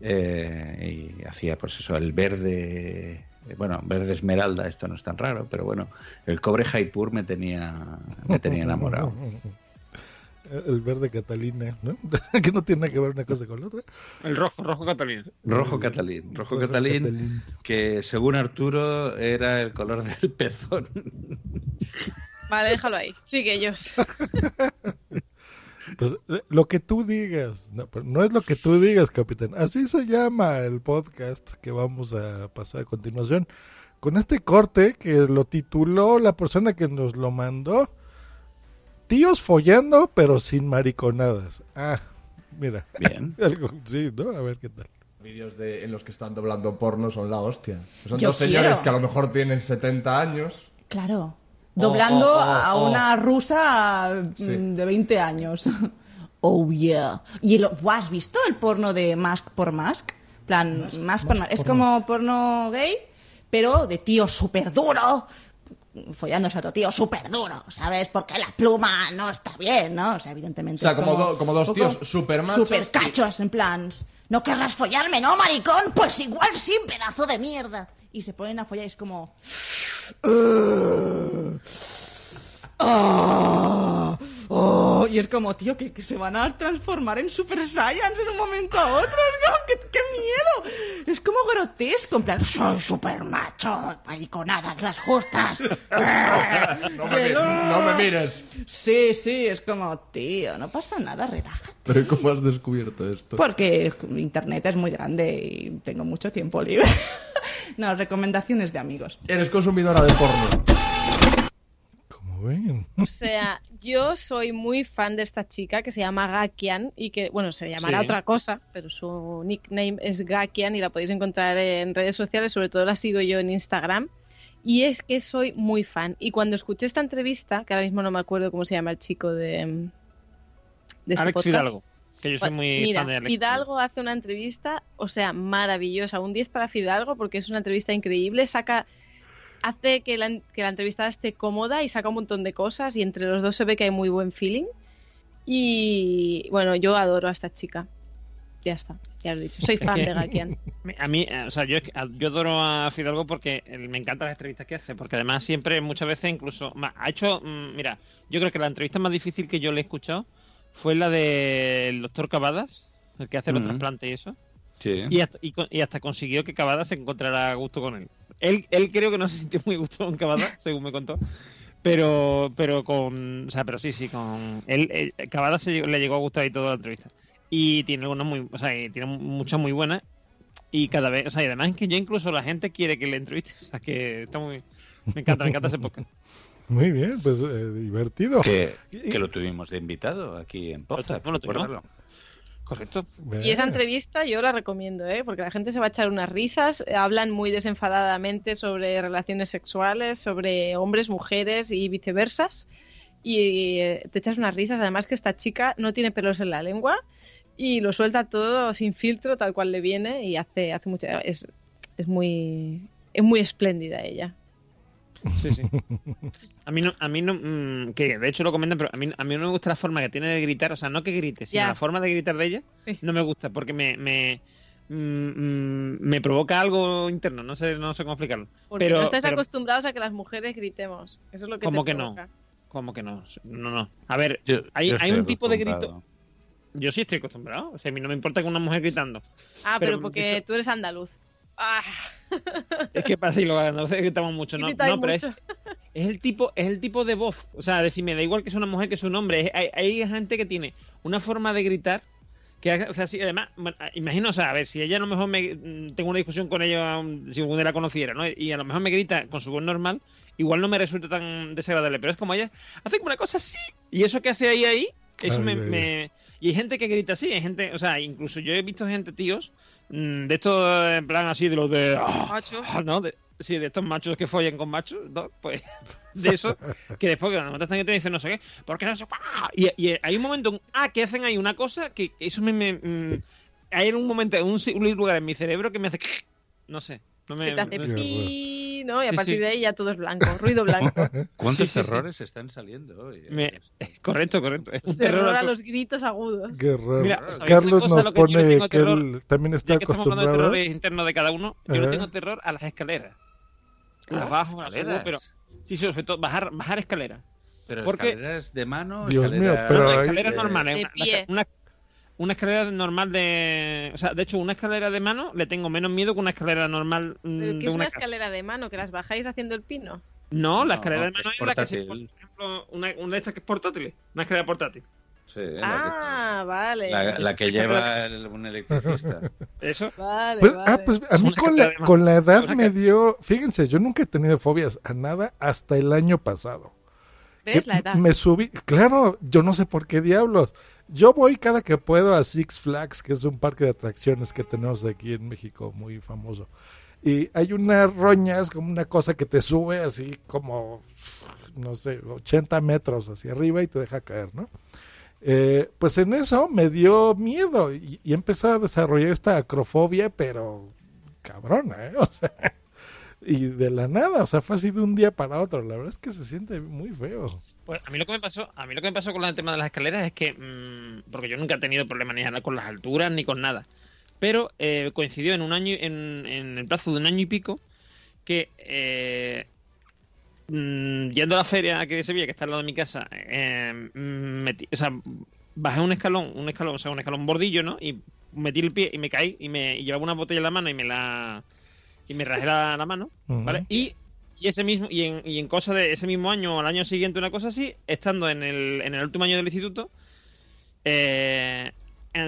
eh, y hacía, pues eso, el verde. Bueno, verde esmeralda, esto no es tan raro, pero bueno, el cobre Jaipur me tenía, me tenía enamorado. El verde Catalina, ¿no? que no tiene nada que ver una cosa con la otra. El rojo, rojo Catalina. Rojo Catalín, rojo Rojo Catalín, Catalín. que según Arturo era el color del pezón. Vale, déjalo ahí. Sigue ellos. Pues eh, lo que tú digas, no, pero no es lo que tú digas, capitán. Así se llama el podcast que vamos a pasar a continuación. Con este corte que lo tituló la persona que nos lo mandó, Tíos follando, pero sin mariconadas. Ah, mira. Bien. Algo- sí, ¿no? A ver qué tal. Vídeos de, en los que están doblando porno son la hostia. Son Yo dos señores quiero. que a lo mejor tienen 70 años. Claro. Oh, Doblando oh, oh, a oh. una rusa mm, Sí. de 20 años. Oh, yeah. ¿Y el, ¿Buah, has visto el porno de Mask por Mask? plan, Mask, por Mask. Es como porno gay, pero de tío súper duro. Follándose a otro tío súper duro, ¿sabes? Porque la pluma no está bien, ¿no? O sea, evidentemente. O sea, como do- como dos tíos supermachos Super cachos, en plan. No querrás follarme, ¿no, maricón? Pues igual sí, pedazo de mierda. Y se ponen a follar y es como. ¡Ah! ¡Oh! Y es como, tío, que, que se van a transformar en Super Saiyans en un momento a otro. Es como, ¡Qué, qué miedo! Es como grotesco, en plan, soy super macho, mariconadas las justas. No me, mi- no me mires. Sí, sí, es como, tío, no pasa nada, relájate. Pero ¿cómo has descubierto esto? Porque internet es muy grande y tengo mucho tiempo libre. no, recomendaciones de amigos. Eres consumidora de porno. O sea, yo soy muy fan de esta chica que se llama Gakian y que, bueno, se llamará Sí. otra cosa, pero su nickname es Gakian y la podéis encontrar en redes sociales, sobre todo la sigo yo en Instagram. Y es que soy muy fan. Y cuando escuché esta entrevista, que ahora mismo no me acuerdo cómo se llama el chico de, de este Alex podcast. Fidalgo. Que yo soy Pues, muy Mira, fan de Alex. Fidalgo hace una entrevista, o sea, maravillosa. Un 10 para Fidalgo porque es una entrevista increíble. Saca, hace que la, que la entrevistada esté cómoda y saca un montón de cosas y entre los dos se ve que hay muy buen feeling. Y bueno, yo adoro a esta chica. Ya está, ya lo he dicho. Soy Es fan que- de Gakian. A mí, eh, o sea, yo, yo adoro a Fidalgo porque eh, me encantan las entrevistas que hace, porque además siempre, muchas veces incluso, ha hecho, mm, mira, yo creo que la entrevista más difícil que yo le he escuchado fue la del doctor Cavadas, el que hace los Ujú. trasplantes y eso, Sí. y hasta, y, con- y hasta consiguió que Cavadas se encontrara a gusto con él. Él, él creo que no se sintió muy gusto con Cavadas, según me contó. Pero, pero con, o sea, pero sí, sí, con él, él- Cavadas se llegó- le llegó a gustar y toda la entrevista. Y tiene algunas muy, o sea, y tiene muchas muy buenas. Y cada vez, o sea, y además que ya incluso la gente quiere que le entreviste. O sea, que está muy, me encanta, me encanta ese podcast. Muy bien, pues eh, divertido. Que, que lo tuvimos de invitado aquí en tuvimos, lo tuvimos. recuérdalo. Correcto. Y esa entrevista yo la recomiendo, ¿eh? porque la gente se va a echar unas risas, hablan muy desenfadadamente sobre relaciones sexuales, sobre hombres, mujeres y viceversas. Y eh, te echas unas risas, además que esta chica no tiene pelos en la lengua y lo suelta todo sin filtro, tal cual le viene y hace, hace mucha... Es, es muy... Es muy espléndida ella. Sí, sí. A mí no, a mí no, mm, que de hecho lo comentan, pero a mí, a mí no me gusta la forma que tiene de gritar, o sea, no que grite, sino la forma de gritar de ella, no me gusta, porque me, me, mm, mm, me provoca algo interno, no sé, no sé cómo explicarlo. Porque pero, no estáis pero- acostumbrados a que las mujeres gritemos. Eso es lo que ¿Cómo te que no? provoca. ¿Cómo que no? No, no. A ver, Yo- hay, yo hay un tipo de grito. Yo sí estoy acostumbrado. O sea, a mí no me importa que una mujer gritando. Ah, pero, Pero, porque dicho- tú eres andaluz. Ah. Es que pasa y lo andaluces gritamos mucho, ¿no? Gritáis No, pero es, mucho. es el tipo, es el tipo de voz. O sea, decir, me da igual que es una mujer que es un hombre. Es- hay, hay gente que tiene una forma de gritar que hace- o sea, sí, además, bueno, imagino, o sea, a ver, si ella a lo mejor me mm, tengo una discusión con ella, um, si algún día la conociera, ¿no? Y a lo mejor me grita con su voz normal, igual no me resulta tan desagradable, pero es como ella hace como una cosa así, y eso que hace ahí ahí, eso Ay, me, ay, ay. me- y hay gente que grita así, hay gente, o sea, incluso yo he visto gente, tíos, mm, de estos en plan así, de los de... ah, Macho. ah, ¿no? De- Sí, de estos machos que follan con machos, ¿no? Pues de eso, que después que cuando te están y te dicen no sé qué, porque no sé. Y, y hay un momento, un, ah, que hacen ahí una cosa que eso me. me mm, hay un momento, un, un lugar en mi cerebro que me hace. No sé. No me, No ¿no? Y a Sí, partir sí. de ahí ya todo es blanco, ruido blanco. ¿Cuántos Sí, sí, sí. errores están saliendo hoy? Me- correcto, correcto. Un Terror terror a los gritos agudos. Qué raro. Mira, ¿sabéis una Carlos nos que pone que terror, él también está Ya que estamos hablando de acostumbrado. terrores internos de cada uno, yo le Ajá. tengo terror a las escaleras. ¿A Las bajo, las subo, escaleras? pero. Sí, sí, sobre todo bajar, bajar escaleras. Pero Porque- escaleras de mano, Dios mío, escaleras- pero No, no, escaleras eh, normales. De una- pie. Una, una escalera normal de. O sea, de hecho, una escalera de mano le tengo menos miedo que una escalera normal mm, Pero de que es una una casa. escalera de mano, que las bajáis haciendo el pino. No, la No, escalera de es mano es la que se, por ejemplo, una, una de estas que es portátil. Una escalera portátil. Sí, la que- Ah, vale. la, la que lleva el- un electricista. Eso. Vale, Pues, vale. ah, pues a mí con la, con la edad me dio, fíjense, yo nunca he tenido fobias a nada hasta el año pasado. ¿Ves la edad? Me subí, claro, yo no sé por qué diablos. Yo voy cada que puedo a Six Flags, que es un parque de atracciones que tenemos aquí en México, muy famoso. Y hay unas roñas, como una cosa que te sube así como, no sé, 80 metros hacia arriba y te deja caer, ¿no? Eh, pues en eso me dio miedo y, y a desarrollar esta acrofobia, pero cabrona, ¿eh? O sea, y de la nada, o sea, fue así de un día para otro. La verdad es que se siente muy feo. Pues a mí lo que me pasó, a mí lo que me pasó con el tema de las escaleras es que, mm, porque yo nunca he tenido problemas ni con las alturas ni con nada, pero eh, coincidió en un año, en, en el plazo de un año y pico, que eh, mm, yendo a la feria que de Sevilla, que está al lado de mi casa, eh, mm, metí- o sea, bajé un escalón, un escalón, o sea, un escalón bordillo, ¿no? Y metí el pie y me caí y me y llevaba una botella en la mano y me la y me rajé la, la mano. ¿vale? Y y ese mismo y en, y en cosa de ese mismo año o al año siguiente una cosa así estando en el, en el último año del instituto eh,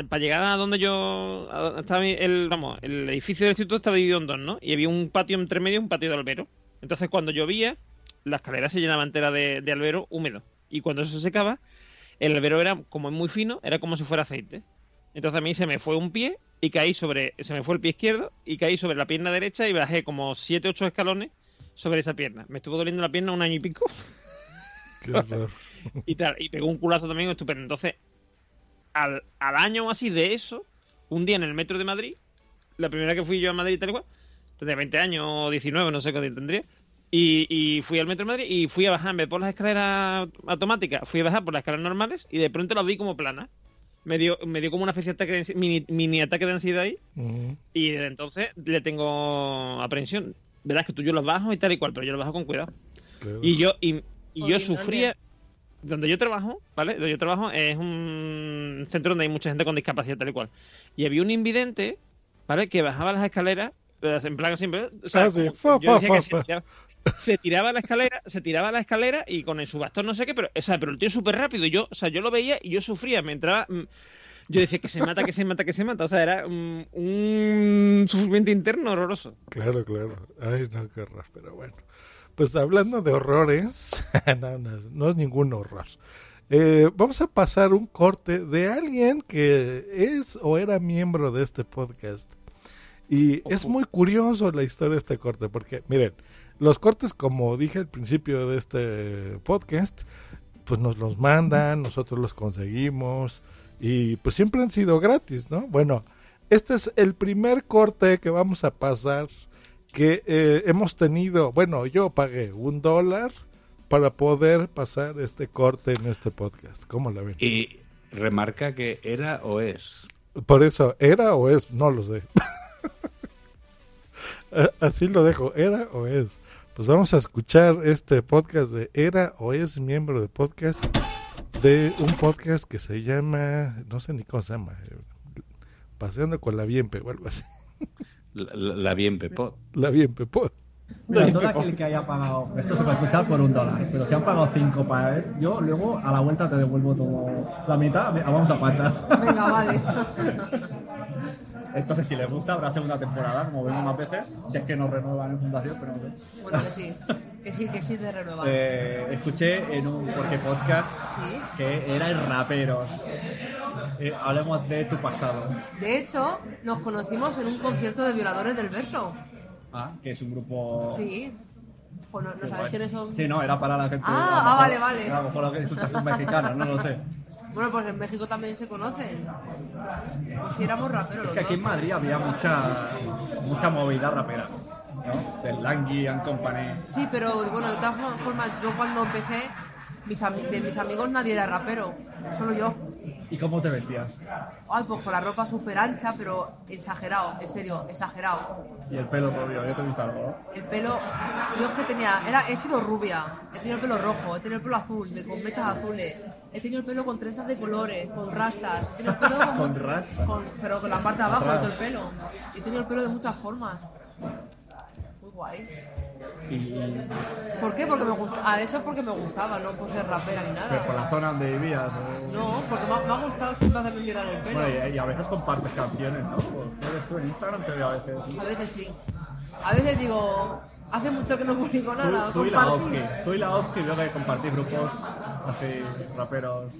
para llegar a donde yo a donde estaba el el edificio del instituto estaba dividido en dos no y había un patio entre medio un patio de albero. Entonces cuando llovía la escalera se llenaba entera de, de albero húmedo. Y cuando eso se secaba el albero era como es muy fino era como si fuera aceite. Entonces a mí se me fue un pie y caí sobre se me fue el pie izquierdo y caí sobre la pierna derecha y bajé como 7 8 escalones sobre esa pierna. Me estuvo doliendo la pierna un año y pico. Qué y tal, y pegó un culazo también estupendo. Entonces, al, al año o así de eso, un día en el metro de Madrid, la primera que fui yo a Madrid tal y cual, tendría 20 años o 19, no sé qué tendría. Y, y fui al metro de Madrid y fui a bajar, en vez de por las escaleras automáticas, fui a bajar por las escaleras normales y de pronto las vi como planas. Me dio, me dio como una especie de ataque de mini, mini ataque de ansiedad ahí. Y desde entonces le tengo aprensión. Verás que tú yo los bajo y tal y cual, pero yo los bajo con cuidado. Claro. Y yo, y, y yo sufría. Donde yo trabajo, ¿vale? Donde yo trabajo es un centro donde hay mucha gente con discapacidad tal y cual. Y había un invidente, ¿vale? Que bajaba las escaleras, pero en plan siempre. O sea, Ah, sí. como- Fa, yo fa, decía que fa, se tiraba, se tiraba la escalera, se tiraba la escalera y con el su bastón no sé qué, pero, o sea, pero el tío súper rápido. Yo, o sea, yo lo veía y yo sufría, me entraba. Yo decía que se mata, que se mata, que se mata. O sea, era mm, un sufrimiento interno horroroso. Claro, claro. Ay, no, qué horror, pero bueno. Pues hablando de horrores, no, no, no es ningún horror. Eh, vamos a pasar un corte de alguien que es o era miembro de este podcast. Y es muy curioso la historia de este corte, porque miren, los cortes, como dije al principio de este podcast, pues nos los mandan, nosotros los conseguimos y pues siempre han sido gratis, ¿no? Bueno, este es el primer corte que vamos a pasar que eh, hemos tenido, bueno, yo pagué un dólar para poder pasar este corte en este podcast. ¿Cómo la ven? Y remarca que era o es. Por eso, ¿era o es? No lo sé. Así lo dejo, ¿era o es? Pues vamos a escuchar este podcast de ¿Era o es miembro de podcast? De un podcast que se llama, no sé ni cómo se llama, eh, Paseando con la Bienpe o algo así. La, la- la bien Pepot. La Bienpe pod. Mira, todo aquel que haya pagado, esto se puede escuchar por un dólar, pero si han pagado cinco para ver, yo luego a la vuelta te devuelvo todo la mitad, ah, vamos a pachas. Venga, vale. Entonces, si les gusta, habrá segunda temporada, como vemos más veces, si es que nos renuevan en fundación, pero no sé. Bueno, que sí. Que sí, que sí de renovar. Eh, escuché en un porque podcast Sí. que era el raperos. Eh, hablemos de tu pasado. De hecho, nos conocimos en un concierto de violadores del verso. Ah, que es un grupo... Sí. Pues no, sabes quiénes son. Sí, no, era para la gente... Ah, ah, vale, vale. A lo mejor la que escucha mexicana, no lo sé. Bueno, pues en México también se conocen. Pues sí, éramos raperos. Es que aquí en Madrid había mucha, mucha movida rapera, ¿no? Del Langui and Company. Sí, pero bueno, de todas formas, yo cuando empecé, mis de mis amigos nadie era rapero, solo yo. ¿Y cómo te vestías? Ay, pues con la ropa súper ancha, pero exagerado, en serio, exagerado. Y el pelo rubio, yo te he visto algo. El pelo, yo es que tenía, era, he sido rubia, he tenido el pelo rojo, he tenido el pelo azul, de- con mechas azules, he tenido el pelo con trenzas de colores, con rastas, he tenido el pelo con, Con rastas. con- pero con la parte de abajo de todo el pelo. He tenido el pelo de muchas formas. Guay. Y, ¿Por qué? Porque me gusta, a eso es porque me gustaba, no por ser rapera ni pero nada. por la zona donde vivías. ¿o? No, porque me, ha- me ha gustado siempre hacerme mirar el pelo. Bueno, y, y a veces compartes canciones, ¿no? Pues, en Instagram te veo a veces. A veces sí. A veces digo, hace mucho que no publico nada. Tú, tú y la. Opki, tú y la Opki veo que compartís grupos así, raperos.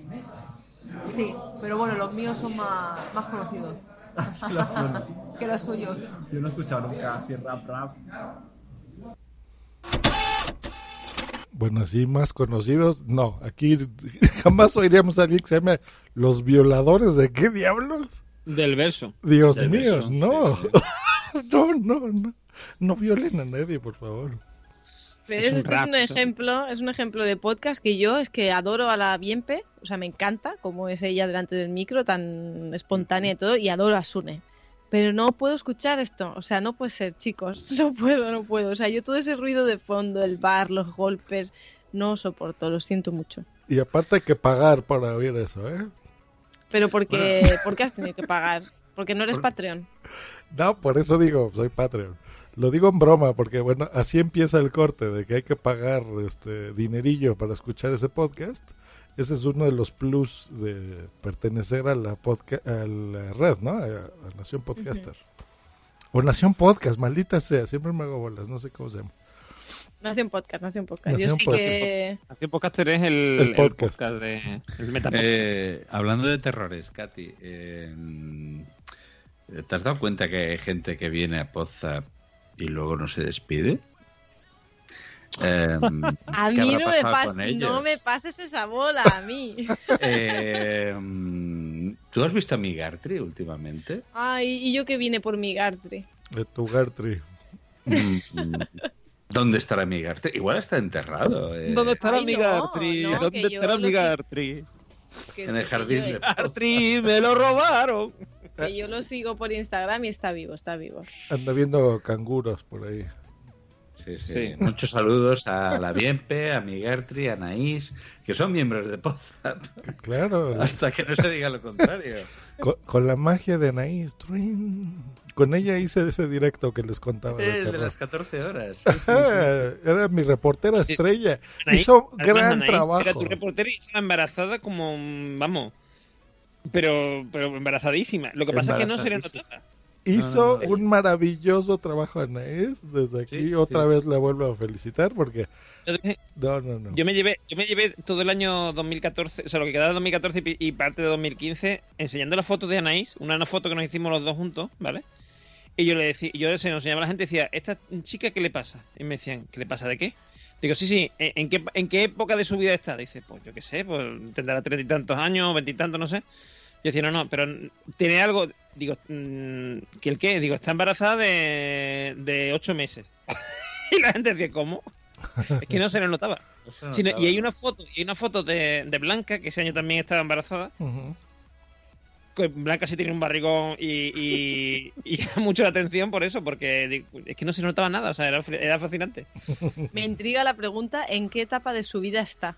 Sí, pero bueno, los míos son más, más conocidos. Lo que los suyos. Yo no he escuchado nunca así rap, rap. Bueno, así más conocidos, no, aquí jamás oiríamos a alguien que se llame Los Violadores de qué diablos. Del verso. Dios Del mío, verso, no. sí, no, no, no. No violen a nadie, por favor. Pero Es un este rap, es un ejemplo, es un ejemplo de podcast que yo es que adoro a la Bienpe, o sea, me encanta cómo es ella delante del micro, tan espontánea y todo, y adoro a Sune. Pero no puedo escuchar esto, o sea, no puede ser, chicos, no puedo, no puedo. O sea, yo todo ese ruido de fondo, el bar, los golpes, no soporto, lo siento mucho. Y aparte hay que pagar para oír eso, ¿eh? Pero porque, ¿por qué has tenido que pagar? Porque no eres Patreon. No, por eso digo, soy Patreon. Lo digo en broma, porque bueno, así empieza el corte de que hay que pagar este dinerillo para escuchar ese podcast. Ese es uno de los plus de pertenecer a la podca a la red, ¿no? A, a Nación Podcaster. O Nación Podcast, maldita sea, siempre me hago bolas, no sé cómo se llama. Nación Podcast, Nación Podcast. Yo Nación sí Podcast. que... Nación Podcaster es el, El el podcast. de el. Eh, hablando de terrores, Katy, eh, ¿te has dado cuenta que hay gente que viene a Poza y luego no se despide? Eh, A ¿qué mí no me, pas- no me pases esa bola, a mí. Eh, ¿Tú has visto a mi Gartry últimamente? Ay, y yo que vine por mi Gartry. De tu Gartry. Mm, ¿Dónde estará mi Gartry? Igual está enterrado. eh, ¿Dónde estará Ay, mi Gartry? no, ¿Dónde estará mi. Gartry? En el jardín de. Gartry, me lo robaron. Que yo lo sigo por Instagram y está vivo, está vivo. Anda viendo canguros por ahí. Sí, sí. Sí. Muchos saludos a la Bienpe, a mi Gertri, a Anaís, que son miembros de Poza. Claro. Hasta que no se diga lo contrario. Con, con la magia de Anaís. trin. Con ella hice ese directo que les contaba. de Eh, de las 14 horas. Era mi reportera Sí, sí. estrella. Anaís, Hizo gran Anaís trabajo. Era tu reportera y estaba embarazada como, vamos, pero, pero embarazadísima. Lo que pasa es que no se le notaba. Hizo No, no, no. un maravilloso trabajo Anaís. Desde aquí Sí, otra sí. vez la vuelvo a felicitar porque... No, no, no. Yo me llevé, yo me llevé todo el año 2014, o sea, lo que quedaba de 2014 y pi- y parte de 2015, enseñando las fotos de Anaís, una, foto que nos hicimos los dos juntos, ¿vale? Y yo le decía, yo se nos enseñaba a la gente y decía, ¿esta chica qué le pasa? Y me decían, ¿qué le pasa de qué? Digo, sí, sí, ¿en en qué, en qué época de su vida está? Dice, pues yo qué sé, pues tendrá treinta y tantos años, veintitantos, no sé. Yo decía, no, no, pero tiene algo, digo, mm, ¿que el qué? Digo, está embarazada de, de ocho meses. y la gente decía, ¿cómo? Es que no se le notaba. No se y hay una foto, y hay una foto de, de Blanca, que ese año también estaba embarazada. Blanca sí tiene un barrigón y, y, y llama mucho la atención por eso, porque es que no se notaba nada, o sea, era, era fascinante. Me intriga la pregunta en qué etapa de su vida está.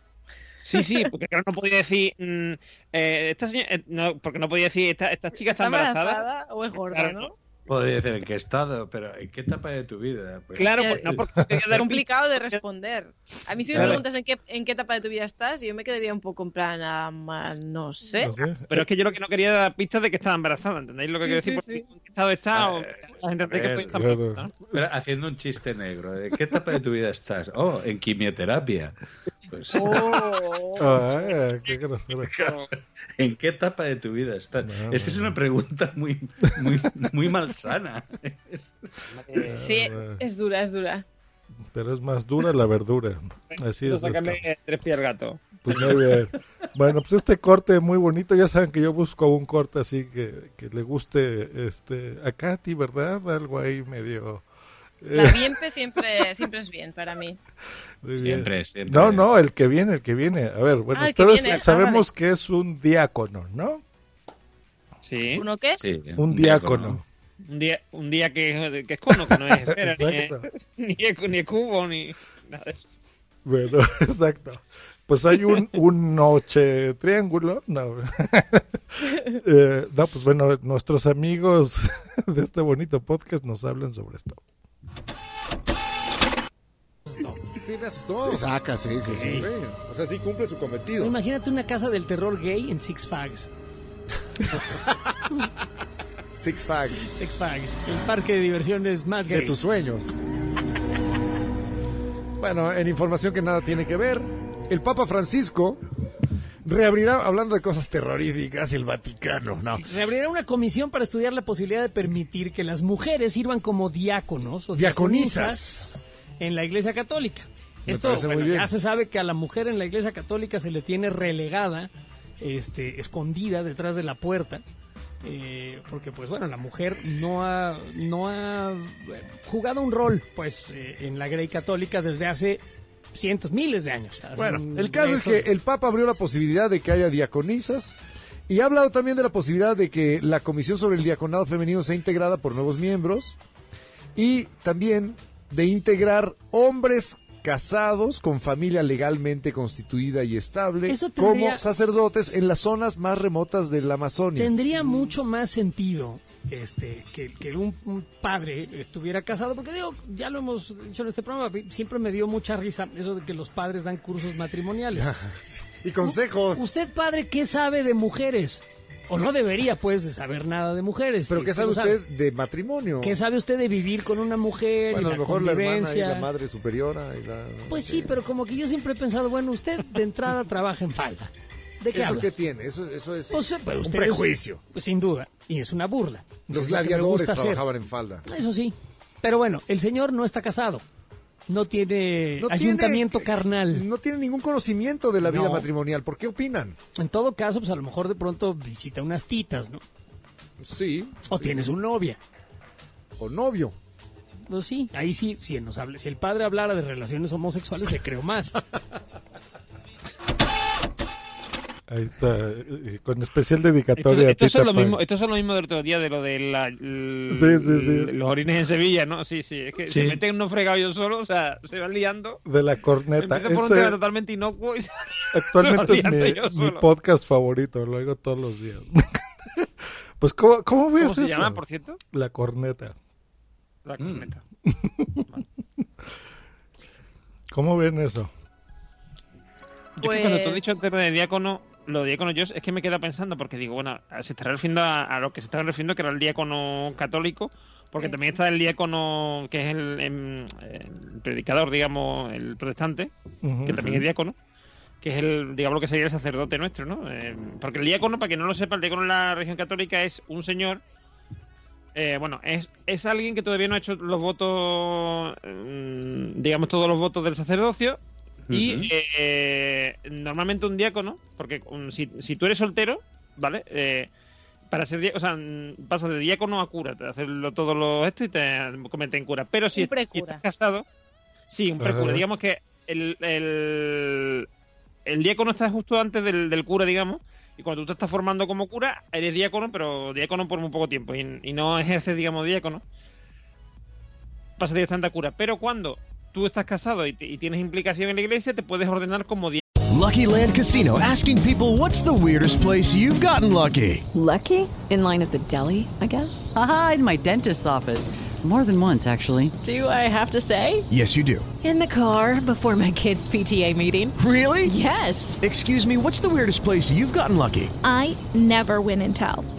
Sí, sí, porque claro, no podía decir, mm, eh, esta señora- eh, no, porque no podía decir, esta, esta chica está embarazada. o es gorda, Claro, no? Podría decir en qué estado, pero ¿en qué etapa de tu vida? Pues, Claro, Eh, pues, no, porque Es complicado de responder. A mí si me Claro. preguntas en qué, en qué etapa de tu vida estás, yo me quedaría un poco en plan, ah, no sé. No sé. Pero es que yo lo que no quería era dar pistas de que estaba embarazada, ¿entendéis lo que Sí, quiero sí, decir? sí. Porque en qué estado está o Eh, la gente que eh, estar claro. ¿no? Pero haciendo un chiste negro. ¿De qué etapa de tu vida estás? Oh, en quimioterapia. Pues. Ah, qué grosero. ¿En qué etapa de tu vida estás? Esa es una pregunta muy, muy, muy malsana. Sí, es dura, es dura. Pero es más dura la verdura. Así es. Sácame tres pies al gato. Pues muy bien. Bueno, pues este corte muy bonito. Ya saben que yo busco un corte así que, que le guste este, a Katy, ¿verdad? Algo ahí medio... eh, La bienpe siempre, siempre es bien para mí. Siempre, siempre. No, no, el que viene, el que viene. A ver, bueno, Ah, que ustedes viene. Ah, sabemos vale. que es un diácono, ¿no? Sí. ¿Uno qué? Un diácono. Un día, un día que, que es cono, que no es esfera, ni, es, ni, es, ni es cubo, ni nada de eso. Bueno, exacto. Pues hay un, un noche triángulo. No. Eh, no, pues bueno, nuestros amigos de este bonito podcast nos hablan sobre esto. Sí, me asustó. Sí, saca, sí, sí, sí. Sí. O sea, sí cumple su cometido. Imagínate una casa del terror gay en Six Flags. Six Flags. Six Flags, el parque de diversiones más gay. De tus sueños. Bueno, en información que nada tiene que ver, el Papa Francisco reabrirá, hablando de cosas terroríficas, el Vaticano, ¿no? Reabrirá una comisión para estudiar la posibilidad de permitir que las mujeres sirvan como diáconos o Diaconisas. en la Iglesia Católica. Me Esto bueno, ya se sabe que a la mujer en la Iglesia Católica se le tiene relegada, este, escondida detrás de la puerta. Eh, porque pues bueno la mujer no ha no ha eh, jugado un rol pues eh, en la Grey católica desde hace cientos miles de años. Bueno, el caso es que el Papa abrió la posibilidad de que haya diaconisas y ha hablado también de la posibilidad de que la Comisión sobre el Diaconado Femenino sea integrada por nuevos miembros y también de integrar hombres casados con familia legalmente constituida y estable Eso tendría- como sacerdotes en las zonas más remotas de la Amazonia. Tendría mucho más sentido este que, que un, un padre estuviera casado, porque digo, ya lo hemos dicho en este programa, siempre me dio mucha risa eso de que los padres dan cursos matrimoniales. y consejos. ¿Usted, padre, qué sabe de mujeres? O no debería, pues, de saber nada de mujeres. Pero ¿qué es que sabe usted de matrimonio? ¿Qué sabe usted de vivir con una mujer Bueno, y a lo mejor la hermana y la madre superiora y la... Pues sí, pero como que yo siempre he pensado, bueno, usted de entrada trabaja en falda. ¿De qué ¿Eso habla? qué tiene? Eso, eso es Pues, eh, pero un es- prejuicio. pues, sin duda. Y es una burla. Los Es gladiadores hacer. trabajaban en falda. Eso sí. Pero bueno, el señor no está casado. No tiene No ayuntamiento tiene- carnal. No tiene ningún conocimiento de la vida matrimonial. ¿Por qué opinan? En todo caso, pues a lo mejor de pronto visita unas titas, ¿no? Sí. O tienes un novia. O novio. Pues sí, ahí sí, si, nos habla, si el padre hablara de relaciones homosexuales, le creo más. Ahí está, eh, con especial Esto, dedicatoria esto a Tita son lo mismo, esto son lo mismo del otro día de lo de la, l- Sí, sí, sí. los orines en Sevilla, ¿no? Sí, sí, es que Sí. se meten unos fregados solos, o sea, se van liando. De la corneta. Por un Ese tema totalmente inocuo y se actualmente se es mi, yo solo. podcast favorito, lo oigo todos los días. pues, ¿cómo, cómo ves ¿Cómo se eso? llama, por cierto? La corneta. La corneta. ¿Cómo ven eso? Yo es que cuando tú has Pues- dicho antes de diácono, lo de diácono yo es que me queda pensando, porque digo, bueno, se estará refiriendo a, a lo que se está refiriendo que era el diácono católico, porque también está el diácono que es el, em, el predicador, digamos, el protestante, que también es diácono, que es el, digamos, lo que sería el sacerdote nuestro, ¿no? Eh, porque el diácono, para que no lo sepa, el diácono en la religión católica es un señor eh, bueno, es, es alguien que todavía no ha hecho los votos, digamos, todos los votos del sacerdocio. Y eh, normalmente un diácono, porque un- si, si tú eres soltero, ¿vale? Eh, para ser diácono, o sea, mm, pasas de diácono a cura, te hacerlo todo lo esto y te conviertes en cura. Pero si, estás casado, sí, un precura. Ajá. Digamos que el, el, el diácono está justo antes del, del cura, digamos. Y cuando tú te estás formando como cura, eres diácono, pero diácono por muy poco tiempo. Y, y no ejerces, digamos, diácono. Pasas directamente a cura. Pero cuando tú estás casado y, y tienes implicación en la iglesia, te puedes ordenar como diácono. Lucky Land Casino asking people what's the weirdest place you've gotten lucky? Lucky? In line at the deli, I guess? Aha, in my dentist's office. More than once, actually. Do I have to say? Yes, you do. In the car before my kids' PTA meeting. Really? Yes. Excuse me, what's the weirdest place you've gotten lucky? I never win and tell.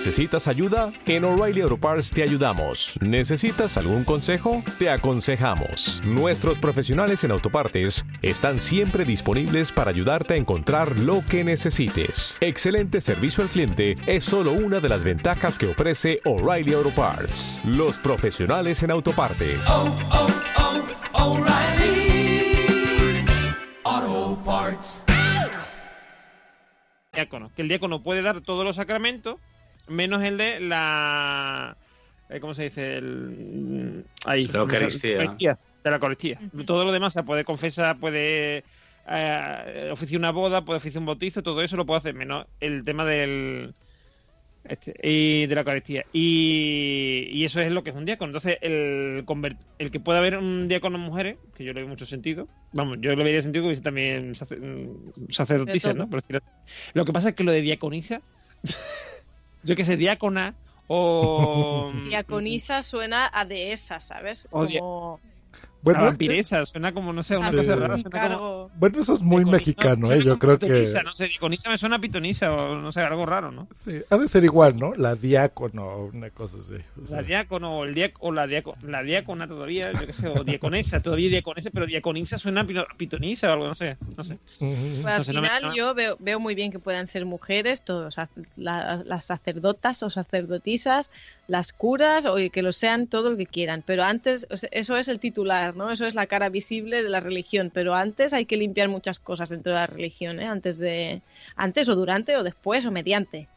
¿Necesitas ayuda? En O'Reilly Auto Parts te ayudamos. ¿Necesitas algún consejo? Te aconsejamos. Nuestros profesionales en autopartes están siempre disponibles para ayudarte a encontrar lo que necesites. Excelente servicio al cliente es solo una de las ventajas que ofrece O'Reilly Auto Parts. Los profesionales en autopartes. diácono, que el diácono puede dar todos los sacramentos, menos el de la... eh, ¿Cómo se dice? El, ahí, La Eucaristía. De la Eucaristía. Todo lo demás, se puede confesar, puede eh, oficiar una boda, puede oficiar un bautizo, todo eso lo puede hacer, menos el tema del... Este, y de la Eucaristía. Y, y eso es lo que es un diácono. Entonces, el, el que pueda haber un diácono en mujeres, que yo le veo mucho sentido, vamos, yo le vería sentido que hubiese también mm, sacerdotisas. ¿no? Por decirlo así. Lo que pasa es que lo de diaconisa, yo que sé, diácona o. Diaconisa suena a dehesa, ¿sabes? Como... Bueno, a vampiresa, suena como, no sé, una Sí. cosa rara. Suena como, Bueno, eso es muy mexicano, ¿eh? Yo creo que no sé, diaconisa me suena a pitonisa o no sé, algo raro, ¿no? sí, ha de ser igual, ¿no? La diácono o una cosa así. o sea. La diácono o, el diac- o la, diaco- la diácona todavía, yo qué sé, o diaconesa, todavía diaconesa, pero diaconisa suena a pito- pitonisa o algo, no sé, no sé. Pues al No sé, no me- final yo veo, veo muy bien que puedan ser mujeres, todos, la- las sacerdotas o sacerdotisas, las curas, o que lo sean todo lo que quieran. Pero antes, eso es el titular, ¿no? Eso es la cara visible de la religión. Pero antes hay que limpiar muchas cosas dentro de la religión, ¿eh? Antes de, antes o durante o después o mediante.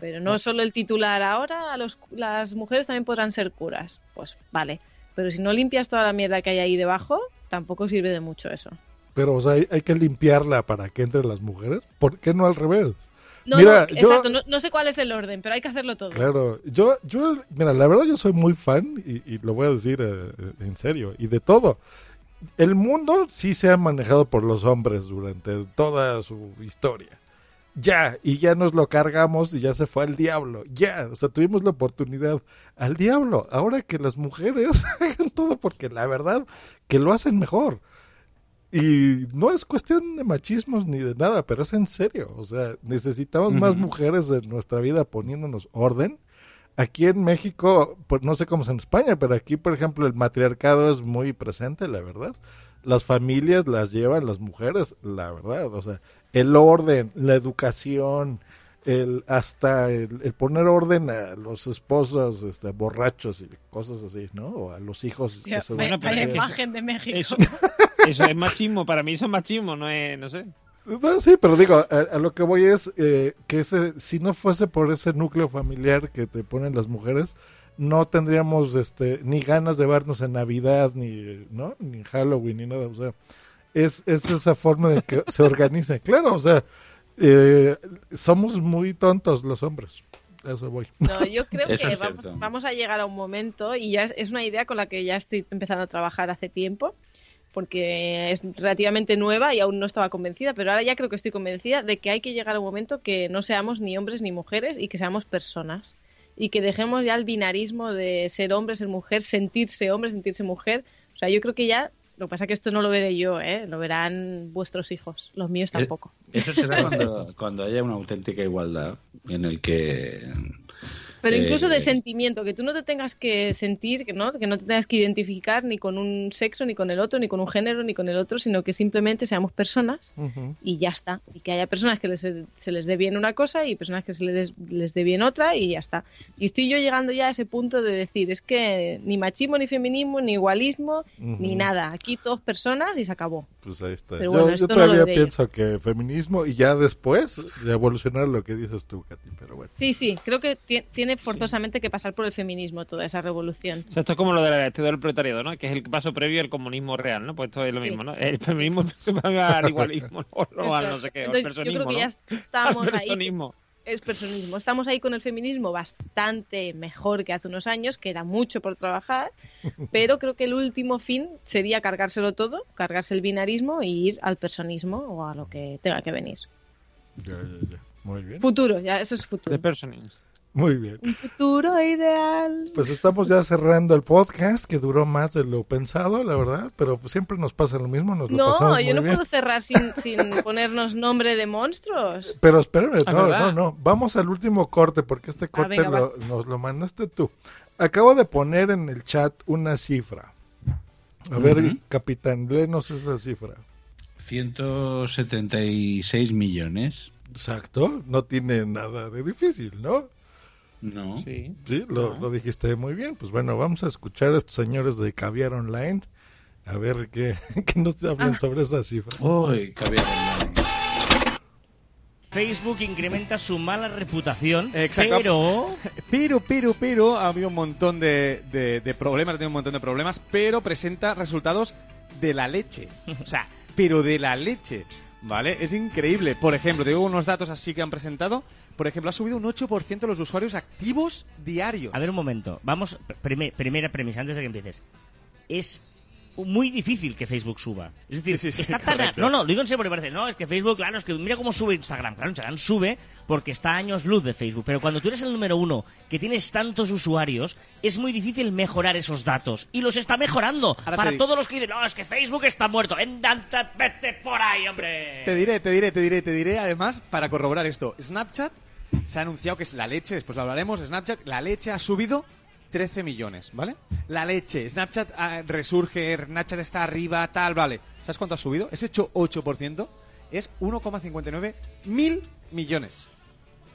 Pero no solo el titular. Ahora a los, las mujeres también podrán ser curas. Pues vale. Pero si no limpias toda la mierda que hay ahí debajo, tampoco sirve de mucho eso. Pero, o sea, hay, hay que limpiarla para que entren las mujeres. ¿Por qué no al revés? No, Mira, no, yo- exacto, no, no sé cuál es el orden, pero hay que hacerlo todo. Claro, yo, yo, mira, la verdad yo soy muy fan y, y lo voy a decir eh, eh, en serio y de todo. El mundo sí se ha manejado por los hombres durante toda su historia. Ya, y ya nos lo cargamos y ya se fue al diablo. Ya, o sea, tuvimos la oportunidad al diablo. Ahora que las mujeres hagan todo porque la verdad que lo hacen mejor. Y no es cuestión de machismos ni de nada, pero es en serio. O sea, necesitamos más mujeres en nuestra vida poniéndonos orden. Aquí en México, pues no sé cómo es en España, pero aquí, por ejemplo, el matriarcado es muy presente, la verdad. Las familias las llevan las mujeres, la verdad. O sea, el orden, la educación, el hasta el, el poner orden a los esposos este, borrachos y cosas así, ¿no? O a los hijos. que se eso- imagen de México. Eso, eso es machismo, para mí eso es machismo, no es, no sé. No, sí, pero digo, a, a lo que voy es eh, que ese, si no fuese por ese núcleo familiar que te ponen las mujeres, no tendríamos este ni ganas de vernos en Navidad, ni, ¿no? ni en Halloween, ni nada. O sea, es, es esa forma de que se organice. Claro, o sea, eh, somos muy tontos los hombres. A Eso voy. No, yo creo Eso que vamos, vamos a llegar a un momento, y ya es, es una idea con la que ya estoy empezando a trabajar hace tiempo, porque es relativamente nueva y aún no estaba convencida, pero ahora ya creo que estoy convencida de que hay que llegar a un momento que no seamos ni hombres ni mujeres y que seamos personas. Y que dejemos ya el binarismo de ser hombre, ser mujer, sentirse hombre, sentirse mujer. O sea, yo creo que ya, lo que pasa es que esto no lo veré yo, ¿eh? lo verán vuestros hijos, los míos tampoco. Eso será cuando, cuando haya una auténtica igualdad en el que... Pero incluso de eh, sentimiento, que tú no te tengas que sentir, que no, que no te tengas que identificar ni con un sexo, ni con el otro, ni con un género, ni con el otro, sino que simplemente seamos personas y ya está. Y que haya personas que les- se les dé bien una cosa y personas que se les, les dé bien otra y ya está. Y estoy yo llegando ya a ese punto de decir, es que ni machismo, ni feminismo, ni igualismo, ni Ujú. nada. Aquí todos personas y se acabó. Pues ahí está. Pero yo bueno, yo esto no todavía yo. pienso que feminismo y ya después de evolucionar lo que dices tú, Katy, pero bueno. Sí, sí, creo que ti- tiene forzosamente que pasar por el feminismo toda esa revolución. O sea, esto es como lo del este del proletariado, ¿no? Que es el paso previo al comunismo real, ¿no? Pues esto es lo mismo, ¿no? El feminismo se va al igualismo, o no al no sé qué, al Entonces, yo creo personismo, que ya ¿no? estamos ahí. personismo. Es personismo. Estamos ahí con el feminismo bastante mejor que hace unos años, queda mucho por trabajar, pero creo que el último fin sería cargárselo todo, cargarse el binarismo y ir al personismo o a lo que tenga que venir. Ya, ya, ya. Muy bien. Futuro, ya eso es futuro. The personings. Muy bien. Un futuro ideal. Pues estamos ya cerrando el podcast, que duró más de lo pensado, la verdad, pero siempre nos pasa lo mismo, nos lo No, pasamos yo muy no bien. puedo cerrar sin, sin ponernos nombre de monstruos. Pero espérame, Ah, no, no, no. Vamos al último corte porque este corte venga, lo- nos lo mandaste tú. Acabo de poner en el chat una cifra. A ver, capitán, léenos esa cifra. 176 millones. Exacto, no tiene nada de difícil, ¿no? No. Sí. Sí, lo, lo dijiste muy bien. Pues bueno, vamos a escuchar a estos señores de Caviar Online. A ver qué, qué nos hablan Ah. sobre esa cifra. Uy, caviar online. Facebook incrementa su mala reputación, Exacto. pero... Pero, pero, pero, ha habido un montón de, de- de problemas, ha tenido un montón de problemas, pero presenta resultados de la leche. O sea, pero de la leche. ¿Vale? Es increíble. Por ejemplo, te digo unos datos así que han presentado. Por ejemplo, ha subido un 8% los usuarios activos diarios. A ver un momento, vamos, prime- primera premisa, antes de que empieces. Es muy difícil que Facebook suba. Es decir, Sí, sí, sí, está tan... correcto. No, no, lo digo en serio porque parece, no, es que Facebook, claro, es que mira cómo sube Instagram. Claro, Instagram sube porque está a años luz de Facebook, pero cuando tú eres el número uno, que tienes tantos usuarios, es muy difícil mejorar esos datos. Y los está mejorando. Ahora para todos los que dicen, no, es que Facebook está muerto. Vete por ahí, hombre. Te diré, te diré, te diré, te diré, además, para corroborar esto. Snapchat se ha anunciado que es la leche, después lo hablaremos. Snapchat, la leche ha subido 13 millones, ¿vale? La leche. Snapchat ah, resurge, Snapchat está arriba, tal, vale. ¿Sabes cuánto ha subido? Ese hecho 8% es 1,59 mil millones.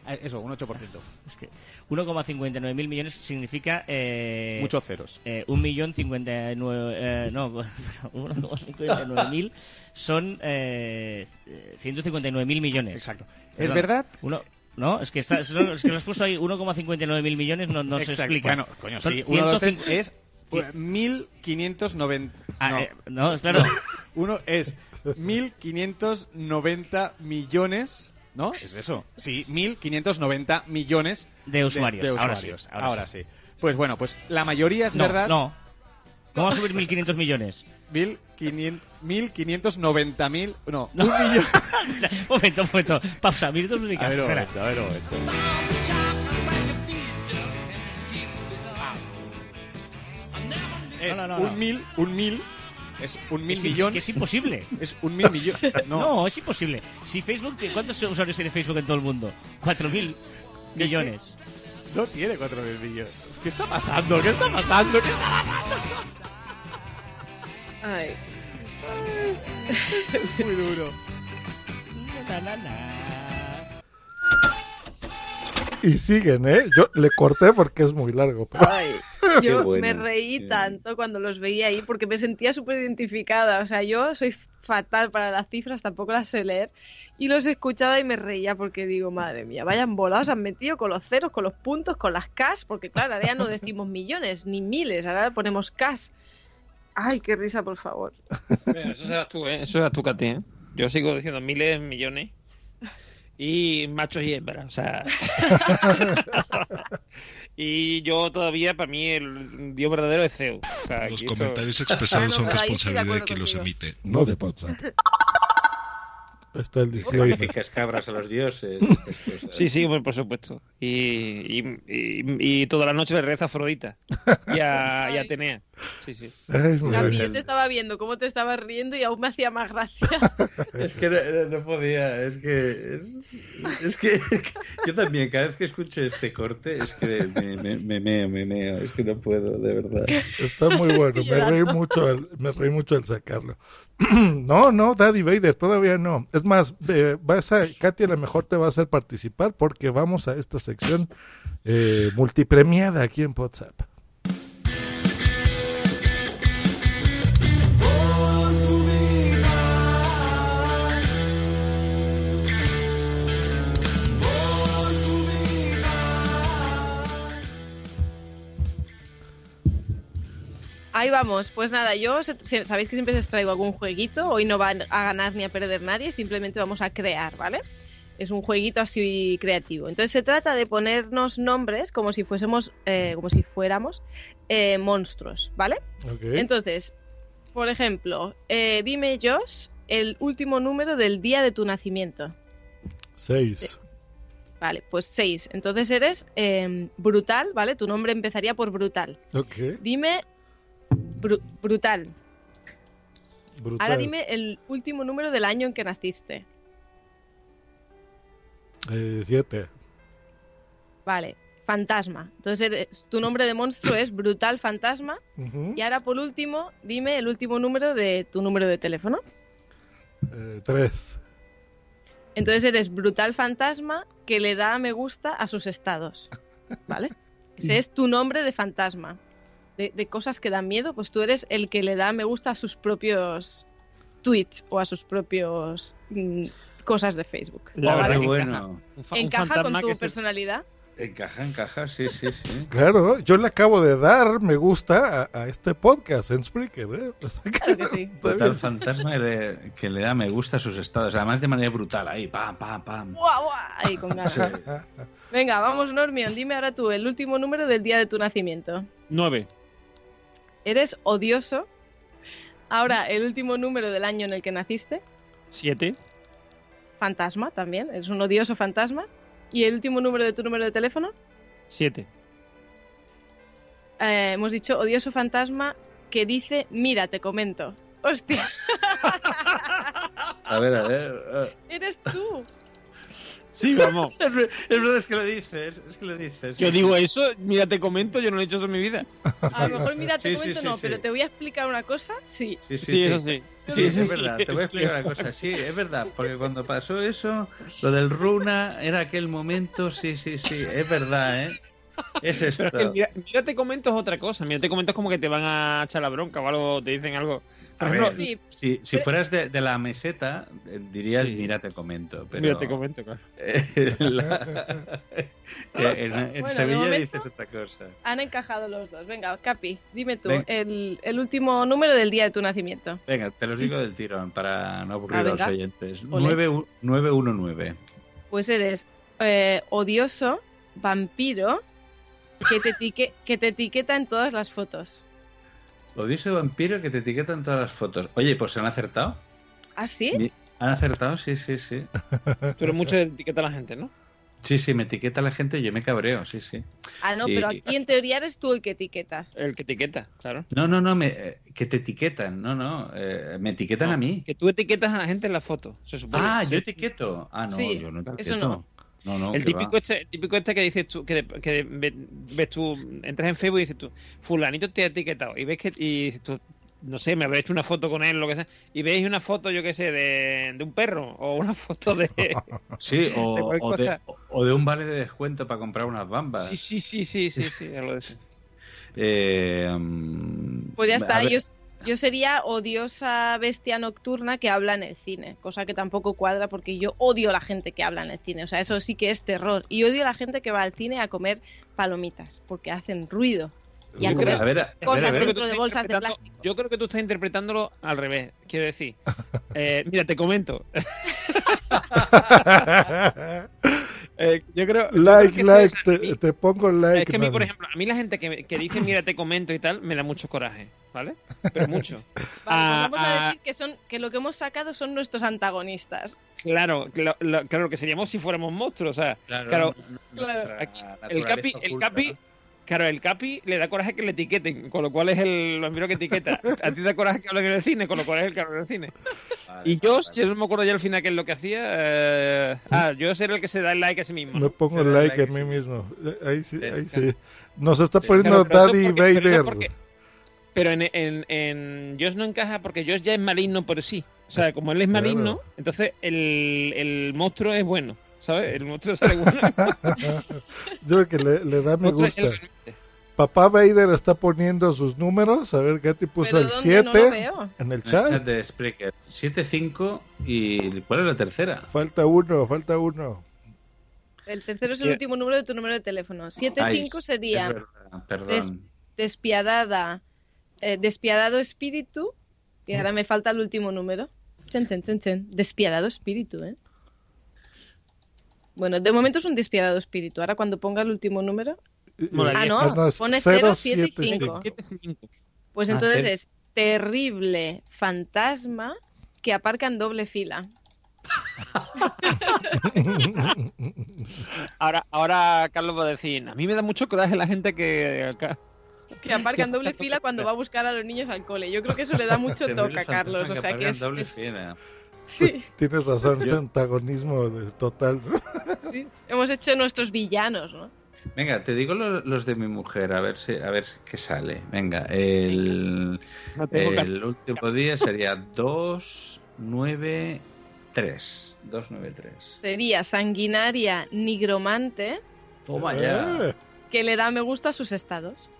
Eh, Eso, un 8%. Es que 1,59 mil millones significa... Eh, Muchos ceros. Eh, un millón cincuenta y nueve... eh, no, 1,59 mil son eh, 159 mil millones. Exacto. ¿Es verdad? Uno, no, es que, está, es es que lo has puesto ahí 1,59 mil millones, no, no se explica. Bueno, coño, Son sí, uno de 150 es eh, 1590. Ah, no. eh, no, claro. Uno es 1590 millones. ¿No? Es eso. Sí, 1590 millones De usuarios. de Ahora usuarios. sí, Ahora, ahora sí. Pues bueno, pues la mayoría es No, verdad. no. ¿Cómo va a subir 1.500 millones? 1500 1590 mil. No, No. un millón. momento, momento. Pausa, minutos musicales. A ver, un espera. momento, a ver, un momento. Es No, no, no, un no. mil, un mil, es un mil Es- millón. que es imposible. Es un mil millón. No. No, es imposible. Si Facebook, te- ¿cuántos usuarios tiene Facebook en todo el mundo? 4.000 millones. no tiene cuatro mil millones. ¿Qué está pasando? ¿Qué está pasando? ¿Qué está pasando? Ay. Muy duro. Y siguen, ¿eh? Yo le corté porque es muy largo. pero- Ay, Qué yo bueno. me reí tanto cuando los veía ahí porque me sentía súper identificada. O sea, yo soy fatal para las cifras, tampoco las sé leer. Y los escuchaba y me reía porque digo, madre mía, vayan volados, han metido con los ceros, con los puntos, con las Ks, porque claro, ahora ya no decimos millones ni miles, ahora ponemos Ks. Ay, qué risa, por favor. Mira, Eso serás tú, ¿eh? Eso serás tú, Katy, ¿eh? Yo sigo diciendo miles, millones. Y machos y hembras, o sea... y yo todavía, para mí, el dios verdadero es Zeus. O sea, Los esto- comentarios expresados son responsabilidad de quien los emite, no de WhatsApp. Está el disclaimer. cabras a los dioses. cosas. Sí, sí, por supuesto. Y, y, y, y toda la noche le reza a Afrodita y a, y a Atenea. Sí, sí. Ay, muy Gaby, bien. yo te estaba viendo cómo te estabas riendo y aún me hacía más gracia. Es que no, no- no podía, es que, es, es que yo también, cada vez que escucho este corte, es que me, me, me meo, me meo, es que no puedo, de verdad. Está muy bueno. Me reí mucho al, me reí mucho al sacarlo. no, no, Daddy Vader, todavía no. Es más, eh, vas a, Katy lo mejor te va a hacer participar porque vamos a esta sección eh, multipremiada aquí en WhatsApp. Ahí vamos, pues nada, yo sabéis que siempre os traigo algún jueguito, hoy no va a ganar ni a perder nadie, simplemente vamos a crear, ¿vale? Es un jueguito así creativo. Entonces se trata de ponernos nombres como si fuésemos, eh, como si fuéramos eh, monstruos, ¿vale? Entonces, por ejemplo, eh, dime Josh el último número del día de tu nacimiento. Seis. Vale, pues 6. Entonces eres eh, brutal, ¿vale? Tu nombre empezaría por brutal. Ok. Dime bru- brutal. Brutal. Ahora dime el último número del año en que naciste. Eh, siete. Vale, fantasma. Entonces eres- tu nombre de monstruo es brutal fantasma. Y ahora por último, dime el último número de tu número de teléfono. Eh, tres. Entonces eres brutal fantasma que le da a me gusta a sus estados. ¿Vale? Ese es tu nombre de fantasma. De, de cosas que dan miedo, pues tú eres el que le da a me gusta a sus propios tweets o a sus propios mm, cosas de Facebook. La ¿Vale? verdad, bueno. ¿Encaja con tu personalidad? Encaja, encaja, sí, sí, sí. Claro, yo le acabo de dar me gusta a, a este podcast en Spreaker. ¿eh? Claro que sí. Está Total fantasma que le, que le da me gusta a sus estados. Además de manera brutal, ahí, pam, pam, pam. ¡Guau, guau! Ahí con ganas. Venga, vamos, Normion. Dime ahora tú el último número del día de tu nacimiento. 9. Eres odioso. Ahora, el último número del año en el que naciste. 7. Fantasma también. Eres un odioso fantasma. ¿Y el último número de tu número de teléfono? 7. Eh, hemos dicho odioso fantasma que dice, mira, te comento. Hostia, A ver, a ver. eres tú. Sí, vamos. Es ver- es verdad, es que lo dices, es que lo dices. Yo digo eso, mira, te comento, yo no he hecho eso en mi vida. A lo mejor, mira, te Sí, comento sí, no, sí. pero te voy a explicar una cosa. Sí. Sí, sí, Sí, eso sí. Sí, Sí, es verdad, te voy a explicar una cosa. Sí, es verdad, porque cuando pasó eso, lo del Runa era aquel momento, sí, sí, sí, es verdad, ¿eh? Es esto. Pero es que mira, mira, te comento es otra cosa. Mira, te comento es como que te van a echar la bronca o algo, te dicen algo. A Sí. si, si fueras de, de la meseta, eh, dirías, Sí. mira, te comento. Pero... Mira, te comento, claro. Eh, la- en, en Bueno, de Sevilla momento- dices otra cosa. Han encajado los dos. Venga, Capi, dime tú el, el último número del día de tu nacimiento. Venga, te los digo del tirón para no aburrir Ah, a los oyentes. Ole. 9, 919. Pues eres eh, odioso, vampiro, que te, etique- que te etiqueta en todas las fotos. Odioso vampiro que te etiquetan todas las fotos. Oye, pues se han acertado. ¿Ah, sí? ¿Han acertado? Sí, sí, sí. Tú eres mucho de etiqueta a la gente, ¿no? Sí, sí, me etiqueta la gente y yo me cabreo, sí, sí. Ah, no, Y- pero aquí en teoría eres tú el que etiqueta. El que etiqueta, claro. No, no, no, me, eh, que te etiquetan, no, no, eh, me etiquetan No, a mí. Que tú etiquetas a la gente en la foto, se supone. Ah, yo etiqueto. Ah, no, Sí, yo no etiqueto. eso no. No, no, el típico va. este, el típico este que dices tú, que, que ve- ves tú, entras en Facebook y dices tú, fulanito te ha etiquetado, y ves que, y dices tú, no sé, me habré hecho una foto con él, lo que sea, y veis una foto, yo qué sé, de, de un perro, o una foto de... Sí, o, de cualquier o de, cosa. o de un vale de descuento para comprar unas bambas. Sí, sí, sí, sí, sí, sí, lo de eso. Eh, mm, Pues ya está, ver, yo, sería odiosa bestia nocturna que habla en el cine, cosa que tampoco cuadra porque yo odio a la gente que habla en el cine, o sea, eso sí que es terror. Y odio a la gente que va al cine a comer palomitas, porque hacen ruido. Y a Yo creo- comer a ver, a ver, cosas ver. Dentro de bolsas de plástico. Yo creo que tú estás interpretándolo al revés, quiero decir. Eh, mira, te comento. Eh, yo creo. yo creo like, que like, te, mí. te pongo like. Es que a mí, por ejemplo, a mí la gente que, que dice mira, te comento y tal, me da mucho coraje, ¿vale? Pero mucho. Vale, pues Ah, vamos a ah, decir que, son, que lo que hemos sacado son nuestros antagonistas. Claro, lo, lo- claro que seríamos si fuéramos monstruos, o sea, Claro, claro, aquí, el capi, el capi, ¿no? Claro, el capi le da coraje que le etiqueten, con lo cual es el vampiro que etiqueta. A ti te da coraje que hablen en el cine, con lo cual es el que habla en el cine. Vale, Y vale, yo no me acuerdo ya al final qué es lo que hacía. eh, ah, yo era el que se da el like a sí mismo. Me ¿no? pongo da like a mí sí mismo. Eh, Ahí sí, ahí sí. Nos está Sí. poniendo Claro, Daddy porque- Vader. porque- Pero en, en, en Josh no encaja porque Josh ya es maligno por sí. O sea, como él es Claro. maligno, entonces el, el monstruo es bueno. ¿Sabes? El monstruo sale bueno. Yo creo que le, le da me gusta. Papá Vader está poniendo sus números. A ver, Katy puso ¿Pero el dónde? 7 No lo veo. en el En el chat. chat de Spreaker. 7-5 y ¿cuál es la tercera? Falta uno, falta uno. El tercero es el Sí. último número de tu número de teléfono. 75 Ay, sería es verdad, perdón. Des- despiadada, eh, despiadado espíritu. Y ahora me falta el último número. Chen, chen, chen, chen. Despiadado espíritu, ¿eh? Bueno, de momento es un despiadado espíritu. Ahora cuando ponga el último número, Molaría. Ah, no, es pone 0, 7 y 075. 5. pues Ah, entonces es terrible fantasma que aparca en doble fila. Ahora, ahora Carlos va a decir, a mí me da mucho coraje la gente que... acá- Que aparca en doble fila cuando va a buscar a los niños al cole. Yo creo que eso le da mucho toque a Carlos. O sea que es, es- Pues tienes razón, ese antagonismo total. sí, hemos hecho nuestros villanos, ¿no? Venga, te digo lo- los, de mi mujer, a ver si a ver si- qué sale. Venga, el, No tengo el último día sería 2, 9, 3. 2, 9, 3. Sería sanguinaria nigromante Toma ya. que le da me gusta a sus estados.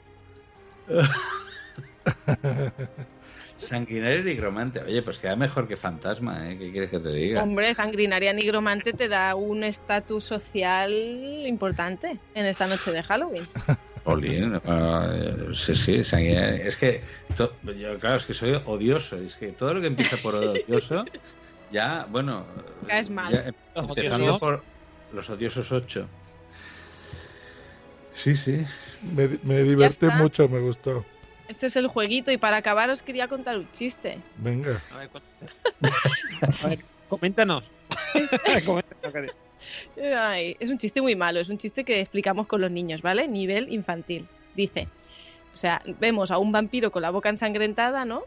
Sanguinario y nigromante. Oye, pues queda mejor que fantasma, ¿eh? ¿Qué quieres que te diga? Hombre, sanguinaria nigromante te da un estatus social importante en esta noche de Halloween. Jolín, ah, sí, sí, sanguinario. Es que, to- yo, claro, es que soy odioso. Es que todo lo que empieza por odioso, ya, bueno. Caes mal. ya, empezando por los odiosos 8. Sí, sí. Me, me divertí mucho, me gustó. Este es el jueguito y para acabar os quería contar un chiste. Venga. A ver, cu- a ver, coméntanos. Coméntanos. Ay, es un chiste muy malo, es un chiste que explicamos con los niños, ¿vale? Nivel infantil. Dice, o sea, vemos a un vampiro con la boca ensangrentada, ¿no?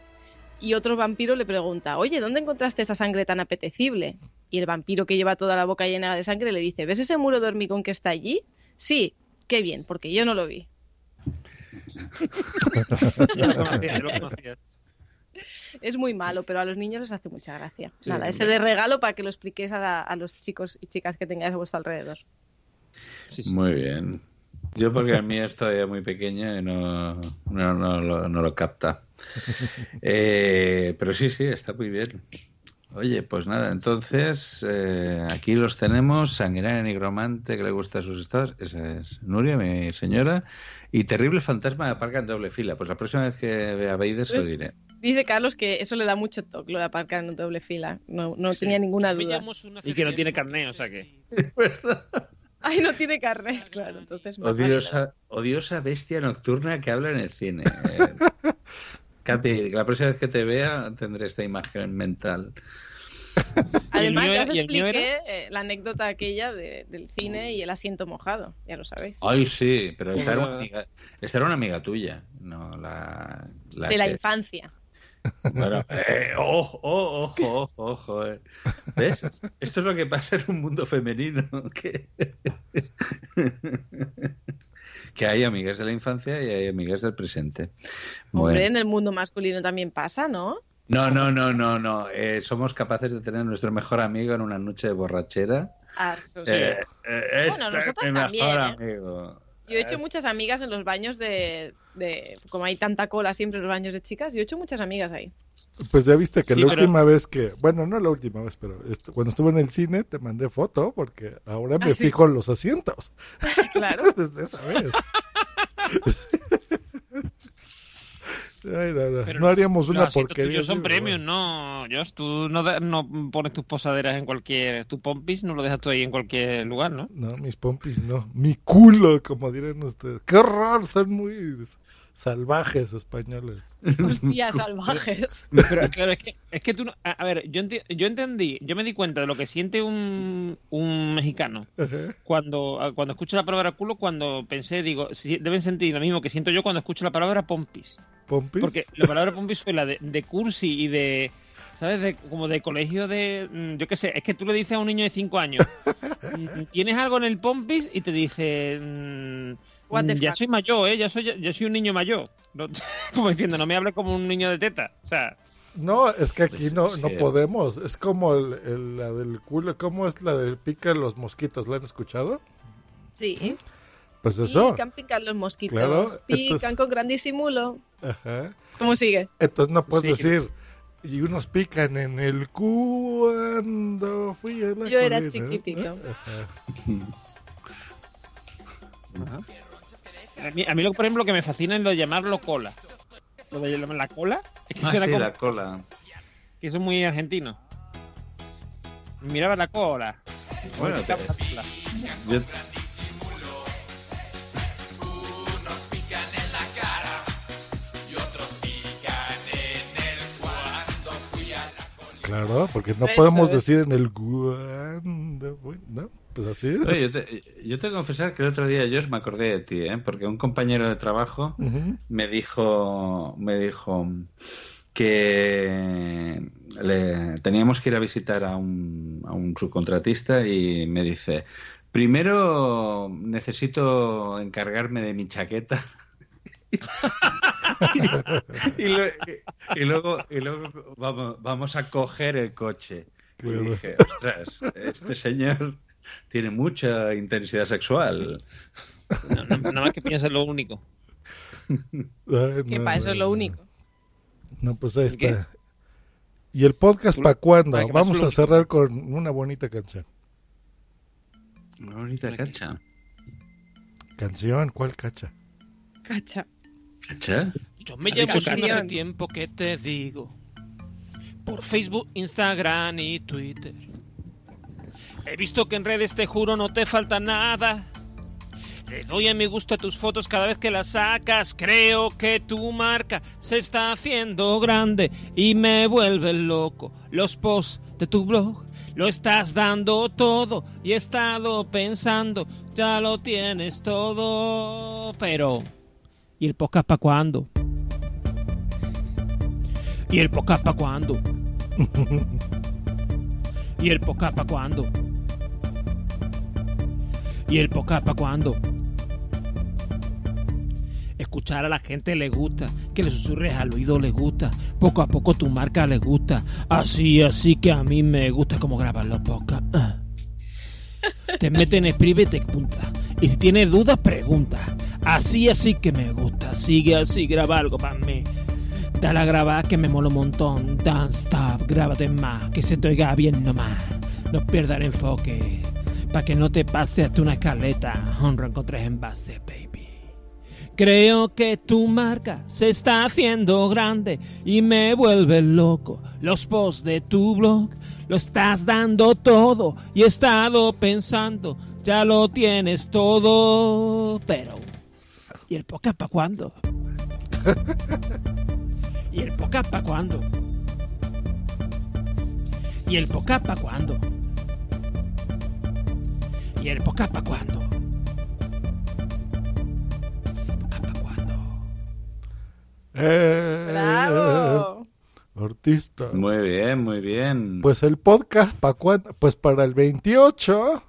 Y otro vampiro le pregunta, oye, ¿dónde encontraste esa sangre tan apetecible? Y el vampiro que lleva toda la boca llena de sangre le dice, ¿ves ese muro de hormigón que está allí? Sí, qué bien, porque yo no lo vi. Ya lo lo. Es muy malo, pero a los niños les hace mucha gracia. Sí, Nada, ese de regalo para que lo expliquéis a, la- a los chicos y chicas que tengáis a vuestro alrededor. Muy bien. Yo porque el mío es todavía muy pequeño y no, no, no lo, no lo capta. Eh, pero sí, sí, está muy bien. Oye, pues nada, entonces eh, aquí los tenemos, sanguinaria nigromante que le gusta a sus estados, esa es Nuria, mi señora, y terrible fantasma de aparca en doble fila. Pues la próxima vez que vea a Beider se lo Pues- diré. Dice Carlos que eso le da mucho toque, lo de aparcar en doble fila. No, no tenía ninguna duda. Y que no tiene carné, o sea que... Ay, no tiene carnet, claro. Entonces. Odiosa, odiosa bestia nocturna que habla en el cine. Katy, la próxima vez que te vea tendré esta imagen mental. Además, ya os expliqué eh, la anécdota aquella de- del cine y el asiento mojado, ya lo sabéis. Ay, sí, pero esta era una amiga, esta era una amiga tuya, no la, la de la infancia. Bueno, eh, ojo, ojo, ojo, ojo. eh. ¿Ves? Esto es lo que pasa en un mundo femenino. Que, que hay amigas de la infancia y hay amigas del presente. Hombre, Bueno. en el mundo masculino también pasa, ¿no? No, no, no, no, no. Eh, somos capaces de tener nuestro mejor amigo en una noche de borrachera. Ah, eso sí. Eh, eh, Bueno, este nosotros es mi también, mejor amigo. Yo he hecho muchas amigas en los baños de, de- Como hay tanta cola siempre en los baños de chicas, yo he hecho muchas amigas ahí. Pues ya viste que Sí, la pero- última vez que, bueno, no la última vez, pero esto- cuando estuve en el cine te mandé foto porque ahora me Ah, sí. fijo en los asientos. Claro. Desde esa vez. Ay, no, no. Pero No haríamos una porquería. son premium, no, Josh. Tú no pones tus posaderas en cualquier... Tu pompis no lo dejas tú ahí en cualquier lugar, ¿no? No, mis pompis no. Mi culo, como dirán ustedes. ¡Qué horror! Son muy salvajes españoles. Hostia, salvajes. Pero claro, es que, es que tú no... A, a ver, yo, enti- yo entendí, yo me di cuenta de lo que siente un, un mexicano cuando, cuando escucha la palabra culo, cuando pensé, digo, si- deben sentir lo mismo que siento yo cuando escucho la palabra pompis. ¿Pompis? Porque la palabra pompis fue la de, de cursi y de... ¿Sabes? De, como de colegio de... mm, Yo qué sé, es que tú le dices a un niño de 5 años, mm, ¿tienes algo en el pompis? Y te dice... mm, What the ya fuck? soy mayor, ¿eh? Ya soy, ya soy un niño mayor. No- como diciendo, no me hables como un niño de teta. O sea... No, es que aquí no, no podemos. Es como el, el- la del culo. ¿Cómo es la del pica los mosquitos? ¿La han escuchado? Sí. Pues eso. Pican, pican los mosquitos. Claro, pican entonces- con gran disimulo. Ajá. ¿Cómo sigue? Entonces no puedes Sí. decir. Y unos pican en el cuando fui a la Yo era colina", ¿no? chiquitito. Ajá. A mí, a mí lo, por ejemplo, que me fascina es lo de llamarlo cola. Lo de llamar la cola. Es que Ah, suena sí, como- la cola. Que eso es muy argentino. Miraba la cola. Bueno, te- la cola. Yo- Claro, porque no Eso podemos es. decir en el fue, ¿no? Pues así. Oye, yo, te, yo tengo que confesar que el otro día yo me acordé de ti, ¿eh? porque un compañero de trabajo me dijo, me dijo que le, teníamos que ir a visitar a un, a un subcontratista y me dice, primero necesito encargarme de mi chaqueta. y, lo- y luego, y luego vamos, vamos a coger el coche. Y dije, ostras, este señor tiene mucha intensidad sexual. No, no- nada más que piensa en lo único. Ay, Que no, para eso no, es lo único. No, pues ahí está. ¿Y el podcast para cuándo? para Vamos a cerrar con una bonita canción. Una bonita cacha. ¿Canción? ¿Cuál cacha? Cacha. ¿Cacha? Yo me llevo hace tiempo que te digo. Por Facebook, Instagram y Twitter. He visto que en redes te juro no te falta nada. Le doy a mi gusto a tus fotos cada vez que las sacas. Creo que tu marca se está haciendo grande y me vuelve loco. Los posts de tu blog lo estás dando todo y he estado pensando, ya lo tienes todo. Pero, ¿y el podcast para cuándo? ¿Y el podcast para cuándo? ¿Y el podcast para cuándo? ¿Y el podcast para cuándo? Escuchar a la gente le gusta, que le susurres al oído le gusta, poco a poco tu marca le gusta, así, así que a mí me gusta como graban los podcasts. Ah. Te meten en y te punta, y si tienes dudas pregunta, así, así que me gusta, sigue así, graba algo para mí. Dale a grabar que me mola un montón. Dance stop, grábate más, que se te oiga bien nomás. No pierda el enfoque, para que no te pase hasta una escaleta. Honra con tres envases, baby. Creo que tu marca se está haciendo grande y me vuelve loco. Los posts de tu blog lo estás dando todo y he estado pensando, ya lo tienes todo, pero ¿y el podcast para cuándo? ¿Y el podcast para cuándo? ¿Y el podcast para cuándo? ¿Y el podcast para cuándo? Eh, ¡Bravo! Artista. Muy bien, muy bien. Pues el podcast, ¿para cuándo? Pues para el 28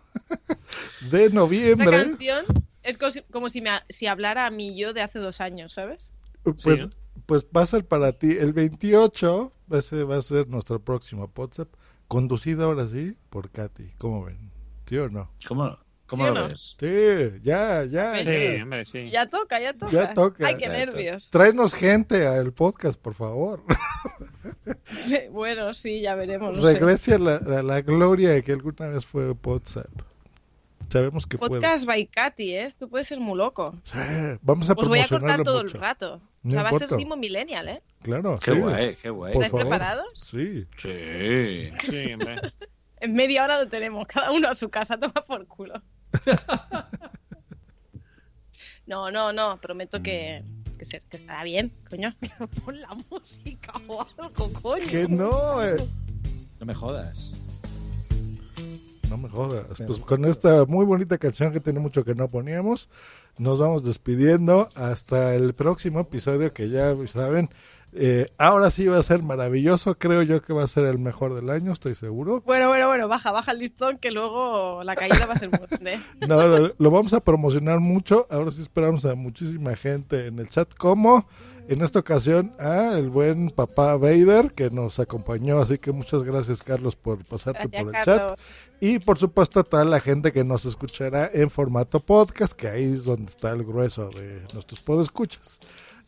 de Esa noviembre. canción es como si, me, si hablara a mí yo de hace dos años, ¿sabes? Pues, pues va a ser para ti. El 28 ese va a ser nuestro próximo podcast, conducido ahora sí por Katy. ¿Cómo ven? ¿Sí o no? ¿Cómo, cómo ¿Sí lo no? ves? Sí, ya, ya. Sí, ya. hombre, sí. Ya toca, ya toca. Ya toca. Ay, qué nervios. Tráenos gente al podcast, por favor. bueno, sí, ya veremos. no sé. Regrese a la, a la gloria de que alguna vez fue WhatsApp. Sabemos que puede. Podcast by Katy, ¿eh? Tú puedes ser muy loco. Sí, vamos a Os voy a cortar todo mucho. el rato. O No sea, va a ser ritmo millennial, ¿eh? Claro. Qué sí. guay, qué guay. ¿Estáis preparados? Sí. Sí. Sí, hombre. En media hora lo tenemos, cada uno a su casa, toma por culo. no, no, no, prometo que, que, se- que estará bien, coño. Pon la música o algo, coño. Que no, eh. No me jodas. No me jodas. Pues con esta muy bonita canción que tiene mucho que no poníamos, nos vamos despidiendo hasta el próximo episodio que ya saben. Eh, ahora sí va a ser maravilloso. Creo yo que va a ser el mejor del año, estoy seguro. Bueno, bueno, bueno, baja, baja el listón que luego la caída va a ser muy grande. No, lo, lo vamos a promocionar mucho. Ahora sí esperamos a muchísima gente en el chat, como en esta ocasión a el buen papá Vader que nos acompañó. Así que muchas gracias, Carlos, por pasarte Gracias, por el Carlos. chat. Y por supuesto a toda la gente que nos escuchará en formato podcast, que ahí es donde está el grueso de nuestros podescuchas.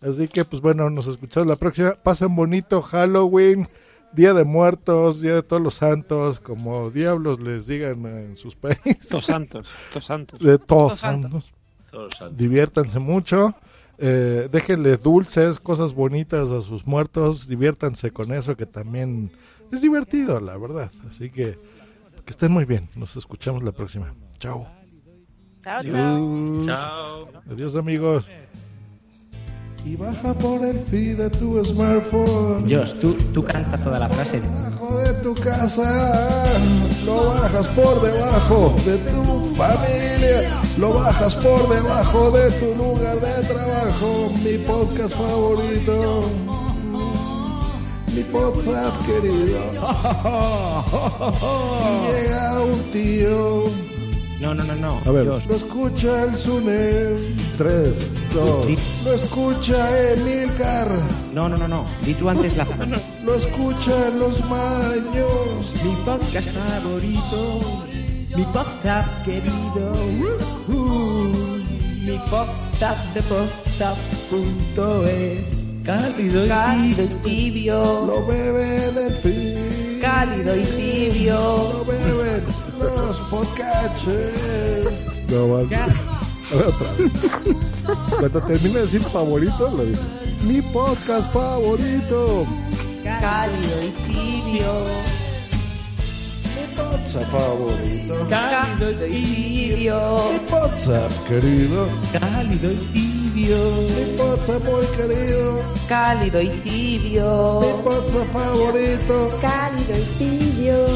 Así que, pues bueno, nos escuchamos la próxima. Pasen bonito Halloween, Día de Muertos, Día de Todos los Santos, como diablos les digan en sus países. Todos santos, todos santos. De todos Todos santos. santos. Todos santos. Diviértanse mucho. Eh, déjenle dulces, cosas bonitas a sus muertos. Diviértanse con eso, que también es divertido, la verdad. Así que que estén muy bien. Nos escuchamos la próxima. Chao. Chao, chao. Chao. Adiós, amigos. Y baja por el feed de tu smartphone. Josh, tú, tú canta toda la frase. Bajo de tu casa, lo bajas por debajo de tu familia, lo bajas por debajo de tu lugar de trabajo, mi podcast favorito. Mi WhatsApp querido. Y llega un tío. No, no, no, no. A ver. Lo escucha el Sune. Tres, Lo escucha Emilcar. No, no, no, no. Di tú antes la frase. Lo escucha en los maños. Mi podcast favorito. Mi podcast querido. Uh, uh. Mi podcast de podcast.es. Cálido y Cálido tibio. tibio. Lo bebe delfín. Cálido y tibio. Lo beben los podcatchers. No, otra vez. Cuando termine de decir favorito, lo digo. Mi podcast favorito. Cálido y tibio. Mi podcast favorito. Cálido y tibio. Mi WhatsApp querido. Cálido y tibio. Mi WhatsApp muy querido. Cálido y tibio. Mi WhatsApp favorito. Cálido y tibio.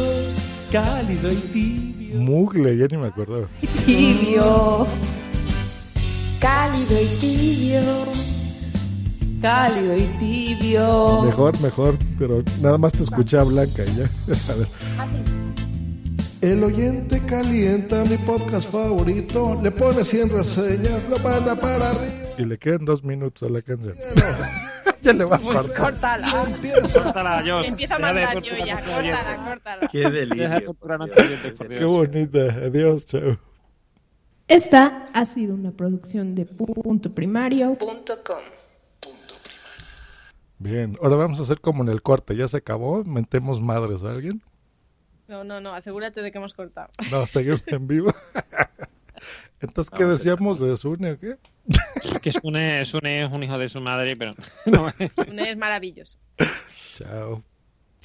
Cálido y tibio. Mugle, ya ni me acuerdo. Tibio. Cálido y tibio. Cálido y tibio. Mejor, mejor, pero nada más te escuché a Blanca y ya. A ver. El oyente calienta mi podcast favorito, le pone 100 reseñas, lo manda para arriba. Y le quedan dos minutos a la canción. ya le va a cortar. Córtala. Córtala, Josh. Empieza a mandar yo ya. Córtala, córtala. Qué delirio. Qué bonita. Adiós, chao. Esta ha sido una producción de puntoprimario.com. Bien, ahora vamos a hacer como en el corte. ¿Ya se acabó? ¿Mentemos madres a alguien? No, no, no, asegúrate de que hemos cortado. No, seguimos en vivo. Entonces, ¿qué decíamos de Sune o qué? Que Sune, Sune es un hijo de su madre, pero. Un es maravilloso. Chao.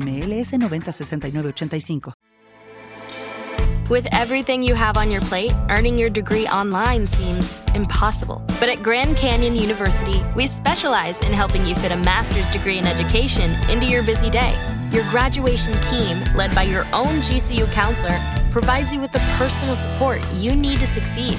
NMLS 906985. With everything you have on your plate, earning your degree online seems impossible. But at Grand Canyon University, we specialize in helping you fit a master's degree in education into your busy day. Your graduation team, led by your own GCU counselor, provides you with the personal support you need to succeed.